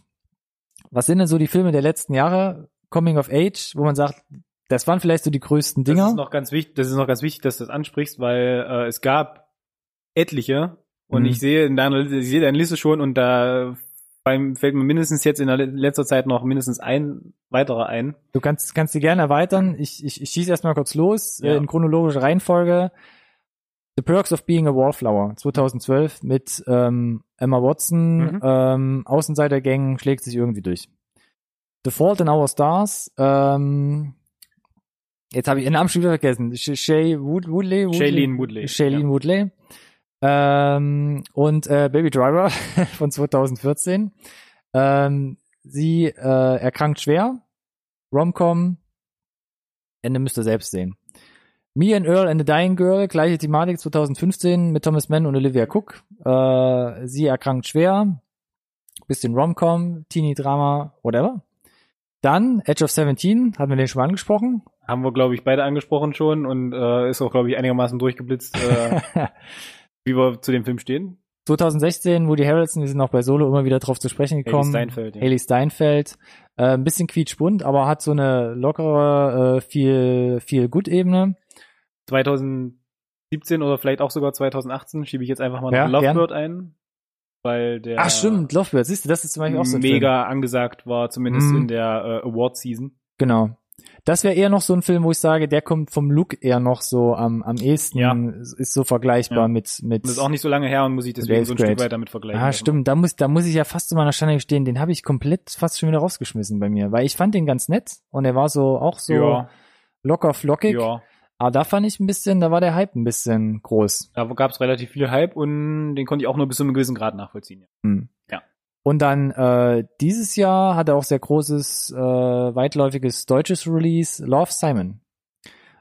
was sind denn so die Filme der letzten Jahre, Coming of Age, wo man sagt, das waren vielleicht so die größten Das Dinger. ist noch ganz wichtig, das ist noch ganz wichtig, dass du das ansprichst, weil äh, es gab etliche und Mhm. ich sehe in deiner ich sehe deine Liste schon und da beim, fällt mir mindestens jetzt in der le- letzter Zeit noch mindestens ein weiterer ein. Du kannst, kannst die gerne erweitern. Ich, ich, ich schieße erstmal kurz los, Ja. äh, in chronologischer Reihenfolge. The Perks of Being a Wallflower 2012 mit ähm, Emma Watson, Mhm. ähm, Außenseitergang schlägt sich irgendwie durch. The Fault in Our Stars, ähm, jetzt habe ich ihren Namen schon wieder vergessen. Sh- Shay Wood, Woodley, Woodley? Shailene Woodley. Shailene Woodley. Ähm, und äh, Baby Driver von 2014. Ähm, sie äh, erkrankt schwer. Romcom. Ende müsst ihr selbst sehen. Me and Earl and the Dying Girl, gleiche Thematik 2015 mit Thomas Mann und Olivia Cook. Äh, sie erkrankt schwer. Bisschen Romcom, Teenie-Drama, whatever. Dann Edge of 17, hatten wir den schon mal angesprochen. Haben wir, glaube ich, beide angesprochen schon und äh, ist auch, glaube ich, einigermaßen durchgeblitzt, äh, wie wir zu dem Film stehen. 2016, Woody Harrelson, wir sind auch bei Solo immer wieder drauf zu sprechen Haley gekommen. Steinfeld. Ja. Haley Steinfeld. Äh, ein bisschen quietschbunt, aber hat so eine lockere, äh, viel, viel Gut-Ebene. 2017 oder vielleicht auch sogar 2018 schiebe ich jetzt einfach mal Ja, Lovebird ein, weil der Ach stimmt, Lovebird, siehst du, das ist zum Beispiel auch so ein Film. mega angesagt war, zumindest Mhm. in der äh, Award-Season. Genau. Das wäre eher noch so ein Film, wo ich sage, der kommt vom Look eher noch so am, am ehesten, Ja. ist so vergleichbar Ja. mit, mit. Das ist auch nicht so lange her und muss ich deswegen so ein. Stück weiter mit vergleichen. Ah, stimmt, da muss, da muss ich ja fast zu meiner Schande gestehen, den habe ich komplett fast schon wieder rausgeschmissen bei mir, weil ich fand den ganz nett und er war so, auch so Ja, locker flockig, ja. aber da fand ich ein bisschen, da war der Hype ein bisschen groß. Da gab es relativ viel Hype und den konnte ich auch nur bis zu einem gewissen Grad nachvollziehen. Hm. Und dann äh, dieses Jahr hat er auch sehr großes, äh, weitläufiges deutsches Release, Love Simon.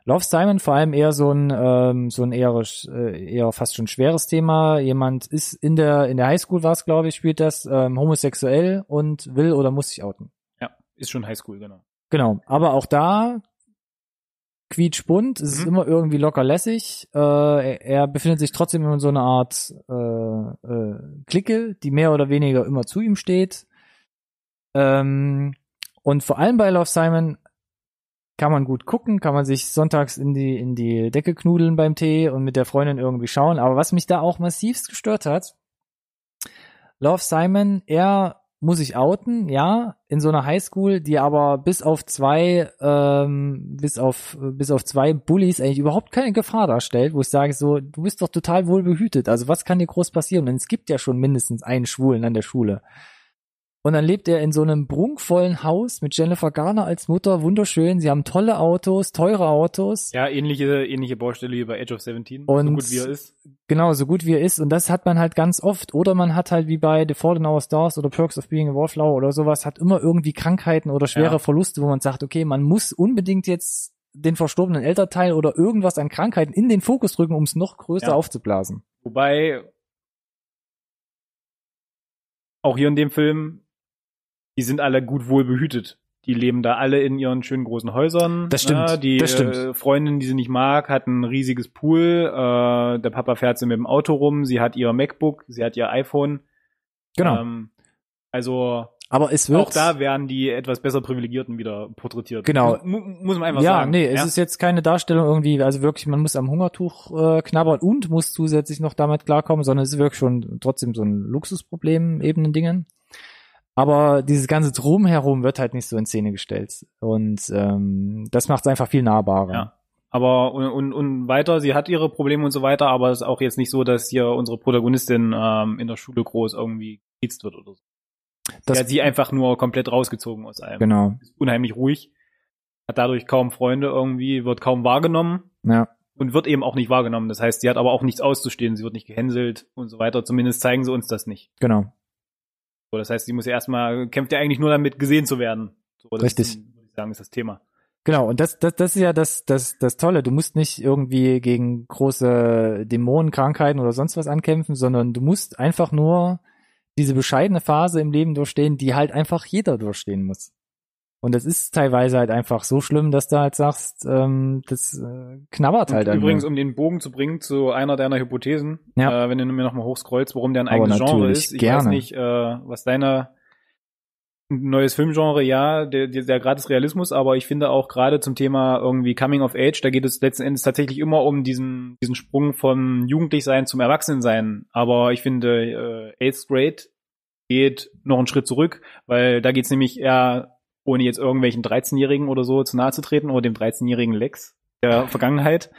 Love Simon vor allem eher so ein ähm, so ein eher äh, eher fast schon schweres Thema. Jemand ist in der in der Highschool war es glaube ich spielt das ähm, homosexuell und will oder muss sich outen. Ja, ist schon Highschool, genau. Genau, aber auch da quietschbunt, es ist Mhm. immer irgendwie locker lässig. Äh, er, er befindet sich trotzdem in so einer Art äh, äh, Clique, die mehr oder weniger immer zu ihm steht. Ähm, und vor allem bei Love Simon kann man gut gucken, kann man sich sonntags in die in die Decke knudeln beim Tee und mit der Freundin irgendwie schauen. Aber was mich da auch massivst gestört hat, Love Simon, er muss sich outen, ja, in so einer Highschool, die aber bis auf zwei, ähm, bis auf, bis auf zwei Bullies eigentlich überhaupt keine Gefahr darstellt, wo ich sage so, du bist doch total wohl behütet. Also was kann dir groß passieren? Denn es gibt ja schon mindestens einen Schwulen an der Schule. Und dann lebt er in so einem prunkvollen Haus mit Jennifer Garner als Mutter, wunderschön. Sie haben tolle Autos, teure Autos. Ja, ähnliche, ähnliche Baustelle wie bei Edge of 17, so Und- gut wie er ist. Genau, so gut wie er ist. Und das hat man halt ganz oft. Oder man hat halt wie bei The Fault in Our Stars oder Perks of Being a Wallflower oder sowas, hat immer irgendwie Krankheiten oder schwere Ja. Verluste, wo man sagt, okay, man muss unbedingt jetzt den verstorbenen Elternteil oder irgendwas an Krankheiten in den Fokus drücken, um es noch größer Ja. aufzublasen. Wobei, auch hier in dem Film, die sind alle gut wohl behütet. Die leben da alle in ihren schönen großen Häusern. Das stimmt, Ja, die das stimmt. Äh, Freundin, die sie nicht mag, hat ein riesiges Pool. Äh, der Papa fährt sie mit dem Auto rum. Sie hat ihr MacBook, sie hat ihr iPhone. Genau. Ähm, also Aber es wird Auch da werden die etwas besser Privilegierten wieder porträtiert. Genau. Mu muss man einfach ja, sagen. nee, es ist jetzt keine Darstellung irgendwie, also wirklich, man muss am Hungertuch äh, knabbern und muss zusätzlich noch damit klarkommen, sondern es ist wirklich schon trotzdem so ein Luxusproblem eben in Dingen. Aber dieses ganze Drumherum wird halt nicht so in Szene gestellt. Und ähm, das macht es einfach viel nahbarer. Ja. Aber und, und, und weiter, sie hat ihre Probleme und so weiter, aber es ist auch jetzt nicht so, dass hier unsere Protagonistin ähm, in der Schule groß irgendwie gekietzt wird oder so. Das, Der hat sie einfach nur komplett rausgezogen aus allem. genau. Ist unheimlich ruhig, hat dadurch kaum Freunde irgendwie, wird kaum wahrgenommen Ja. und wird eben auch nicht wahrgenommen. Das heißt, sie hat aber auch nichts auszustehen, sie wird nicht gehänselt und so weiter. Zumindest zeigen sie uns das nicht. Genau. So, das heißt, sie muss ja erstmal, kämpft ja eigentlich nur damit, gesehen zu werden. So, das Richtig. Ist, würde ich sagen, ist das Thema. Genau, und das, das, das ist ja das, das, das Tolle. Du musst nicht irgendwie gegen große Dämonen, Krankheiten oder sonst was ankämpfen, sondern du musst einfach nur diese bescheidene Phase im Leben durchstehen, die halt einfach jeder durchstehen muss. Und das ist teilweise halt einfach so schlimm, dass du halt sagst, ähm, das äh, knabbert halt übrigens, um den Bogen zu bringen zu einer deiner Hypothesen, Ja. äh, wenn du mir nochmal hochscrollst, warum der ein eigenes Genre ist. Ich gerne. weiß nicht, äh, was deine neues Filmgenre, ja, der, der, der gratis Realismus, aber ich finde auch gerade zum Thema irgendwie Coming of Age, da geht es letzten Endes tatsächlich immer um diesen, diesen Sprung vom Jugendlichsein zum Erwachsensein. Aber ich finde, äh, Eighth Grade geht noch einen Schritt zurück, weil da geht's nämlich eher, ohne jetzt irgendwelchen 13-Jährigen oder so zu nahe zu treten, oder dem 13-jährigen Lex der Vergangenheit.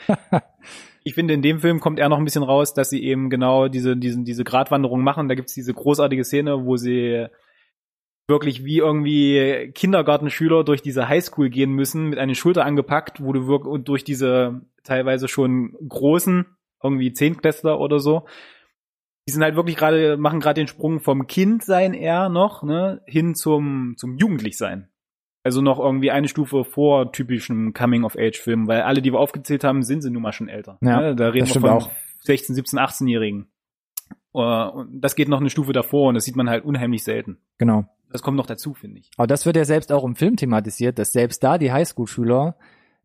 ich finde, in dem Film kommt er noch ein bisschen raus, dass sie eben genau diese, diesen, diese Gratwanderung machen. Da gibt's diese großartige Szene, wo sie wirklich wie irgendwie Kindergartenschüler durch diese Highschool gehen müssen, mit einer Schulter angepackt, wo du wirklich und durch diese teilweise schon großen, irgendwie Zehntklässler oder so, die sind halt wirklich gerade, machen gerade den Sprung vom Kindsein eher noch, ne, hin zum, zum Jugendlichsein. Also noch irgendwie eine Stufe vor typischen Coming-of-Age-Filmen, weil alle, die wir aufgezählt haben, sind sie nun mal schon älter. Ja, ne? Da reden wir von auch. 16, 17, 18-Jährigen. Und das geht noch eine Stufe davor und das sieht man halt unheimlich selten. Genau. Das kommt noch dazu, finde ich. Aber das wird ja selbst auch im Film thematisiert, dass selbst da die Highschool-Schüler,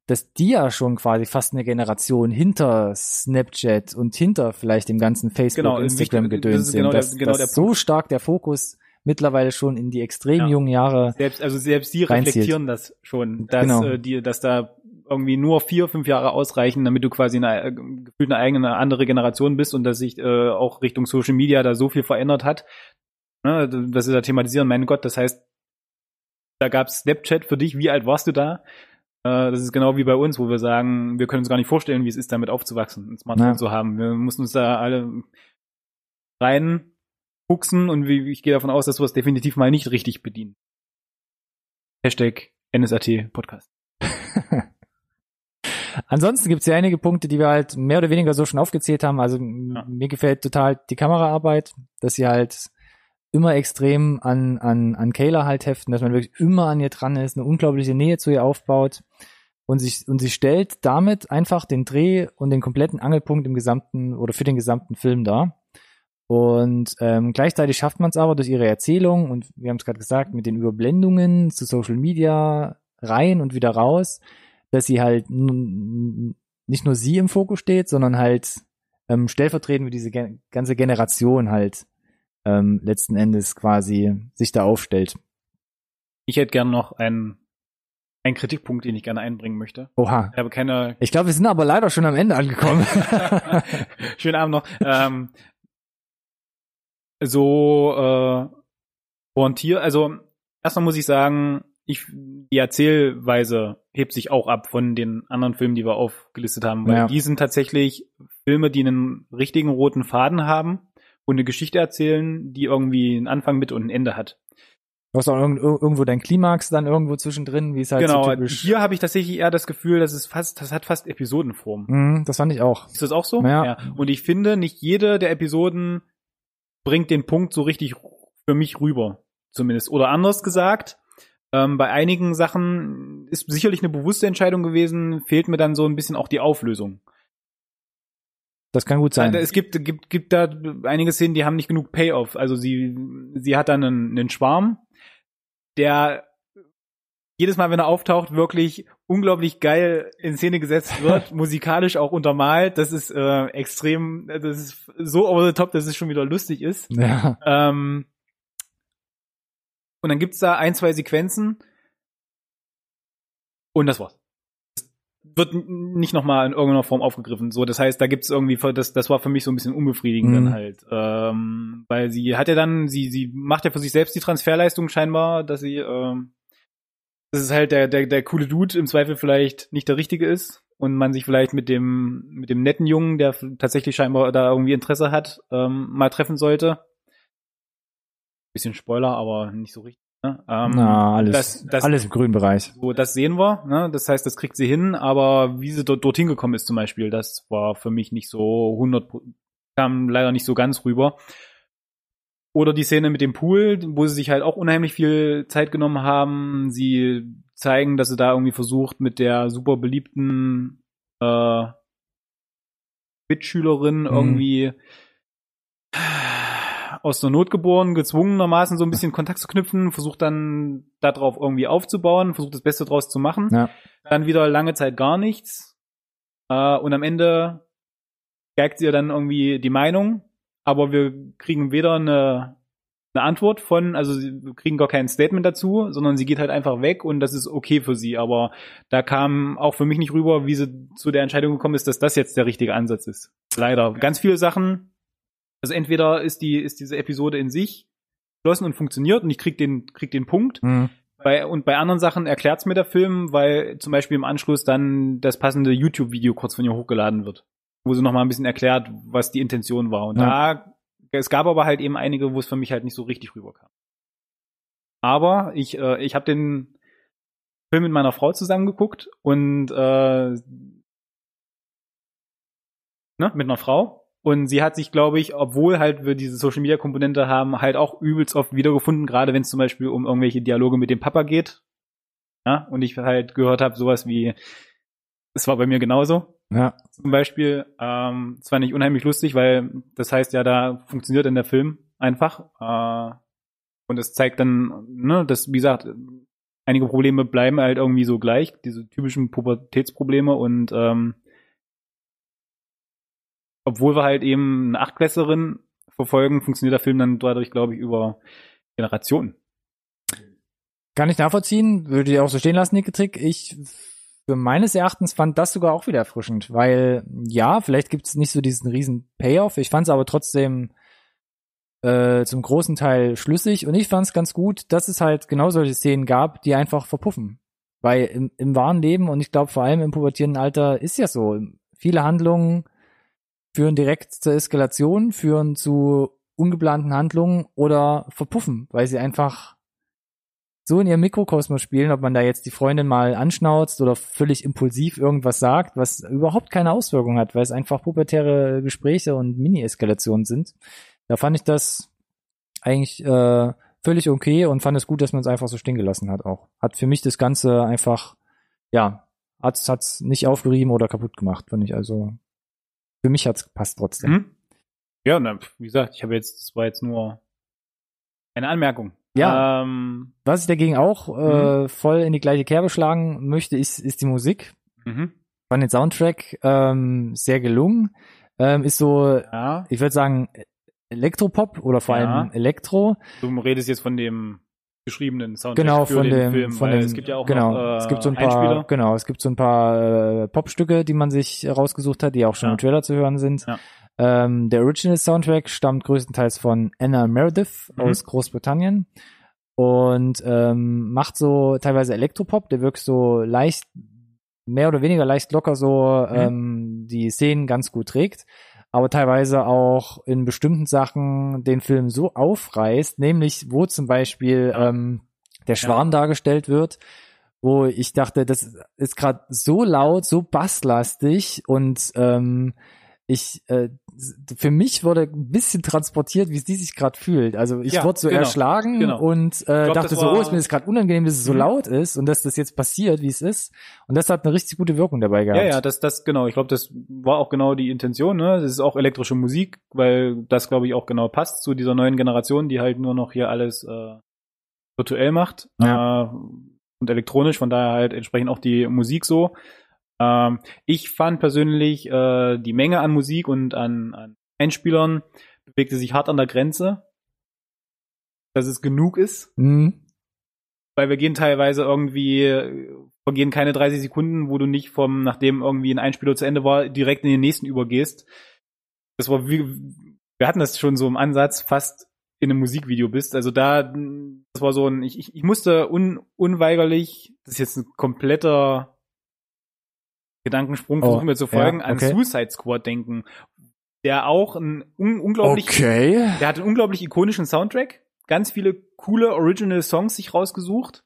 dass die ja schon quasi fast eine Generation hinter Snapchat und hinter vielleicht dem ganzen Facebook, Genau, Instagram gedöns ist genau sind, der- dass, genau dass der so stark der Fokus mittlerweile schon in die extrem Ja. jungen Jahre Selbst, also selbst die Reinzieht. reflektieren das schon, dass, Genau. äh, die, dass da irgendwie nur vier, fünf Jahre ausreichen, damit du quasi eine, äh, gefühlt eine eigene, eine andere Generation bist und dass sich äh, auch Richtung Social Media da so viel verändert hat. Ne, dass sie da thematisieren, mein Gott, das heißt, da gab's Snapchat für dich, wie alt warst du da? Äh, das ist genau wie bei uns, wo wir sagen, wir können uns gar nicht vorstellen, wie es ist, damit aufzuwachsen, ein Smartphone Ja. zu haben. Wir mussten uns da alle rein fuchsen und ich gehe davon aus, dass du das definitiv mal nicht richtig bedient. Hashtag NSAT Podcast. Ansonsten gibt es ja einige Punkte, die wir halt mehr oder weniger so schon aufgezählt haben. Also Ja. mir gefällt total die Kameraarbeit, dass sie halt immer extrem an, an, an Kayla halt heften, dass man wirklich immer an ihr dran ist, eine unglaubliche Nähe zu ihr aufbaut und sich und sie stellt damit einfach den Dreh und den kompletten Angelpunkt im gesamten oder für den gesamten Film dar. Und ähm, gleichzeitig schafft man es aber durch ihre Erzählung und wir haben es gerade gesagt, mit den Überblendungen zu Social Media rein und wieder raus, dass sie halt nicht nur sie im Fokus steht, sondern halt ähm, stellvertretend für diese gen ganze Generation halt ähm, letzten Endes quasi sich da aufstellt. Ich hätte gern noch einen, einen Kritikpunkt, den ich gerne einbringen möchte. Oha. Ich habe keine Ich glaube, wir sind aber leider schon am Ende angekommen. Schönen Abend noch. Ähm, so äh, Frontier, also erstmal muss ich sagen, ich die Erzählweise hebt sich auch ab von den anderen Filmen, die wir aufgelistet haben, weil Ja. die sind tatsächlich Filme, die einen richtigen roten Faden haben und eine Geschichte erzählen, die irgendwie einen Anfang, Mitte und ein Ende hat. Du hast auch irgend- irgendwo dein Klimax dann irgendwo zwischendrin, wie es halt genau, so typisch. hier habe ich tatsächlich eher das Gefühl, dass es fast, das hat fast Episodenform. Mhm, das fand ich auch. Ist das auch so? Ja. Und ich finde, nicht jede der Episoden bringt den Punkt so richtig für mich rüber, zumindest. Oder anders gesagt, ähm, bei einigen Sachen ist sicherlich eine bewusste Entscheidung gewesen, fehlt mir dann so ein bisschen auch die Auflösung. Das kann gut sein. Es gibt, gibt, gibt da einige Szenen, die haben nicht genug Payoff. Also sie, sie hat dann einen, einen Schwarm, der jedes Mal, wenn er auftaucht, wirklich unglaublich geil in Szene gesetzt wird, musikalisch auch untermalt. Das ist äh, extrem, das ist so over the top, dass es schon wieder lustig ist. Ja. Ähm, Und dann gibt's da ein, zwei Sequenzen und das war's. Wird nicht nochmal in irgendeiner Form aufgegriffen. So, das heißt, da gibt's irgendwie, das, das war für mich so ein bisschen unbefriedigend Mhm. dann halt. Ähm, weil sie hat ja dann, sie, sie macht ja für sich selbst die Transferleistung scheinbar, dass sie, ähm, dass es halt der, der, der coole Dude im Zweifel vielleicht nicht der richtige ist und man sich vielleicht mit dem, mit dem netten Jungen, der tatsächlich scheinbar da irgendwie Interesse hat, ähm, mal treffen sollte. Bisschen Spoiler, aber nicht so richtig. Ne? Ähm, Na, alles, das, das, alles im grünen Bereich. so, das sehen wir. Ne? Das heißt, das kriegt sie hin, aber wie sie dort, dorthin gekommen ist zum Beispiel, das war für mich nicht so 100, Pro- kam leider nicht so ganz rüber. Oder die Szene mit dem Pool, wo sie sich halt auch unheimlich viel Zeit genommen haben. Sie zeigen, dass sie da irgendwie versucht, mit der super beliebten äh, Mitschülerin Mhm. irgendwie aus der Not geboren, gezwungenermaßen so ein bisschen Kontakt zu knüpfen, versucht dann darauf irgendwie aufzubauen, versucht das Beste draus zu machen. Ja. Dann wieder lange Zeit gar nichts. Äh, und am Ende geigt sie ja dann irgendwie die Meinung, aber wir kriegen weder eine, eine Antwort von, also sie- wir kriegen gar kein Statement dazu, sondern sie geht halt einfach weg und das ist okay für sie. Aber da kam auch für mich nicht rüber, wie sie zu der Entscheidung gekommen ist, dass das jetzt der richtige Ansatz ist. Leider. Ganz viele Sachen, also entweder ist die, ist diese Episode in sich geschlossen und funktioniert und ich krieg den, krieg den Punkt, Mhm. bei, und bei anderen Sachen erklärt's mir der Film, weil zum Beispiel im Anschluss dann das passende YouTube-Video kurz von ihr hochgeladen wird, wo sie nochmal ein bisschen erklärt, was die Intention war. Und da, es gab aber halt eben einige, wo es für mich halt nicht so richtig rüberkam. Aber ich, äh, ich habe den Film mit meiner Frau zusammengeguckt und äh, ne, mit einer Frau. Und sie hat sich, glaube ich, obwohl halt wir diese Social Media Komponente haben, halt auch übelst oft wiedergefunden, gerade wenn es zum Beispiel um irgendwelche Dialoge mit dem Papa geht. Ja, und ich halt gehört habe, sowas wie, es war bei mir genauso, Ja. zum Beispiel. Ähm, das fand ich unheimlich lustig, weil das heißt ja, da funktioniert dann der Film einfach. Äh, und es zeigt dann, ne, dass, wie gesagt, einige Probleme bleiben halt irgendwie so gleich, diese typischen Pubertätsprobleme und ähm, obwohl wir halt eben eine Achtklässlerin verfolgen, funktioniert der Film dann dadurch, glaube ich, über Generationen. Kann ich nachvollziehen, würde ich auch so stehen lassen, die Kritik. Ich für meines Erachtens fand das sogar auch wieder erfrischend, weil ja, vielleicht gibt es nicht so diesen riesen Payoff. Ich fand es aber trotzdem äh, zum großen Teil schlüssig und ich fand es ganz gut, dass es halt genau solche Szenen gab, die einfach verpuffen. Weil im, im wahren Leben und ich glaube vor allem im pubertierenden Alter ist ja so, viele Handlungen führen direkt zur Eskalation, führen zu ungeplanten Handlungen oder verpuffen, weil sie einfach so in ihrem Mikrokosmos spielen, ob man da jetzt die Freundin mal anschnauzt oder völlig impulsiv irgendwas sagt, was überhaupt keine Auswirkung hat, weil es einfach pubertäre Gespräche und Mini-Eskalationen sind. Da fand ich das eigentlich äh, völlig okay und fand es gut, dass man es einfach so stehen gelassen hat auch. Hat für mich das Ganze einfach, ja, hat's, hat's nicht aufgerieben oder kaputt gemacht, fand ich also. Für mich hat's passt trotzdem. Mhm. Ja, na, wie gesagt, ich habe jetzt, das war jetzt nur eine Anmerkung. Ja. Ähm, Was ich dagegen auch äh, voll in die gleiche Kerbe schlagen möchte, ist, ist die Musik. mhm. Fand den Soundtrack ähm, sehr gelungen. Ähm, ist so, Ja, ich würde sagen, Elektropop oder vor Ja. allem Elektro. du redest jetzt von dem geschriebenen Soundtrack Genau, für von den dem, Film, von dem, es gibt ja auch genau, noch äh, es gibt so ein paar, Einspieler. genau, es gibt so ein paar äh, Popstücke, die man sich rausgesucht hat, die auch schon Ja. im Trailer zu hören sind. Ja. Ähm, der Original Soundtrack stammt größtenteils von Anna Meredith Mhm. aus Großbritannien und ähm, macht so teilweise Elektropop, der wirkt so leicht, mehr oder weniger leicht locker so Mhm. ähm, die Szenen ganz gut trägt aber teilweise auch in bestimmten Sachen den Film so aufreißt, nämlich wo zum Beispiel ähm, der Schwarm dargestellt wird, wo ich dachte, das ist gerade so laut, so basslastig und ähm, ich äh, für mich wurde ein bisschen transportiert, wie es die sich gerade fühlt. Also ich Ja, wurde so genau, erschlagen genau. und äh, glaub, dachte so, oh, ist mir das gerade unangenehm, dass es so Mhm. laut ist und dass das jetzt passiert, wie es ist. Und das hat eine richtig gute Wirkung dabei gehabt. Ja, ja, das, das, genau. Ich glaube, das war auch genau die Intention, ne? Das ist auch elektrische Musik, weil das, glaube ich, auch genau passt zu dieser neuen Generation, die halt nur noch hier alles äh, virtuell macht Ja. äh, und elektronisch, von daher halt entsprechend auch die Musik so. Ähm, ich fand persönlich äh, die Menge an Musik und an, an Einspielern bewegte sich hart an der Grenze, dass es genug ist. Mhm. weil wir gehen teilweise irgendwie, vergehen keine 30 Sekunden, wo du nicht vom, nachdem irgendwie ein Einspieler zu Ende war, direkt in den nächsten übergehst. Das war wie, wir hatten das schon so im Ansatz, fast in einem Musikvideo bist. Also da, das war so ein, ich, ich, musste un, unweigerlich, das ist jetzt ein kompletter Gedankensprung, Oh, versuchen wir zu folgen, ja, an okay. Suicide Squad denken, der auch ein un, unglaublich, Okay. der hat einen unglaublich ikonischen Soundtrack, ganz viele coole Original Songs sich rausgesucht.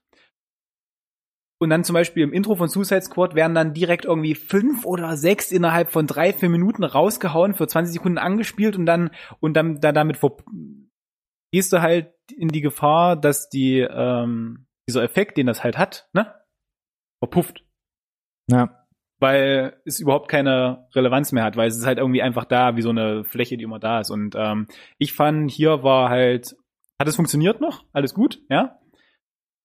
Und dann zum Beispiel im Intro von Suicide Squad werden dann direkt irgendwie fünf oder sechs innerhalb von drei, vier Minuten rausgehauen, für 20 Sekunden angespielt und dann, und dann, dann damit ver gehst du halt in die Gefahr, dass die, ähm, dieser Effekt, den das halt hat, ne, verpufft Ja. Weil es überhaupt keine Relevanz mehr hat, weil es ist halt irgendwie einfach da, wie so eine Fläche, die immer da ist. Und ähm, ich fand, hier war halt, hat es funktioniert noch, alles gut, ja.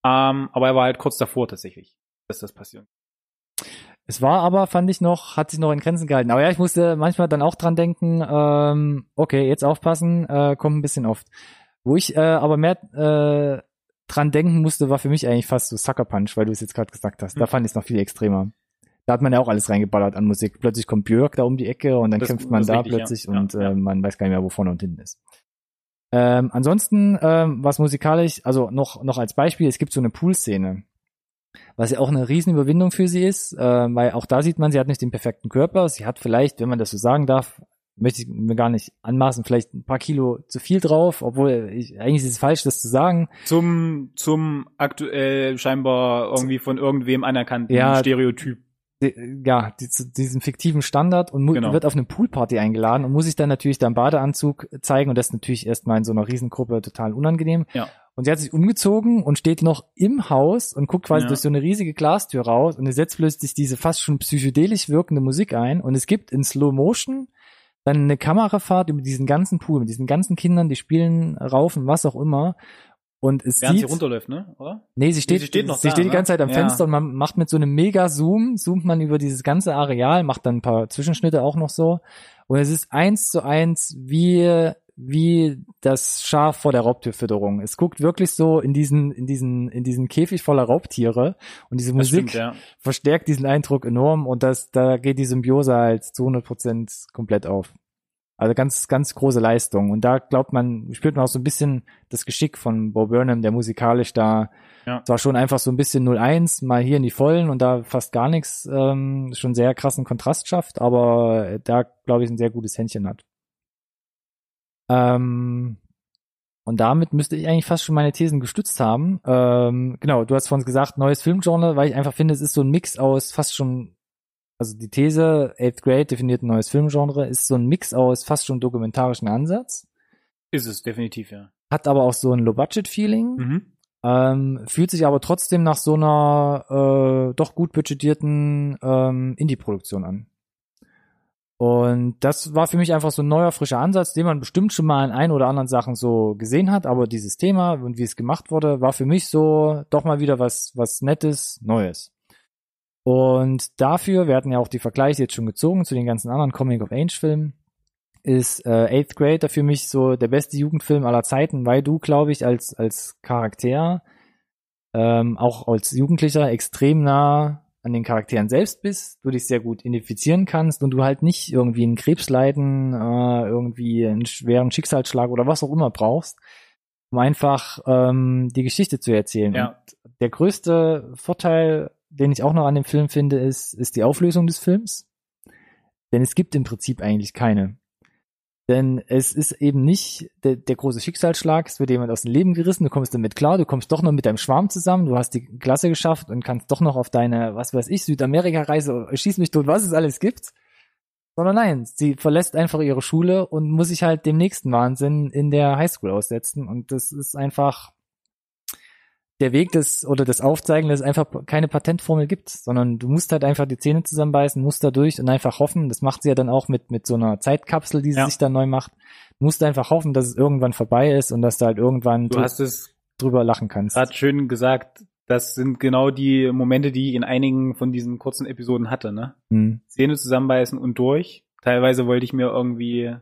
Ähm, aber er war halt kurz davor tatsächlich, dass das passiert. Es war aber, fand ich noch, hat sich noch in Grenzen gehalten. Aber ja, ich musste manchmal dann auch dran denken, ähm, okay, jetzt aufpassen, äh, kommt ein bisschen oft. Wo ich äh, aber mehr äh, dran denken musste, war für mich eigentlich fast so Sucker Punch, weil du es jetzt gerade gesagt hast. Da Mhm. fand ich es noch viel extremer. Da hat man ja auch alles reingeballert an Musik. Plötzlich kommt Björk da um die Ecke und dann Das- kämpft man da richtig, ja. plötzlich Ja, und ja. Äh, man weiß gar nicht mehr, wo vorne und hinten ist. Ähm, ansonsten, ähm, was musikalisch, also noch, noch als Beispiel, es gibt so eine Pool-Szene, was ja auch eine Riesenüberwindung für sie ist, äh, weil auch da sieht man, sie hat nicht den perfekten Körper, sie hat vielleicht, wenn man das so sagen darf, möchte ich mir gar nicht anmaßen, vielleicht ein paar Kilo zu viel drauf, obwohl ich, eigentlich ist es falsch, das zu sagen. Zum, zum aktuell scheinbar irgendwie von irgendwem anerkannten Ja. Stereotyp. Die- Ja, die, zu diesen fiktiven Standard und Genau. wird auf eine Poolparty eingeladen und muss sich dann natürlich da im Badeanzug zeigen und das ist natürlich erstmal in so einer Riesengruppe total unangenehm. Ja. Und sie hat sich umgezogen und steht noch im Haus und guckt quasi Ja. durch so eine riesige Glastür raus und es setzt plötzlich diese fast schon psychedelisch wirkende Musik ein und es gibt in Slow Motion dann eine Kamerafahrt über diesen ganzen Pool mit diesen ganzen Kindern, die spielen, raufen, was auch immer. Und es Während sie sieht, runterläuft, ne? Oder? nee, sie steht, sie steht noch sie da, steht die ganze Zeit am Ja. Fenster und man macht mit so einem mega Zoom, zoomt man über dieses ganze Areal, macht dann ein paar Zwischenschnitte auch noch so. Und es ist eins zu eins wie, wie das Schaf vor der Raubtierfütterung. Es guckt wirklich so in diesen, in diesen, in diesen Käfig voller Raubtiere und diese Das Musik stimmt, ja. verstärkt diesen Eindruck enorm und das, da geht die Symbiose halt zu 100 Prozent komplett auf. Also ganz, ganz große Leistung. Und da glaubt man, spürt man auch so ein bisschen das Geschick von Bo Burnham, der musikalisch da Ja. zwar schon einfach so ein bisschen 0-1, mal hier in die Vollen und da fast gar nichts, ähm, schon sehr krassen Kontrast schafft, aber da, glaube ich, ein sehr gutes Händchen hat. Ähm, und damit müsste ich eigentlich fast schon meine Thesen gestützt haben. Ähm, genau, du hast vorhin gesagt, neues Filmgenre, weil ich einfach finde, es ist so ein Mix aus fast schon, also die These, Eighth Grade definiert ein neues Filmgenre, ist so ein Mix aus fast schon dokumentarischen Ansatz, Ist es definitiv, ja. hat aber auch so ein Low-Budget-Feeling, Mhm. ähm, fühlt sich aber trotzdem nach so einer äh, doch gut budgetierten ähm, Indie-Produktion an. Und das war für mich einfach so ein neuer, frischer Ansatz, den man bestimmt schon mal in ein oder anderen Sachen so gesehen hat, aber dieses Thema und wie es gemacht wurde, war für mich so doch mal wieder was, was Nettes, Neues. Und dafür, wir hatten ja auch die Vergleiche jetzt schon gezogen zu den ganzen anderen Coming-of-Age-Filmen, ist äh, Eighth Grade für mich so der beste Jugendfilm aller Zeiten, weil du, glaube ich, als, als Charakter, ähm, auch als Jugendlicher extrem nah an den Charakteren selbst bist, du dich sehr gut identifizieren kannst und du halt nicht irgendwie einen Krebs leiden, äh, irgendwie einen schweren Schicksalsschlag oder was auch immer brauchst, um einfach ähm, die Geschichte zu erzählen. Ja. Und der größte Vorteil, den ich auch noch an dem Film finde, ist, ist die Auflösung des Films. Denn es gibt im Prinzip eigentlich keine. Denn es ist eben nicht der, der große Schicksalsschlag, es wird jemand aus dem Leben gerissen, du kommst damit klar, du kommst doch noch mit deinem Schwarm zusammen, du hast die Klasse geschafft und kannst doch noch auf deine, was weiß ich, Südamerika-Reise, schieß mich tot, was es alles gibt. Sondern nein, sie verlässt einfach ihre Schule und muss sich halt dem nächsten Wahnsinn in der Highschool aussetzen. Und das ist einfach der Weg des oder das Aufzeigen, dass es einfach keine Patentformel gibt, sondern du musst halt einfach die Zähne zusammenbeißen, musst da durch und einfach hoffen. Das macht sie ja dann auch mit mit so einer Zeitkapsel, die sie Ja. sich dann neu macht. Du musst einfach hoffen, dass es irgendwann vorbei ist und dass du halt irgendwann Du hast es drüber lachen kannst. gerade schön gesagt. Das sind genau die Momente, die ich in einigen von diesen kurzen Episoden hatte, ne? Hm. Zähne zusammenbeißen und durch. Teilweise wollte ich mir irgendwie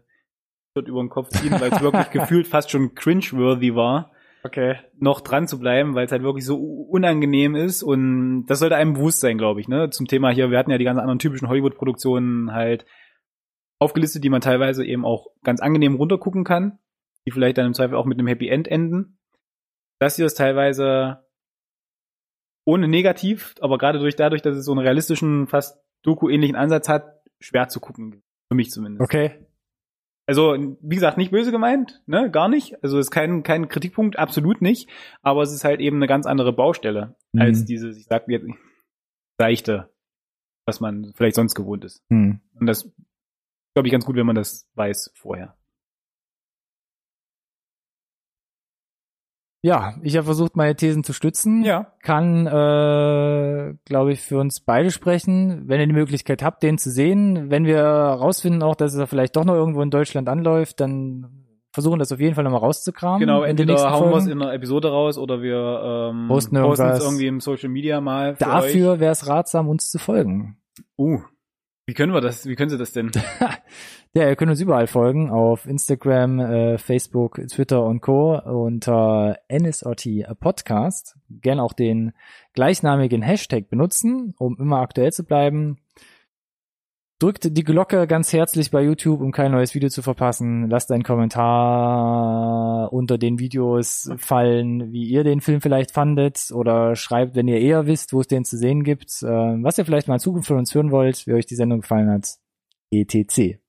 dort über den Kopf ziehen, weil es wirklich gefühlt fast schon cringe-worthy war. Okay. noch dran zu bleiben, weil es halt wirklich so unangenehm ist und das sollte einem bewusst sein, glaube ich, ne? Zum Thema hier, wir hatten ja die ganzen anderen typischen Hollywood-Produktionen halt aufgelistet, die man teilweise eben auch ganz angenehm runtergucken kann, die vielleicht dann im Zweifel auch mit einem Happy End enden. Das hier ist teilweise ohne negativ, aber gerade durch dadurch, dass es so einen realistischen, fast Doku-ähnlichen Ansatz hat, schwer zu gucken. Für mich zumindest. Okay. Also, wie gesagt, nicht böse gemeint, ne, gar nicht. Also, es ist kein, kein Kritikpunkt, absolut nicht. Aber es ist halt eben eine ganz andere Baustelle Mhm. als dieses, ich sag jetzt, seichte, was man vielleicht sonst gewohnt ist. Hm. Und das glaube ich ganz gut, wenn man das weiß vorher. Ja, ich habe versucht, meine Thesen zu stützen. Ja. Kann, äh, glaube ich, für uns beide sprechen. Wenn ihr die Möglichkeit habt, den zu sehen, wenn wir rausfinden auch, dass er vielleicht doch noch irgendwo in Deutschland anläuft, dann versuchen das auf jeden Fall nochmal rauszukramen. Genau, entweder hauen wir es in einer Episode raus oder wir ähm, Posten es irgendwie im Social Media mal. Für Dafür wäre es ratsam, uns zu folgen. Uh, wie können wir das? Wie können Sie das denn? Ja, ihr könnt uns überall folgen, auf Instagram, äh, Facebook, Twitter und Co. unter NSRT Podcast. Gern auch den gleichnamigen Hashtag benutzen, um immer aktuell zu bleiben. Drückt die Glocke ganz herzlich bei YouTube, um kein neues Video zu verpassen. Lasst einen Kommentar unter den Videos fallen, wie ihr den Film vielleicht fandet oder schreibt, wenn ihr eher wisst, wo es den zu sehen gibt, äh, was ihr vielleicht mal in Zukunft von uns hören wollt, wie euch die Sendung gefallen hat. ETC.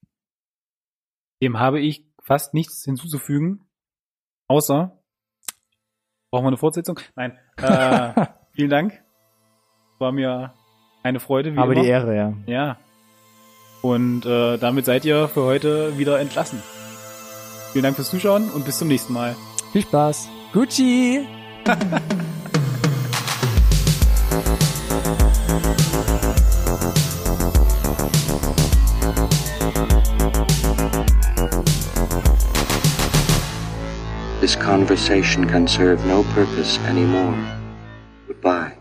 Dem habe ich fast nichts hinzuzufügen, außer brauchen wir eine Fortsetzung? Nein. Äh, vielen Dank. War mir eine Freude. Wie Aber immer. die Ehre, ja. Ja. Und äh, damit seid ihr für heute wieder entlassen. Vielen Dank fürs Zuschauen und bis zum nächsten Mal. Viel Spaß. Gucci! This conversation can serve no purpose anymore. Goodbye.